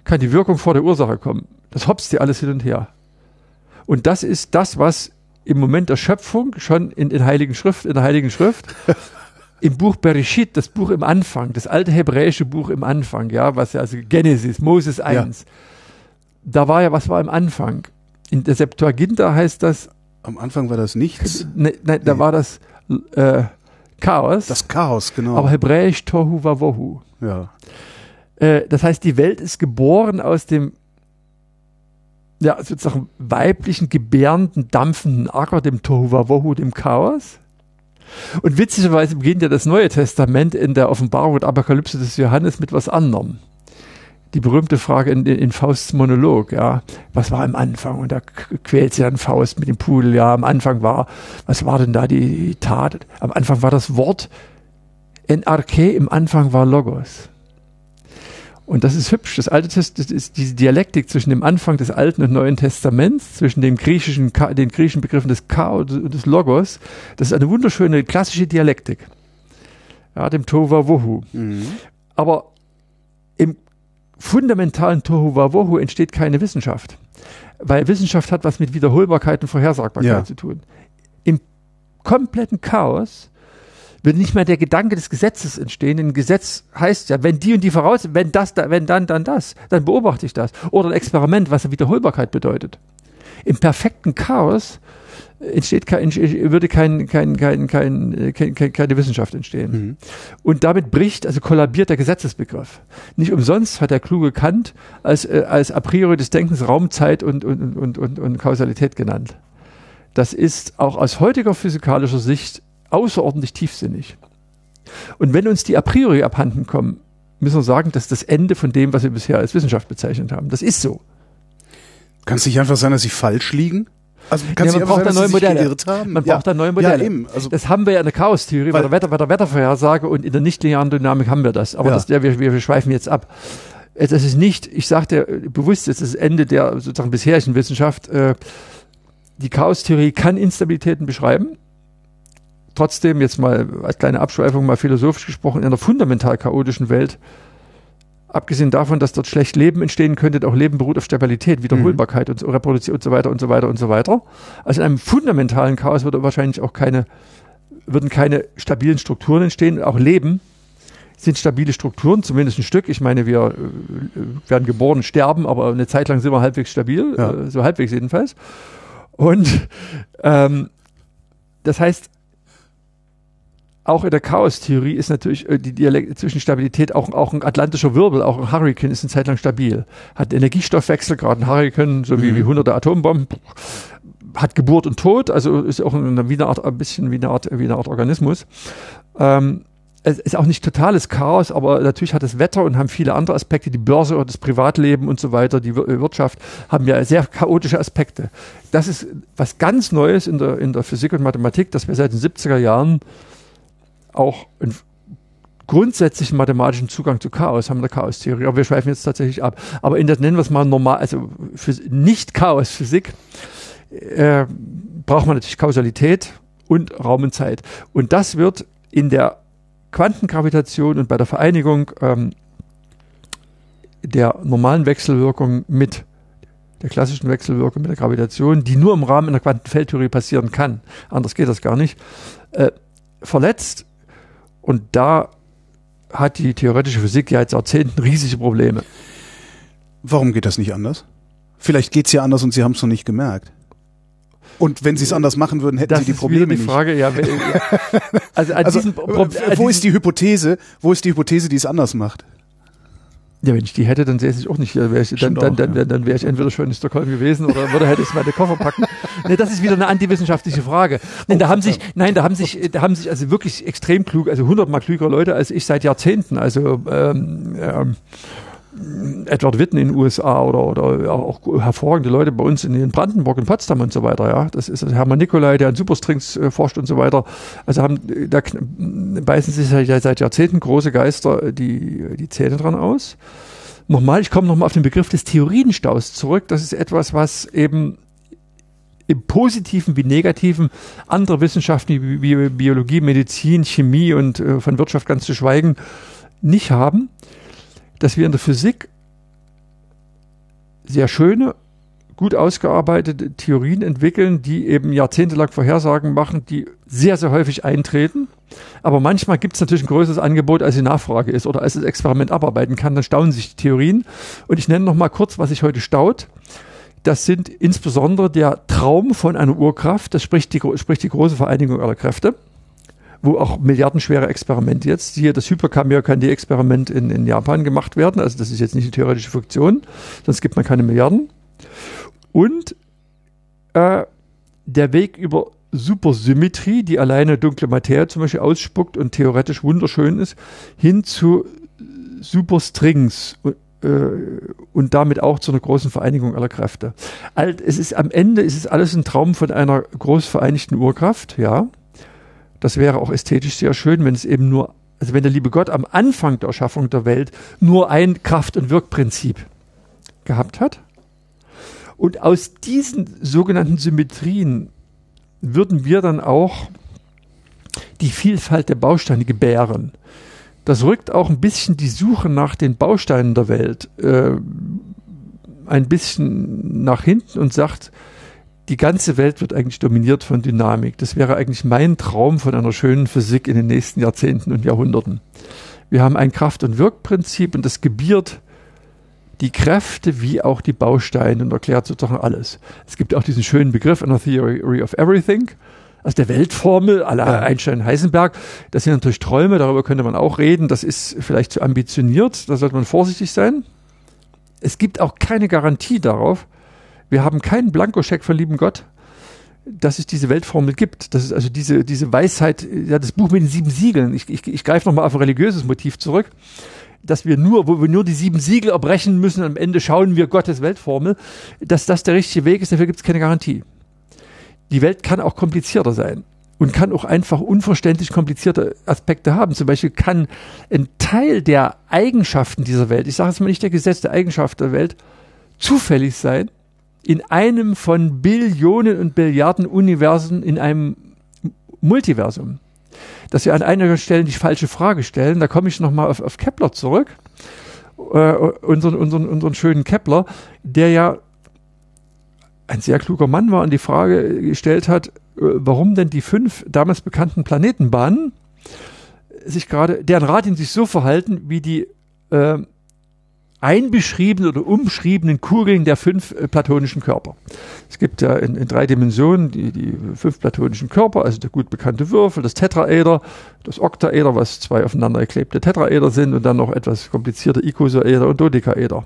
kann die Wirkung vor der Ursache kommen. Das hopst dir alles hin und her. Und das ist das, was im Moment der Schöpfung schon in, in Heiligen Schrift, in der Heiligen Schrift, im Buch Bereshit, das Buch im Anfang, das alte hebräische Buch im Anfang, ja, was ja also Genesis, Moses 1, da war ja, was war im Anfang? In der Septuaginta heißt das, Am Anfang war das nichts. ne, ne, da Nee. war das äh, Chaos, Das Chaos, genau. aber hebräisch Tohu Wavohu. ja. Äh, das heißt, die Welt ist geboren aus dem ja, sozusagen weiblichen, gebärenden, dampfenden Acker, dem Tohu Wavohu, dem Chaos. Und witzigerweise beginnt ja das Neue Testament in der Offenbarung und Apokalypse des Johannes mit was anderem. Die berühmte Frage in, in Fausts Monolog, ja, was war am Anfang? Und da quält sie dann Faust mit dem Pudel, ja, am Anfang war, was war denn da die Tat? Am Anfang war das Wort en arche, im Anfang war Logos. Und das ist hübsch. Das Alte Testament ist diese Dialektik zwischen dem Anfang des Alten und Neuen Testaments, zwischen dem griechischen, den griechischen Begriffen des Chaos und des Logos. Das ist eine wunderschöne klassische Dialektik. Ja, dem Tova Wohu. Mhm. Aber fundamentalen Tohu Wavohu entsteht keine Wissenschaft. Weil Wissenschaft hat was mit Wiederholbarkeit und Vorhersagbarkeit Ja. zu tun. Im kompletten Chaos wird nicht mehr der Gedanke des Gesetzes entstehen. Ein Gesetz heißt ja, wenn die und die voraus, wenn das, da, wenn dann, dann das, dann beobachte ich das. Oder ein Experiment, was Wiederholbarkeit bedeutet. Im perfekten Chaos entsteht kein, würde kein, kein, kein, kein, kein, kein, keine Wissenschaft entstehen. Mhm. Und damit bricht, also kollabiert der Gesetzesbegriff. Nicht umsonst hat der kluge Kant als, äh, als a priori des Denkens Raum, Zeit und, und, und, und, und Kausalität genannt. Das ist auch aus heutiger physikalischer Sicht außerordentlich tiefsinnig. Und wenn uns die a priori abhanden kommen, müssen wir sagen, das ist das Ende von dem, was wir bisher als Wissenschaft bezeichnet haben. Das ist so. Kann es nicht einfach sein, dass sie falsch liegen? Also kann Ja, es man braucht da neue Modelle. Man ja. braucht da neue Modelle. Ja, eben. Also, Das haben wir ja in der Chaostheorie, bei Weil- der, Wetter, bei der Wettervorhersage und in der nichtlinearen Dynamik haben wir das. Aber Ja. das, ja, wir, wir, wir schweifen jetzt ab. Das ist nicht, ich sagte bewusst, das ist das Ende der sozusagen bisherigen Wissenschaft. Äh, Die Chaostheorie kann Instabilitäten beschreiben. Trotzdem, jetzt mal als kleine Abschweifung, mal philosophisch gesprochen, in einer fundamental chaotischen Welt, abgesehen davon, dass dort schlecht Leben entstehen könnte, auch Leben beruht auf Stabilität, Wiederholbarkeit und so, Reproduktion und so weiter und so weiter und so weiter. Also in einem fundamentalen Chaos würde wahrscheinlich auch keine, würden keine stabilen Strukturen entstehen. Auch Leben sind stabile Strukturen, zumindest ein Stück. Ich meine, wir äh, werden geboren, sterben, aber eine Zeit lang sind wir halbwegs stabil, Ja. äh, so halbwegs jedenfalls. Und ähm, das heißt, auch in der Chaostheorie ist natürlich äh, die Dialekt zwischen Stabilität auch, auch ein atlantischer Wirbel, auch ein Hurricane ist eine Zeit lang stabil. Hat Energiestoffwechsel, gerade ein Hurricane, so wie, Mhm. wie hunderte Atombomben, hat Geburt und Tod, also ist auch eine, wie eine Art, ein bisschen wie eine Art, wie eine Art Organismus. Ähm, es ist auch nicht totales Chaos, aber natürlich hat das Wetter und haben viele andere Aspekte, die Börse oder das Privatleben und so weiter, die Wir- Wirtschaft, haben ja sehr chaotische Aspekte. Das ist was ganz Neues in der, in der Physik und Mathematik, dass wir seit den 70er Jahren auch einen grundsätzlichen mathematischen Zugang zu Chaos haben in der Chaostheorie. Aber wir schweifen jetzt tatsächlich ab. Aber in der, nennen wir es mal normal, also für nicht Chaos-Physik, äh, braucht man natürlich Kausalität und Raum und Zeit. Und das wird in der Quantengravitation und bei der Vereinigung ähm, der normalen Wechselwirkung mit der klassischen Wechselwirkung mit der Gravitation, die nur im Rahmen einer Quantenfeldtheorie passieren kann, anders geht das gar nicht, äh, verletzt. Und da hat die theoretische Physik ja seit Jahrzehnten riesige Probleme. warum geht das nicht anders? Vielleicht geht's ja anders und sie haben es noch nicht gemerkt. Und wenn sie es anders machen würden, hätten Das sie die Probleme die nicht. Frage, ja, also Also, wo ist die Hypothese? Wo ist die Hypothese, die es anders macht? Ja, wenn ich die hätte, dann säße ich auch nicht hier. Wär ich, dann dann, dann, ja. dann wäre ich entweder schon in Stockholm gewesen oder würde hätte ich meine Koffer packen. nee, das ist wieder eine antiwissenschaftliche Frage. Nein, da haben sich, nein, da haben sich, da haben sich also wirklich extrem klug, also hundertmal klügere Leute als ich seit Jahrzehnten. Also ähm, ähm, Edward Witten in den USA oder, oder auch hervorragende Leute bei uns in, in Brandenburg und Potsdam und so weiter. Ja, das ist Hermann Nikolai, der an Superstrings äh, forscht und so weiter. Also haben da beißen sich ja seit Jahrzehnten große Geister die die Zähne dran aus. Nochmal, ich komme nochmal auf den Begriff des Theorienstaus zurück. Das ist etwas, was eben im Positiven wie Negativen andere Wissenschaften wie Biologie, Medizin, Chemie und äh, von Wirtschaft ganz zu schweigen nicht haben dass wir in der Physik sehr schöne, gut ausgearbeitete Theorien entwickeln, die eben jahrzehntelang Vorhersagen machen, die sehr, sehr häufig eintreten. Aber manchmal gibt es natürlich ein größeres Angebot, als die Nachfrage ist oder als das Experiment abarbeiten kann. Dann staunen sich die Theorien. Und ich nenne noch mal kurz, was sich heute staut. Das sind insbesondere der Traum von einer Urkraft, das spricht die, spricht die große Vereinigung aller Kräfte wo auch milliardenschwere Experimente jetzt, hier das Hyperkamiokan-D-Experiment in, in Japan gemacht werden. Also das ist jetzt nicht eine theoretische Funktion, sonst gibt man keine Milliarden. Und äh, der Weg über Supersymmetrie, die alleine dunkle Materie zum Beispiel ausspuckt und theoretisch wunderschön ist, hin zu Superstrings äh, und damit auch zu einer großen Vereinigung aller Kräfte. Es ist am Ende ist es alles ein Traum von einer groß vereinigten Urkraft, ja. Das wäre auch ästhetisch sehr schön, wenn es eben nur, also wenn der liebe Gott am Anfang der Erschaffung der Welt nur ein Kraft- und Wirkprinzip gehabt hat. Und aus diesen sogenannten Symmetrien würden wir dann auch die Vielfalt der Bausteine gebären. Das rückt auch ein bisschen die Suche nach den Bausteinen der Welt äh, ein bisschen nach hinten und sagt, die ganze Welt wird eigentlich dominiert von Dynamik. Das wäre eigentlich mein Traum von einer schönen Physik in den nächsten Jahrzehnten und Jahrhunderten. Wir haben ein Kraft- und Wirkprinzip und das gebiert die Kräfte wie auch die Bausteine und erklärt sozusagen alles. Es gibt auch diesen schönen Begriff in der Theory of Everything, also der Weltformel aller ja. Einstein Heisenberg. Das sind natürlich Träume, darüber könnte man auch reden. Das ist vielleicht zu ambitioniert, da sollte man vorsichtig sein. Es gibt auch keine Garantie darauf, wir haben keinen Blankoscheck von lieben Gott, dass es diese Weltformel gibt. Das ist also diese, diese Weisheit, ja, das Buch mit den sieben Siegeln. Ich, ich, ich greife nochmal auf ein religiöses Motiv zurück. Dass wir nur, wo wir nur die sieben Siegel erbrechen müssen, am Ende schauen wir Gottes Weltformel, dass das der richtige Weg ist, dafür gibt es keine Garantie. Die Welt kann auch komplizierter sein und kann auch einfach unverständlich komplizierte Aspekte haben. Zum Beispiel kann ein Teil der Eigenschaften dieser Welt, ich sage jetzt mal nicht der Gesetz der Eigenschaft der Welt, zufällig sein in einem von Billionen und Billiarden Universen in einem Multiversum. Dass wir an einiger Stelle die falsche Frage stellen, da komme ich nochmal auf, auf Kepler zurück, äh, unseren, unseren, unseren schönen Kepler, der ja ein sehr kluger Mann war und die Frage gestellt hat, äh, warum denn die fünf damals bekannten Planetenbahnen sich gerade, deren Radien sich so verhalten, wie die äh, einbeschriebenen oder umschriebenen Kugeln der fünf äh, platonischen Körper. Es gibt ja in, in, drei Dimensionen die, die fünf platonischen Körper, also der gut bekannte Würfel, das Tetraeder, das Oktaeder, was zwei aufeinander geklebte Tetraeder sind und dann noch etwas komplizierte Ikosaeder und Dodekaeder.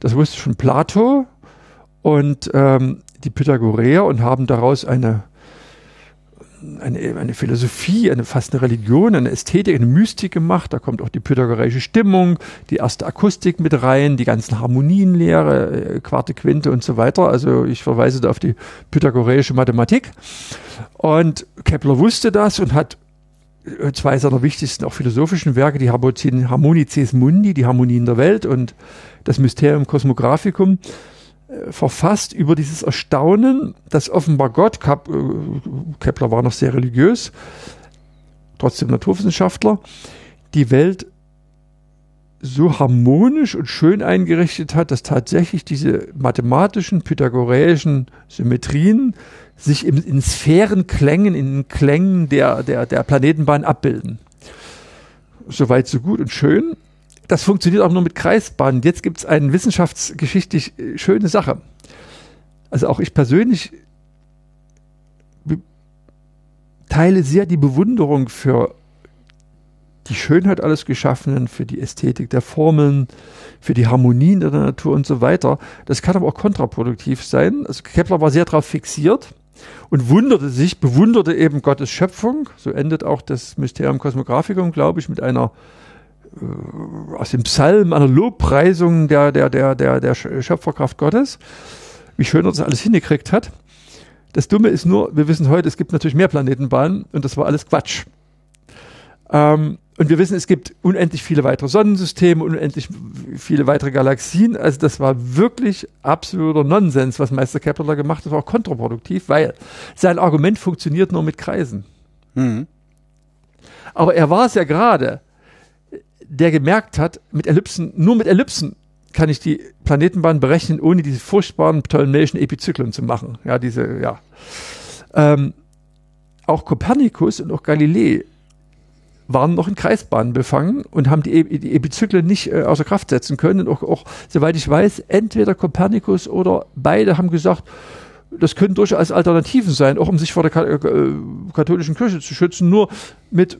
Das wusste schon Plato und ähm, die Pythagoreer und haben daraus eine eine, eine Philosophie, eine fast eine Religion, eine Ästhetik, eine Mystik gemacht. Da kommt auch die pythagoreische Stimmung, die erste Akustik mit rein, die ganzen Harmonienlehre, äh, Quarte, Quinte und so weiter. Also ich verweise da auf die pythagoreische Mathematik. Und Kepler wusste das und hat äh, zwei seiner wichtigsten auch philosophischen Werke, die Harmonices Mundi, die Harmonien der Welt und das Mysterium Cosmographicum, verfasst über dieses Erstaunen, dass offenbar Gott, äh, Kepler war noch sehr religiös, trotzdem Naturwissenschaftler, die Welt so harmonisch und schön eingerichtet hat, dass tatsächlich diese mathematischen, pythagoreischen Symmetrien sich in, in Sphärenklängen, in den Klängen der, der, der Planetenbahn abbilden. Soweit so gut und schön das funktioniert auch nur mit Kreisbahnen. Jetzt gibt es eine wissenschaftsgeschichtlich äh, schöne Sache. Also auch ich persönlich teile sehr die Bewunderung für die Schönheit alles Geschaffenen, für die Ästhetik der Formeln, für die Harmonien der Natur und so weiter. Das kann aber auch kontraproduktiv sein. Also Kepler war sehr darauf fixiert und wunderte sich, bewunderte eben Gottes Schöpfung. So endet auch das Mysterium Cosmographicum, glaube ich, mit einer aus dem Psalm, einer Lobpreisung der, der, der, der, der Schöpferkraft Gottes, wie schön er das alles hingekriegt hat. Das Dumme ist nur, wir wissen heute, es gibt natürlich mehr Planetenbahnen und das war alles Quatsch. Ähm, und wir wissen, es gibt unendlich viele weitere Sonnensysteme, unendlich viele weitere Galaxien. Also das war wirklich absoluter Nonsens, was Meister Kepler da gemacht hat. Das war auch kontraproduktiv, weil sein Argument funktioniert nur mit Kreisen. Mhm. Aber er war es ja gerade, der gemerkt hat, mit Ellipsen, nur mit Ellipsen kann ich die Planetenbahn berechnen, ohne diese furchtbaren ptolemäischen Epizyklen zu machen. Ja, diese, ja. Ähm, auch Kopernikus und auch Galilei waren noch in Kreisbahnen befangen und haben die, e die Epizyklen nicht äh, außer Kraft setzen können. Und auch, auch, soweit ich weiß, entweder Kopernikus oder beide haben gesagt, das können durchaus Alternativen sein, auch um sich vor der äh, katholischen Kirche zu schützen. Nur mit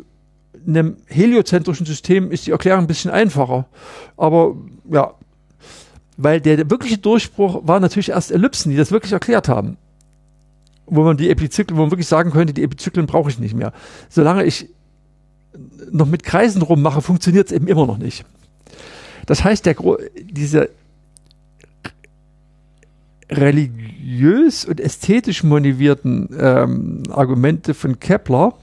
einem heliozentrischen System ist die Erklärung ein bisschen einfacher. Aber ja, weil der, wirkliche Durchbruch war natürlich erst Ellipsen, die das wirklich erklärt haben. Wo man die Epizyklen, wo man wirklich sagen könnte, die Epizyklen brauche ich nicht mehr. Solange ich noch mit Kreisen rummache, funktioniert es eben immer noch nicht. Das heißt, der, diese religiös und ästhetisch motivierten ähm, Argumente von Kepler,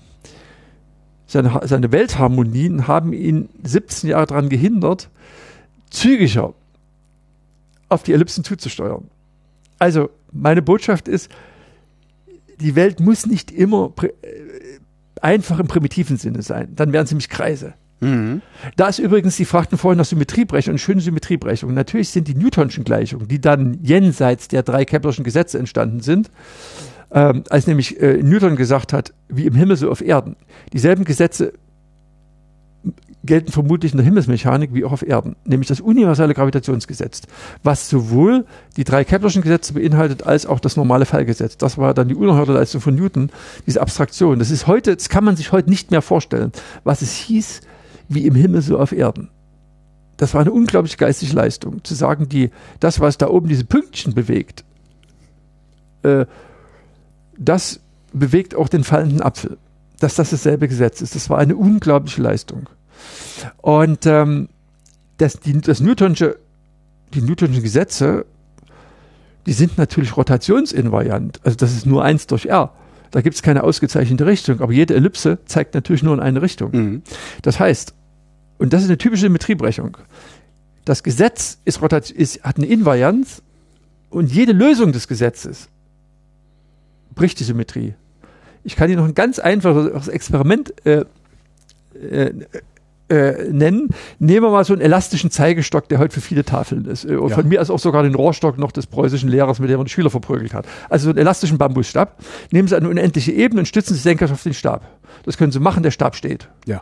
seine, seine Weltharmonien, haben ihn 17 Jahre daran gehindert, zügiger auf die Ellipsen zuzusteuern. Also, meine Botschaft ist, die Welt muss nicht immer äh, einfach im primitiven Sinne sein. Dann wären es nämlich Kreise. Mhm. Da ist übrigens, Sie fragten vorhin nach Symmetriebrechung, eine schöne Symmetriebrechung. Natürlich sind die Newtonschen Gleichungen, die dann jenseits der drei Keplerschen Gesetze entstanden sind, ähm, als nämlich äh, Newton gesagt hat, wie im Himmel so auf Erden. Dieselben Gesetze gelten vermutlich in der Himmelsmechanik wie auch auf Erden, nämlich das universelle Gravitationsgesetz, was sowohl die drei Keplerschen Gesetze beinhaltet als auch das normale Fallgesetz. Das war dann die unerhörte Leistung von Newton, diese Abstraktion. Das ist heute, das kann man sich heute nicht mehr vorstellen, was es hieß, wie im Himmel so auf Erden. Das war eine unglaubliche geistige Leistung, zu sagen, die, das, was da oben diese Pünktchen bewegt, äh, das bewegt auch den fallenden Apfel. Dass das dasselbe Gesetz ist. Das war eine unglaubliche Leistung. Und ähm, das, die, das Newtonsche, die Newtonschen Gesetze, die sind natürlich rotationsinvariant. Also das ist nur eins durch R. Da gibt es keine ausgezeichnete Richtung, aber jede Ellipse zeigt natürlich nur in eine Richtung. Mhm. Das heißt, und das ist eine typische Symmetriebrechung. Das Gesetz ist, ist, hat eine Invarianz und jede Lösung des Gesetzes bricht die Symmetrie. Ich kann hier noch ein ganz einfaches Experiment äh, äh, äh, nennen. Nehmen wir mal so einen elastischen Zeigestock, der heute für viele Tafeln ist. Äh, ja. Von mir ist auch sogar den Rohrstock noch des preußischen Lehrers, mit dem man die Schüler verprügelt hat. Also so einen elastischen Bambusstab. Nehmen Sie eine unendliche Ebene und stützen Sie senkrecht auf den Stab. Das können Sie machen, der Stab steht. Ja.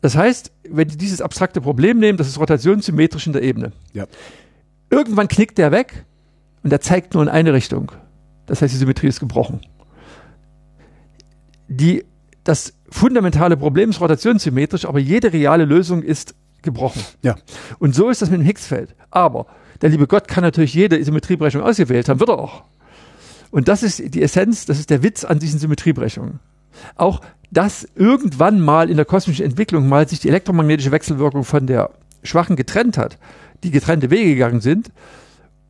Das heißt, wenn Sie dieses abstrakte Problem nehmen, das ist rotationssymmetrisch in der Ebene. Ja. Irgendwann knickt der weg und der zeigt nur in eine Richtung. Das heißt, die Symmetrie ist gebrochen. Die das fundamentale Problem ist rotationssymmetrisch, aber jede reale Lösung ist gebrochen. Ja. Und so ist das mit dem Higgsfeld. Aber der liebe Gott kann natürlich jede Symmetriebrechung ausgewählt haben, wird er auch. Und das ist die Essenz, das ist der Witz an diesen Symmetriebrechungen. Auch, dass irgendwann mal in der kosmischen Entwicklung mal sich die elektromagnetische Wechselwirkung von der schwachen getrennt hat, die getrennte Wege gegangen sind,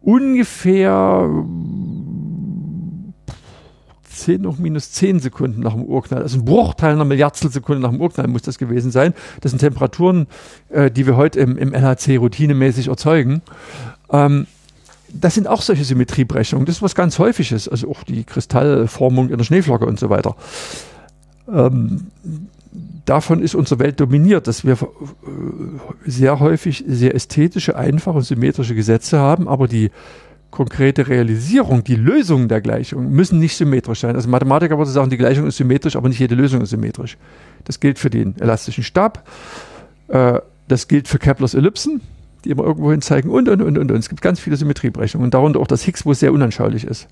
ungefähr 10 hoch minus 10 Sekunden nach dem Urknall. Also ein Bruchteil einer Milliardstelsekunde nach dem Urknall muss das gewesen sein. Das sind Temperaturen, äh, die wir heute im, im LHC routinemäßig erzeugen. Ähm, das sind auch solche Symmetriebrechungen. Das ist was ganz Häufiges. Also auch die Kristallformung in der Schneeflocke und so weiter. Ähm, davon ist unsere Welt dominiert, dass wir äh, sehr häufig sehr ästhetische, einfache und symmetrische Gesetze haben, aber die konkrete Realisierung, die Lösungen der Gleichung müssen nicht symmetrisch sein. Also Mathematiker würde sagen, die Gleichung ist symmetrisch, aber nicht jede Lösung ist symmetrisch. Das gilt für den elastischen Stab, äh, das gilt für Keplers Ellipsen, die immer irgendwo hin zeigen und, und, und, und. Es gibt ganz viele Symmetriebrechungen und darunter auch das Higgs, wo es sehr unanschaulich ist.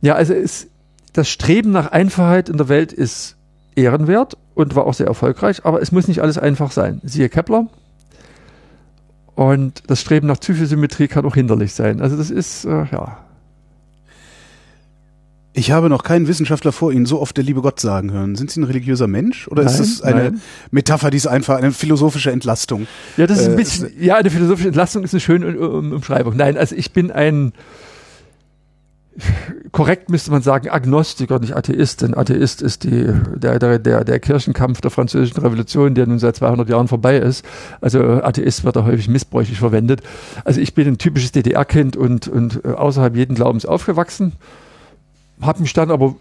Ja, also ist, das Streben nach Einfachheit in der Welt ist ehrenwert und war auch sehr erfolgreich, aber es muss nicht alles einfach sein. Siehe Kepler, und das Streben nach Psychosymmetrie kann auch hinderlich sein. Also das ist, äh, ja. Ich habe noch keinen Wissenschaftler vor Ihnen so oft der liebe Gott sagen hören. Sind Sie ein religiöser Mensch oder ist Nein, das eine nein. Metapher, die ist einfach eine philosophische Entlastung? Ja, das ist ein Äh, bisschen, ja, eine philosophische Entlastung ist eine schöne um, Umschreibung. Nein, also ich bin ein, korrekt müsste man sagen, Agnostiker, nicht Atheist, denn Atheist ist die, der, der, der, der Kirchenkampf der französischen Revolution, der nun seit 200 Jahren vorbei ist. Also Atheist wird da häufig missbräuchlich verwendet. Also ich bin ein typisches DDR-Kind und, und äh, außerhalb jeden Glaubens aufgewachsen, habe mich dann aber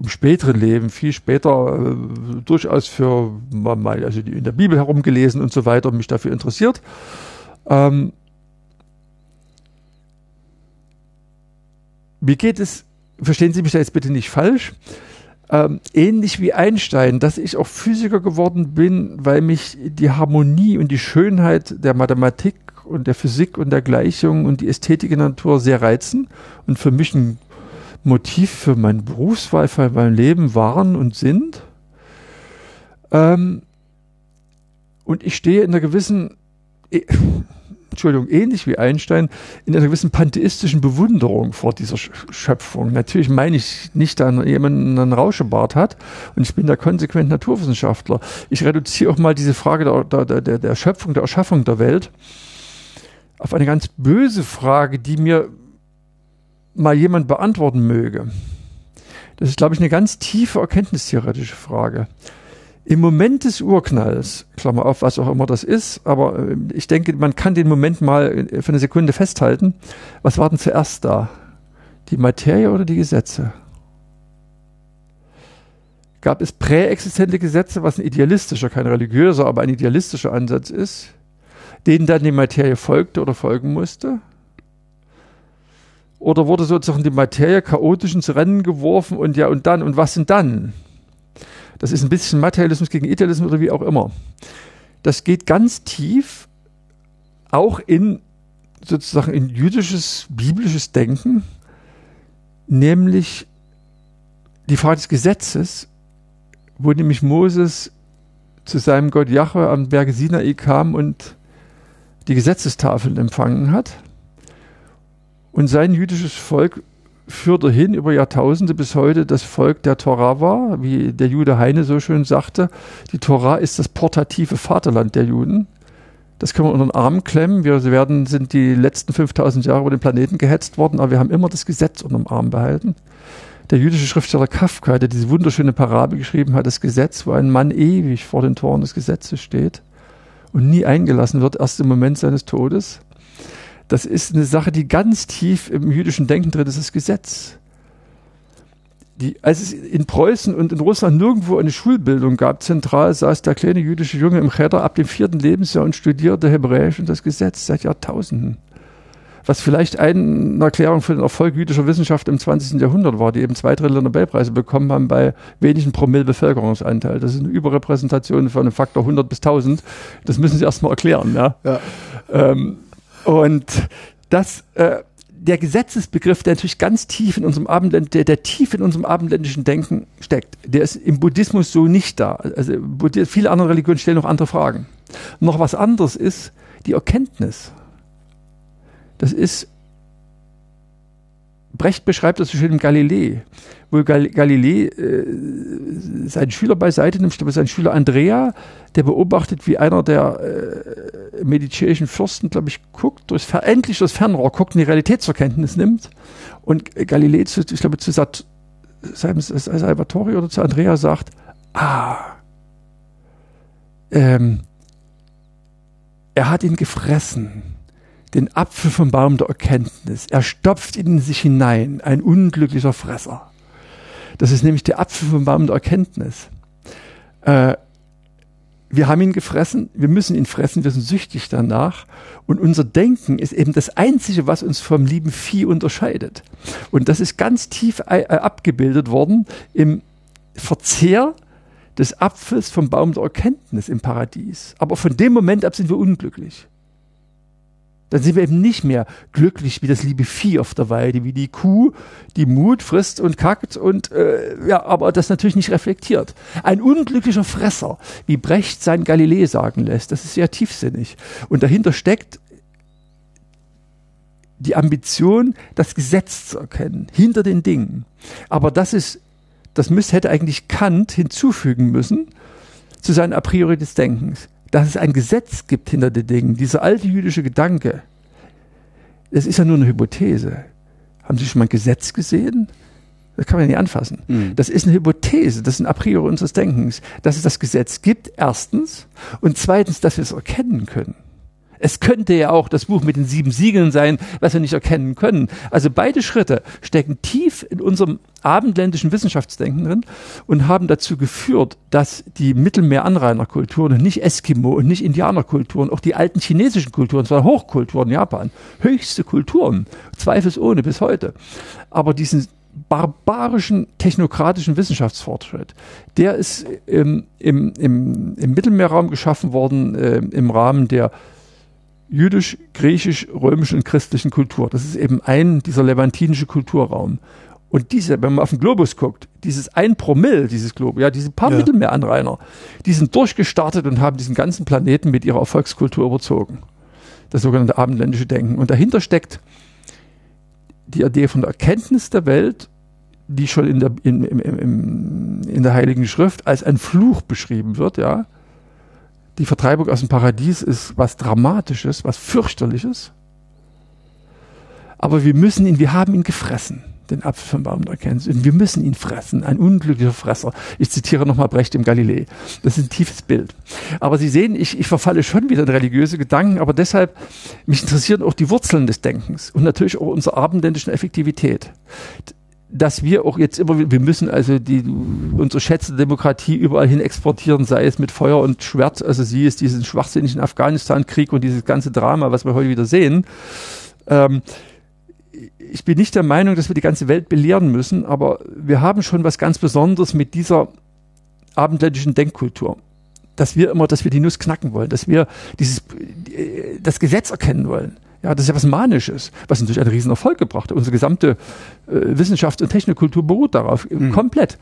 im späteren Leben, viel später, äh, durchaus für mal, also in der Bibel herumgelesen und so weiter, mich dafür interessiert. Ähm, mir geht es, verstehen Sie mich da jetzt bitte nicht falsch, ähm, ähnlich wie Einstein, dass ich auch Physiker geworden bin, weil mich die Harmonie und die Schönheit der Mathematik und der Physik und der Gleichung und die Ästhetik in der Natur sehr reizen und für mich ein Motiv für meine Berufswahl, für mein Leben waren und sind. Ähm, und ich stehe in einer gewissen, eh, Entschuldigung, ähnlich wie Einstein, in einer gewissen pantheistischen Bewunderung vor dieser Sch- Schöpfung. Natürlich meine ich nicht, dass jemand einen Rauschebart hat und ich bin da konsequent Naturwissenschaftler. Ich reduziere auch mal diese Frage der, der, der, der Schöpfung, der Erschaffung der Welt auf eine ganz böse Frage, die mir mal jemand beantworten möge. Das ist, glaube ich, eine ganz tiefe erkenntnistheoretische Frage. Im Moment des Urknalls, Klammer auf, was auch immer das ist, aber äh, ich denke, man kann den Moment mal äh, für eine Sekunde festhalten. Was war denn zuerst da? Die Materie oder die Gesetze? Gab es präexistente Gesetze, was ein idealistischer, kein religiöser, aber ein idealistischer Ansatz ist, denen dann die Materie folgte oder folgen musste? Oder wurde sozusagen die Materie chaotisch ins Rennen geworfen und ja und dann und was sind dann? Das ist ein bisschen Materialismus gegen Idealismus oder wie auch immer. Das geht ganz tief auch in sozusagen in jüdisches, biblisches Denken, nämlich die Frage des Gesetzes, wo nämlich Moses zu seinem Gott Jahwe am Berge Sinai kam und die Gesetzestafeln empfangen hat. Und sein jüdisches Volk führte hin über Jahrtausende bis heute das Volk der Torah war, wie der Jude Heine so schön sagte. Die Torah ist das portative Vaterland der Juden. Das können wir unter den Arm klemmen. Wir werden, sind die letzten 5000 Jahre über den Planeten gehetzt worden, aber wir haben immer das Gesetz unter dem Arm behalten. Der jüdische Schriftsteller Kafka, der diese wunderschöne Parabel geschrieben hat, das Gesetz, wo ein Mann ewig vor den Toren des Gesetzes steht und nie eingelassen wird, erst im Moment seines Todes. Das ist eine Sache, die ganz tief im jüdischen Denken drin ist, das Gesetz. Die, als es in Preußen und in Russland nirgendwo eine Schulbildung gab, zentral saß der kleine jüdische Junge im Cheder ab dem vierten Lebensjahr und studierte Hebräisch und das Gesetz seit Jahrtausenden. Was vielleicht eine Erklärung für den Erfolg jüdischer Wissenschaft im 20. Jahrhundert war, die eben zwei Drittel der Nobelpreise bekommen haben bei wenigen Promille Bevölkerungsanteil. Das ist eine Überrepräsentation von einem Faktor 100 bis 1000. Das müssen Sie erstmal erklären. Ja? Ja. Ähm, und das, äh, der Gesetzesbegriff, der natürlich ganz tief in unserem Abendländ, der, der tief in unserem abendländischen Denken steckt, der ist im Buddhismus so nicht da. Also viele andere Religionen stellen noch andere Fragen. Noch was anderes ist die Erkenntnis. Das ist, Brecht beschreibt das so schön im Galilei, wo Gal Galilei äh, seinen Schüler beiseite nimmt, glaube, sein Schüler Andrea, der beobachtet, wie einer der äh, medizinischen Fürsten, glaube ich, guckt, durchs, endlich durchs Fernrohr guckt und die Realität zur Kenntnis nimmt. Und Galilei, zu, ich glaube, zu Sat Salvatore oder zu Andrea sagt, ah, ähm, er hat ihn gefressen den Apfel vom Baum der Erkenntnis. Er stopft ihn in sich hinein, ein unglücklicher Fresser. Das ist nämlich der Apfel vom Baum der Erkenntnis. Äh, wir haben ihn gefressen, wir müssen ihn fressen, wir sind süchtig danach. Und unser Denken ist eben das Einzige, was uns vom lieben Vieh unterscheidet. Und das ist ganz tief äh, abgebildet worden im Verzehr des Apfels vom Baum der Erkenntnis im Paradies. Aber von dem Moment ab sind wir unglücklich. Dann sind wir eben nicht mehr glücklich wie das liebe Vieh auf der Weide, wie die Kuh, die Mut frisst und kackt und äh, ja, aber das natürlich nicht reflektiert. Ein unglücklicher Fresser, wie Brecht sein Galilei sagen lässt, das ist sehr tiefsinnig. Und dahinter steckt die Ambition, das Gesetz zu erkennen, hinter den Dingen. Aber das ist, das müsste, hätte eigentlich Kant hinzufügen müssen zu seinen A priori des Denkens. Dass es ein Gesetz gibt hinter den Dingen, dieser alte jüdische Gedanke, das ist ja nur eine Hypothese. Haben Sie schon mal ein Gesetz gesehen? Das kann man nicht anfassen. Mhm. Das ist eine Hypothese, das ist ein A priori unseres Denkens, dass es das Gesetz gibt, erstens, und zweitens, dass wir es erkennen können. Es könnte ja auch das Buch mit den sieben Siegeln sein, was wir nicht erkennen können. Also beide Schritte stecken tief in unserem abendländischen Wissenschaftsdenken drin und haben dazu geführt, dass die Mittelmeeranrainerkulturen und nicht Eskimo und nicht Indianerkulturen, auch die alten chinesischen Kulturen, zwar Hochkulturen Japan, höchste Kulturen, zweifelsohne bis heute, aber diesen barbarischen technokratischen Wissenschaftsfortschritt, der ist ähm, im, im, im Mittelmeerraum geschaffen worden äh, im Rahmen der jüdisch, griechisch, römischen und christlichen Kultur. Das ist eben ein, dieser levantinische Kulturraum. Und diese, wenn man auf den Globus guckt, dieses ein Promille dieses Globus, ja, diese paar ja. Mittelmeeranrainer, die sind durchgestartet und haben diesen ganzen Planeten mit ihrer Erfolgskultur überzogen. Das sogenannte abendländische Denken. Und dahinter steckt die Idee von der Erkenntnis der Welt, die schon in der, in, in, in, in der Heiligen Schrift als ein Fluch beschrieben wird, ja die Vertreibung aus dem Paradies ist was Dramatisches, was fürchterliches. Aber wir müssen ihn, wir haben ihn gefressen, den Apfel vom Baum der Erkenntnis. Und wir müssen ihn fressen, ein unglücklicher Fresser. Ich zitiere nochmal Brecht im Galilei. Das ist ein tiefes Bild. Aber Sie sehen, ich, ich verfalle schon wieder in religiöse Gedanken, aber deshalb, mich interessieren auch die Wurzeln des Denkens und natürlich auch unsere abendländischen Effektivität dass wir auch jetzt immer, wir müssen also die, unsere Schätze Demokratie überall hin exportieren, sei es mit Feuer und Schwert, also sie ist diesen schwachsinnigen Afghanistan-Krieg und dieses ganze Drama, was wir heute wieder sehen. Ähm, ich bin nicht der Meinung, dass wir die ganze Welt belehren müssen, aber wir haben schon was ganz Besonderes mit dieser abendländischen Denkkultur. Dass wir immer, dass wir die Nuss knacken wollen, dass wir dieses, das Gesetz erkennen wollen ja, das ist ja was Manisches, was natürlich einen riesen Erfolg gebracht hat. Unsere gesamte äh, Wissenschafts- und Technikkultur beruht darauf, mhm. komplett.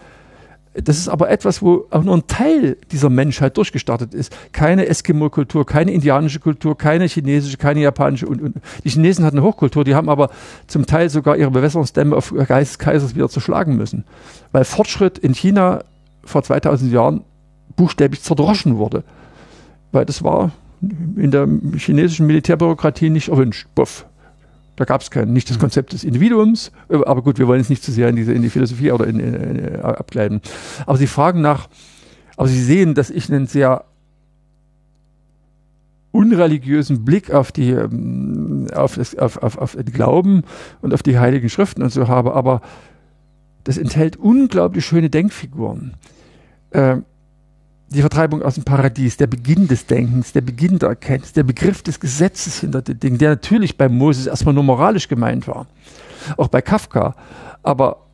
Das ist aber etwas, wo auch nur ein Teil dieser Menschheit durchgestartet ist. Keine Eskimo-Kultur, keine indianische Kultur, keine chinesische, keine japanische. Und, und die Chinesen hatten eine Hochkultur, die haben aber zum Teil sogar ihre Bewässerungsdämme auf Geist des Kaisers wieder zerschlagen müssen. Weil Fortschritt in China vor 2000 Jahren buchstäblich zerdroschen wurde. Weil das war in der chinesischen Militärbürokratie nicht erwünscht. Buff. Da gab es keinen, nicht das hm. Konzept des Individuums, äh, aber gut, wir wollen jetzt nicht zu sehr in, diese, in die Philosophie oder in, in, in, abgleiten. Aber Sie fragen nach, aber Sie sehen, dass ich einen sehr unreligiösen Blick auf die, ähm, auf, das, auf, auf, auf den Glauben und auf die heiligen Schriften und so habe, aber das enthält unglaublich schöne Denkfiguren. Äh, die Vertreibung aus dem Paradies, der Beginn des Denkens, der Beginn der Erkenntnis, der Begriff des Gesetzes hinter den Dingen, der natürlich bei Moses erstmal nur moralisch gemeint war, auch bei Kafka, aber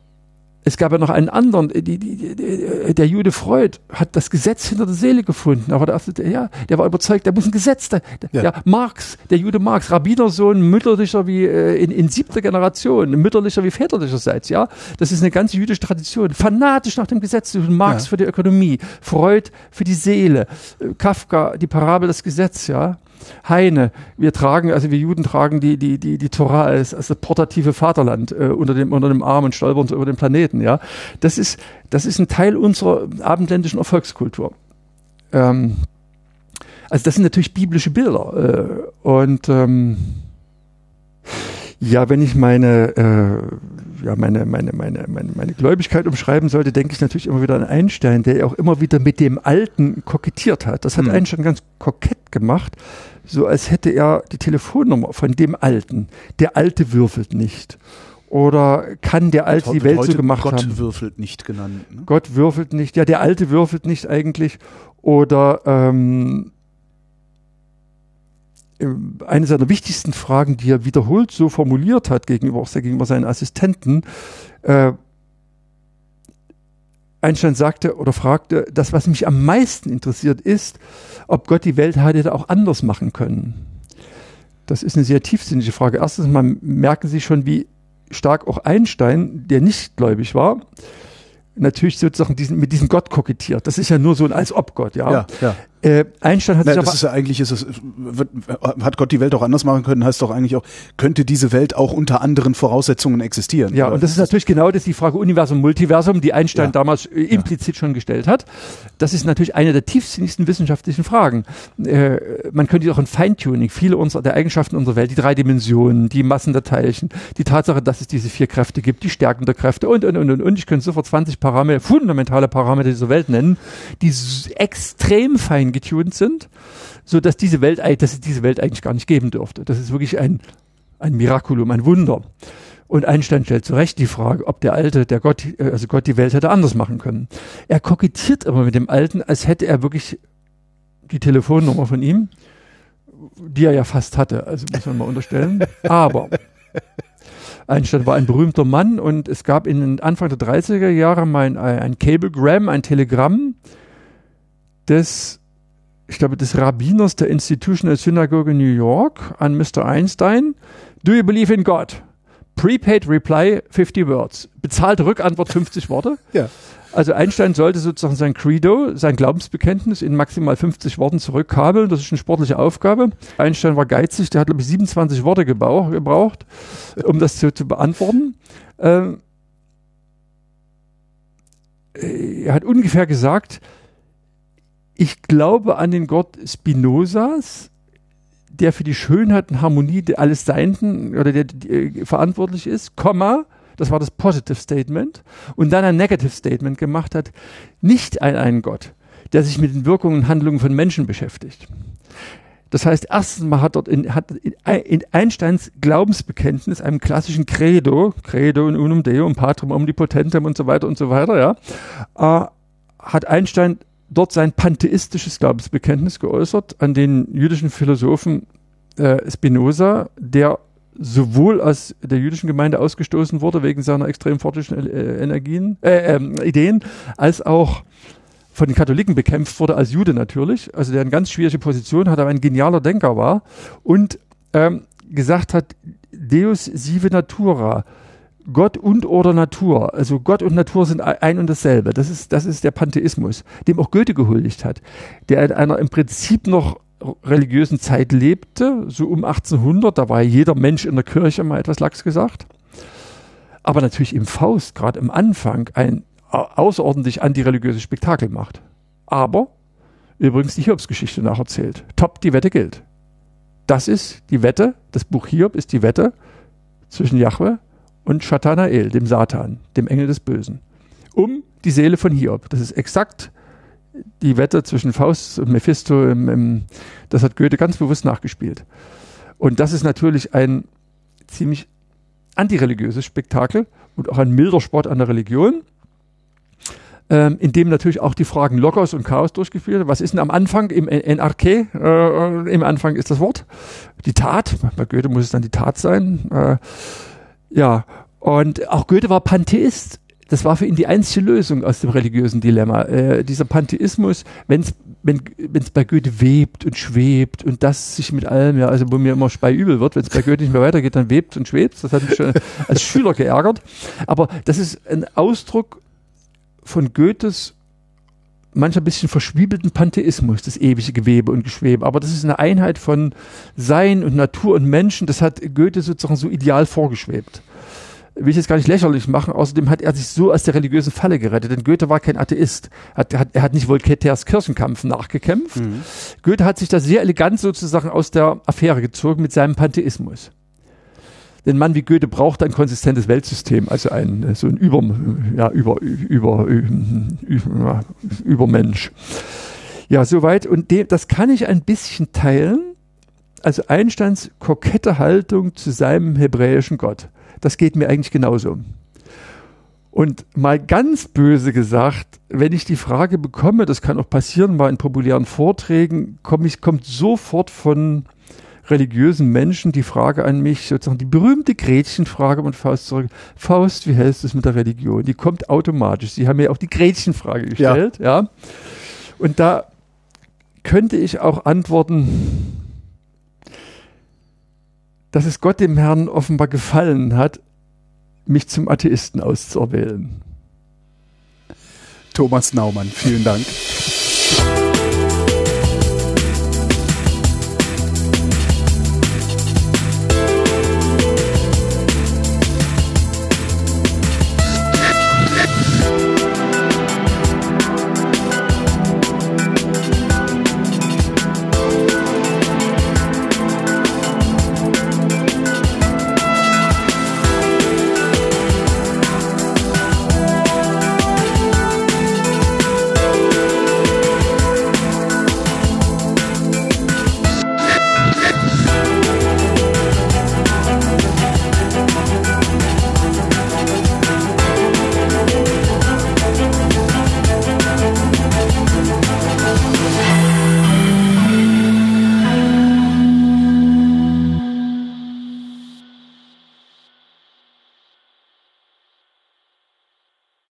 es gab ja noch einen anderen, die, die, die, der Jude Freud hat das Gesetz hinter der Seele gefunden, aber der, ja, der war überzeugt, der muss ein Gesetz, der, ja. ja. Marx, der Jude Marx, Rabbinersohn, mütterlicher wie äh, in, in siebter Generation, mütterlicher wie väterlicherseits, ja, das ist eine ganze jüdische Tradition, fanatisch nach dem Gesetz, Marx ja. für die Ökonomie, Freud für die Seele, äh, Kafka, die Parabel des Gesetzes, ja, Heine. Wir tragen, also wir Juden tragen die, die, die, die Torah als, als das portative Vaterland äh, unter, dem, unter dem Arm und stolpern so über den Planeten. Ja, Das ist, das ist ein Teil unserer abendländischen Erfolgskultur. Ähm, also das sind natürlich biblische Bilder. Äh, und ähm, ja, wenn ich meine, äh, ja, meine, meine, meine, meine, meine Gläubigkeit umschreiben sollte, denke ich natürlich immer wieder an Einstein, der auch immer wieder mit dem Alten kokettiert hat. Das hat hm. Einstein ganz kokett gemacht so als hätte er die Telefonnummer von dem Alten. Der Alte würfelt nicht. Oder kann der Alte die Welt so gemacht Gott haben? Gott würfelt nicht genannt. Ne? Gott würfelt nicht. Ja, der Alte würfelt nicht eigentlich. Oder ähm, eine seiner wichtigsten Fragen, die er wiederholt so formuliert hat, gegenüber auch gegenüber seinen Assistenten, äh, Einstein sagte oder fragte, das, was mich am meisten interessiert, ist, ob Gott die Welt hätte auch anders machen können. Das ist eine sehr tiefsinnige Frage. Erstens mal merken Sie schon, wie stark auch Einstein, der nicht gläubig war, natürlich sozusagen diesen, mit diesem Gott kokettiert. Das ist ja nur so ein als ob Gott, ja. ja, ja. Äh, Einstein hat Na, sich das ist ja eigentlich, ist es, wird, hat Gott die Welt auch anders machen können, heißt doch eigentlich auch, könnte diese Welt auch unter anderen Voraussetzungen existieren. Ja, oder? und das ist natürlich genau das die Frage Universum, Multiversum, die Einstein Ja. damals äh, implizit schon gestellt hat. Das ist natürlich eine der tiefsinnigsten wissenschaftlichen Fragen. Äh, man könnte auch ein Feintuning, viele unserer, der Eigenschaften unserer Welt, die drei Dimensionen, die Massen der Teilchen, die Tatsache, dass es diese vier Kräfte gibt, die Stärken der Kräfte und, und, und, und, und. Ich könnte sofort 20 Parameter, fundamentale Parameter dieser Welt nennen, die extrem fein getunt sind, so dass diese Welt, dass es diese Welt eigentlich gar nicht geben dürfte. Das ist wirklich ein, ein Miraculum, ein Wunder. Und Einstein stellt zu Recht die Frage, ob der Alte, der Gott, äh, also Gott die Welt hätte anders machen können. Er kokettiert immer mit dem Alten, als hätte er wirklich die Telefonnummer von ihm, die er ja fast hatte, also muss man mal unterstellen. Aber Einstein war ein berühmter Mann und es gab in den Anfang der 30er Jahre mal ein, ein Cablegram, ein Telegramm des, ich glaube, des Rabbiners der Institutional Synagogue New York an Mr. Einstein. Do you believe in God? Prepaid Reply 50 Words. Bezahlte Rückantwort 50 Worte. ja. Also Einstein sollte sozusagen sein Credo, sein Glaubensbekenntnis in maximal 50 Worten zurückkabeln. Das ist eine sportliche Aufgabe. Einstein war geizig, der hat, glaube ich, 27 Worte gebraucht, um das zu, zu beantworten. Ähm, äh, er hat ungefähr gesagt, ich glaube an den Gott Spinozas, der für die Schönheit und Harmonie der alles Seienden oder der, äh, verantwortlich ist, Komma, das war das Positive Statement, und dann ein Negative Statement gemacht hat, nicht an einen Gott, der sich mit den Wirkungen und Handlungen von Menschen beschäftigt. Das heißt, erstens mal hat dort in, hat in Einsteins Glaubensbekenntnis, einem klassischen Credo, Credo in unum Deum, Patrum omnipotentem und so weiter und so weiter, ja, äh, hat Einstein dort sein pantheistisches Glaubensbekenntnis geäußert an den jüdischen Philosophen äh, Spinoza, der sowohl aus der jüdischen Gemeinde ausgestoßen wurde wegen seiner extrem fortischen äh, Energien, äh, ähm, Ideen, als auch von den Katholiken bekämpft wurde als Jude natürlich, also der eine ganz schwierige Position hat, aber ein genialer Denker war und ähm, gesagt hat, Deus sive natura, Gott und oder Natur, also Gott und Natur sind ein und dasselbe. Das ist, das ist der Pantheismus, dem auch Goethe gehuldigt hat, der in einer im Prinzip noch religiösen Zeit lebte, so um 1800, da war jeder Mensch in der Kirche, mal etwas lax gesagt. Aber natürlich im Faust, gerade im Anfang, ein au- außerordentlich antireligiöses Spektakel macht. Aber übrigens die Hiobsgeschichte nacherzählt. Top, die Wette gilt. Das ist die Wette, das Buch Hiob ist die Wette zwischen Jahwe und Shatanael, dem Satan, dem Engel des Bösen, um die Seele von Hiob. Das ist exakt die Wette zwischen Faust und Mephisto. Im, im, das hat Goethe ganz bewusst nachgespielt. Und das ist natürlich ein ziemlich antireligiöses Spektakel und auch ein milder Sport an der Religion, ähm, in dem natürlich auch die Fragen Logos und Chaos durchgeführt werden. Was ist denn am Anfang im NRK? Äh, Im Anfang ist das Wort die Tat. Bei Goethe muss es dann die Tat sein. Äh, ja, und auch Goethe war Pantheist. Das war für ihn die einzige Lösung aus dem religiösen Dilemma. Äh, dieser Pantheismus, wenn's, wenn es bei Goethe webt und schwebt und das sich mit allem, ja, also wo mir immer speiübel wird, wenn es bei Goethe nicht mehr weitergeht, dann webt und schwebt. Das hat mich schon als Schüler geärgert. Aber das ist ein Ausdruck von Goethes mancher bisschen verschwiebelten Pantheismus, das ewige Gewebe und Geschwebe. Aber das ist eine Einheit von Sein und Natur und Menschen. Das hat Goethe sozusagen so ideal vorgeschwebt. Will ich jetzt gar nicht lächerlich machen. Außerdem hat er sich so aus der religiösen Falle gerettet, denn Goethe war kein Atheist. Hat, hat, er hat nicht Voltaires Kirchenkampf nachgekämpft. Goethe hat sich da sehr elegant sozusagen aus der Affäre gezogen mit seinem Pantheismus. Denn Mann wie Goethe braucht ein konsistentes Weltsystem, also ein so ein über ja über über über, über Mensch. Ja, soweit und dem, das kann ich ein bisschen teilen. Also Einsteins kokette Haltung zu seinem hebräischen Gott. Das geht mir eigentlich genauso. Und mal ganz böse gesagt, wenn ich die Frage bekomme, das kann auch passieren, mal in populären Vorträgen, komm ich, kommt sofort von religiösen Menschen die Frage an mich, sozusagen die berühmte Gretchenfrage und Faust zurück. Faust, wie hältst du es mit der Religion? Die kommt automatisch. Sie haben mir auch die Gretchenfrage gestellt, ja. ja. Und da könnte ich auch antworten, dass es Gott dem Herrn offenbar gefallen hat, mich zum Atheisten auszuerwählen. Thomas Naumann, vielen Dank.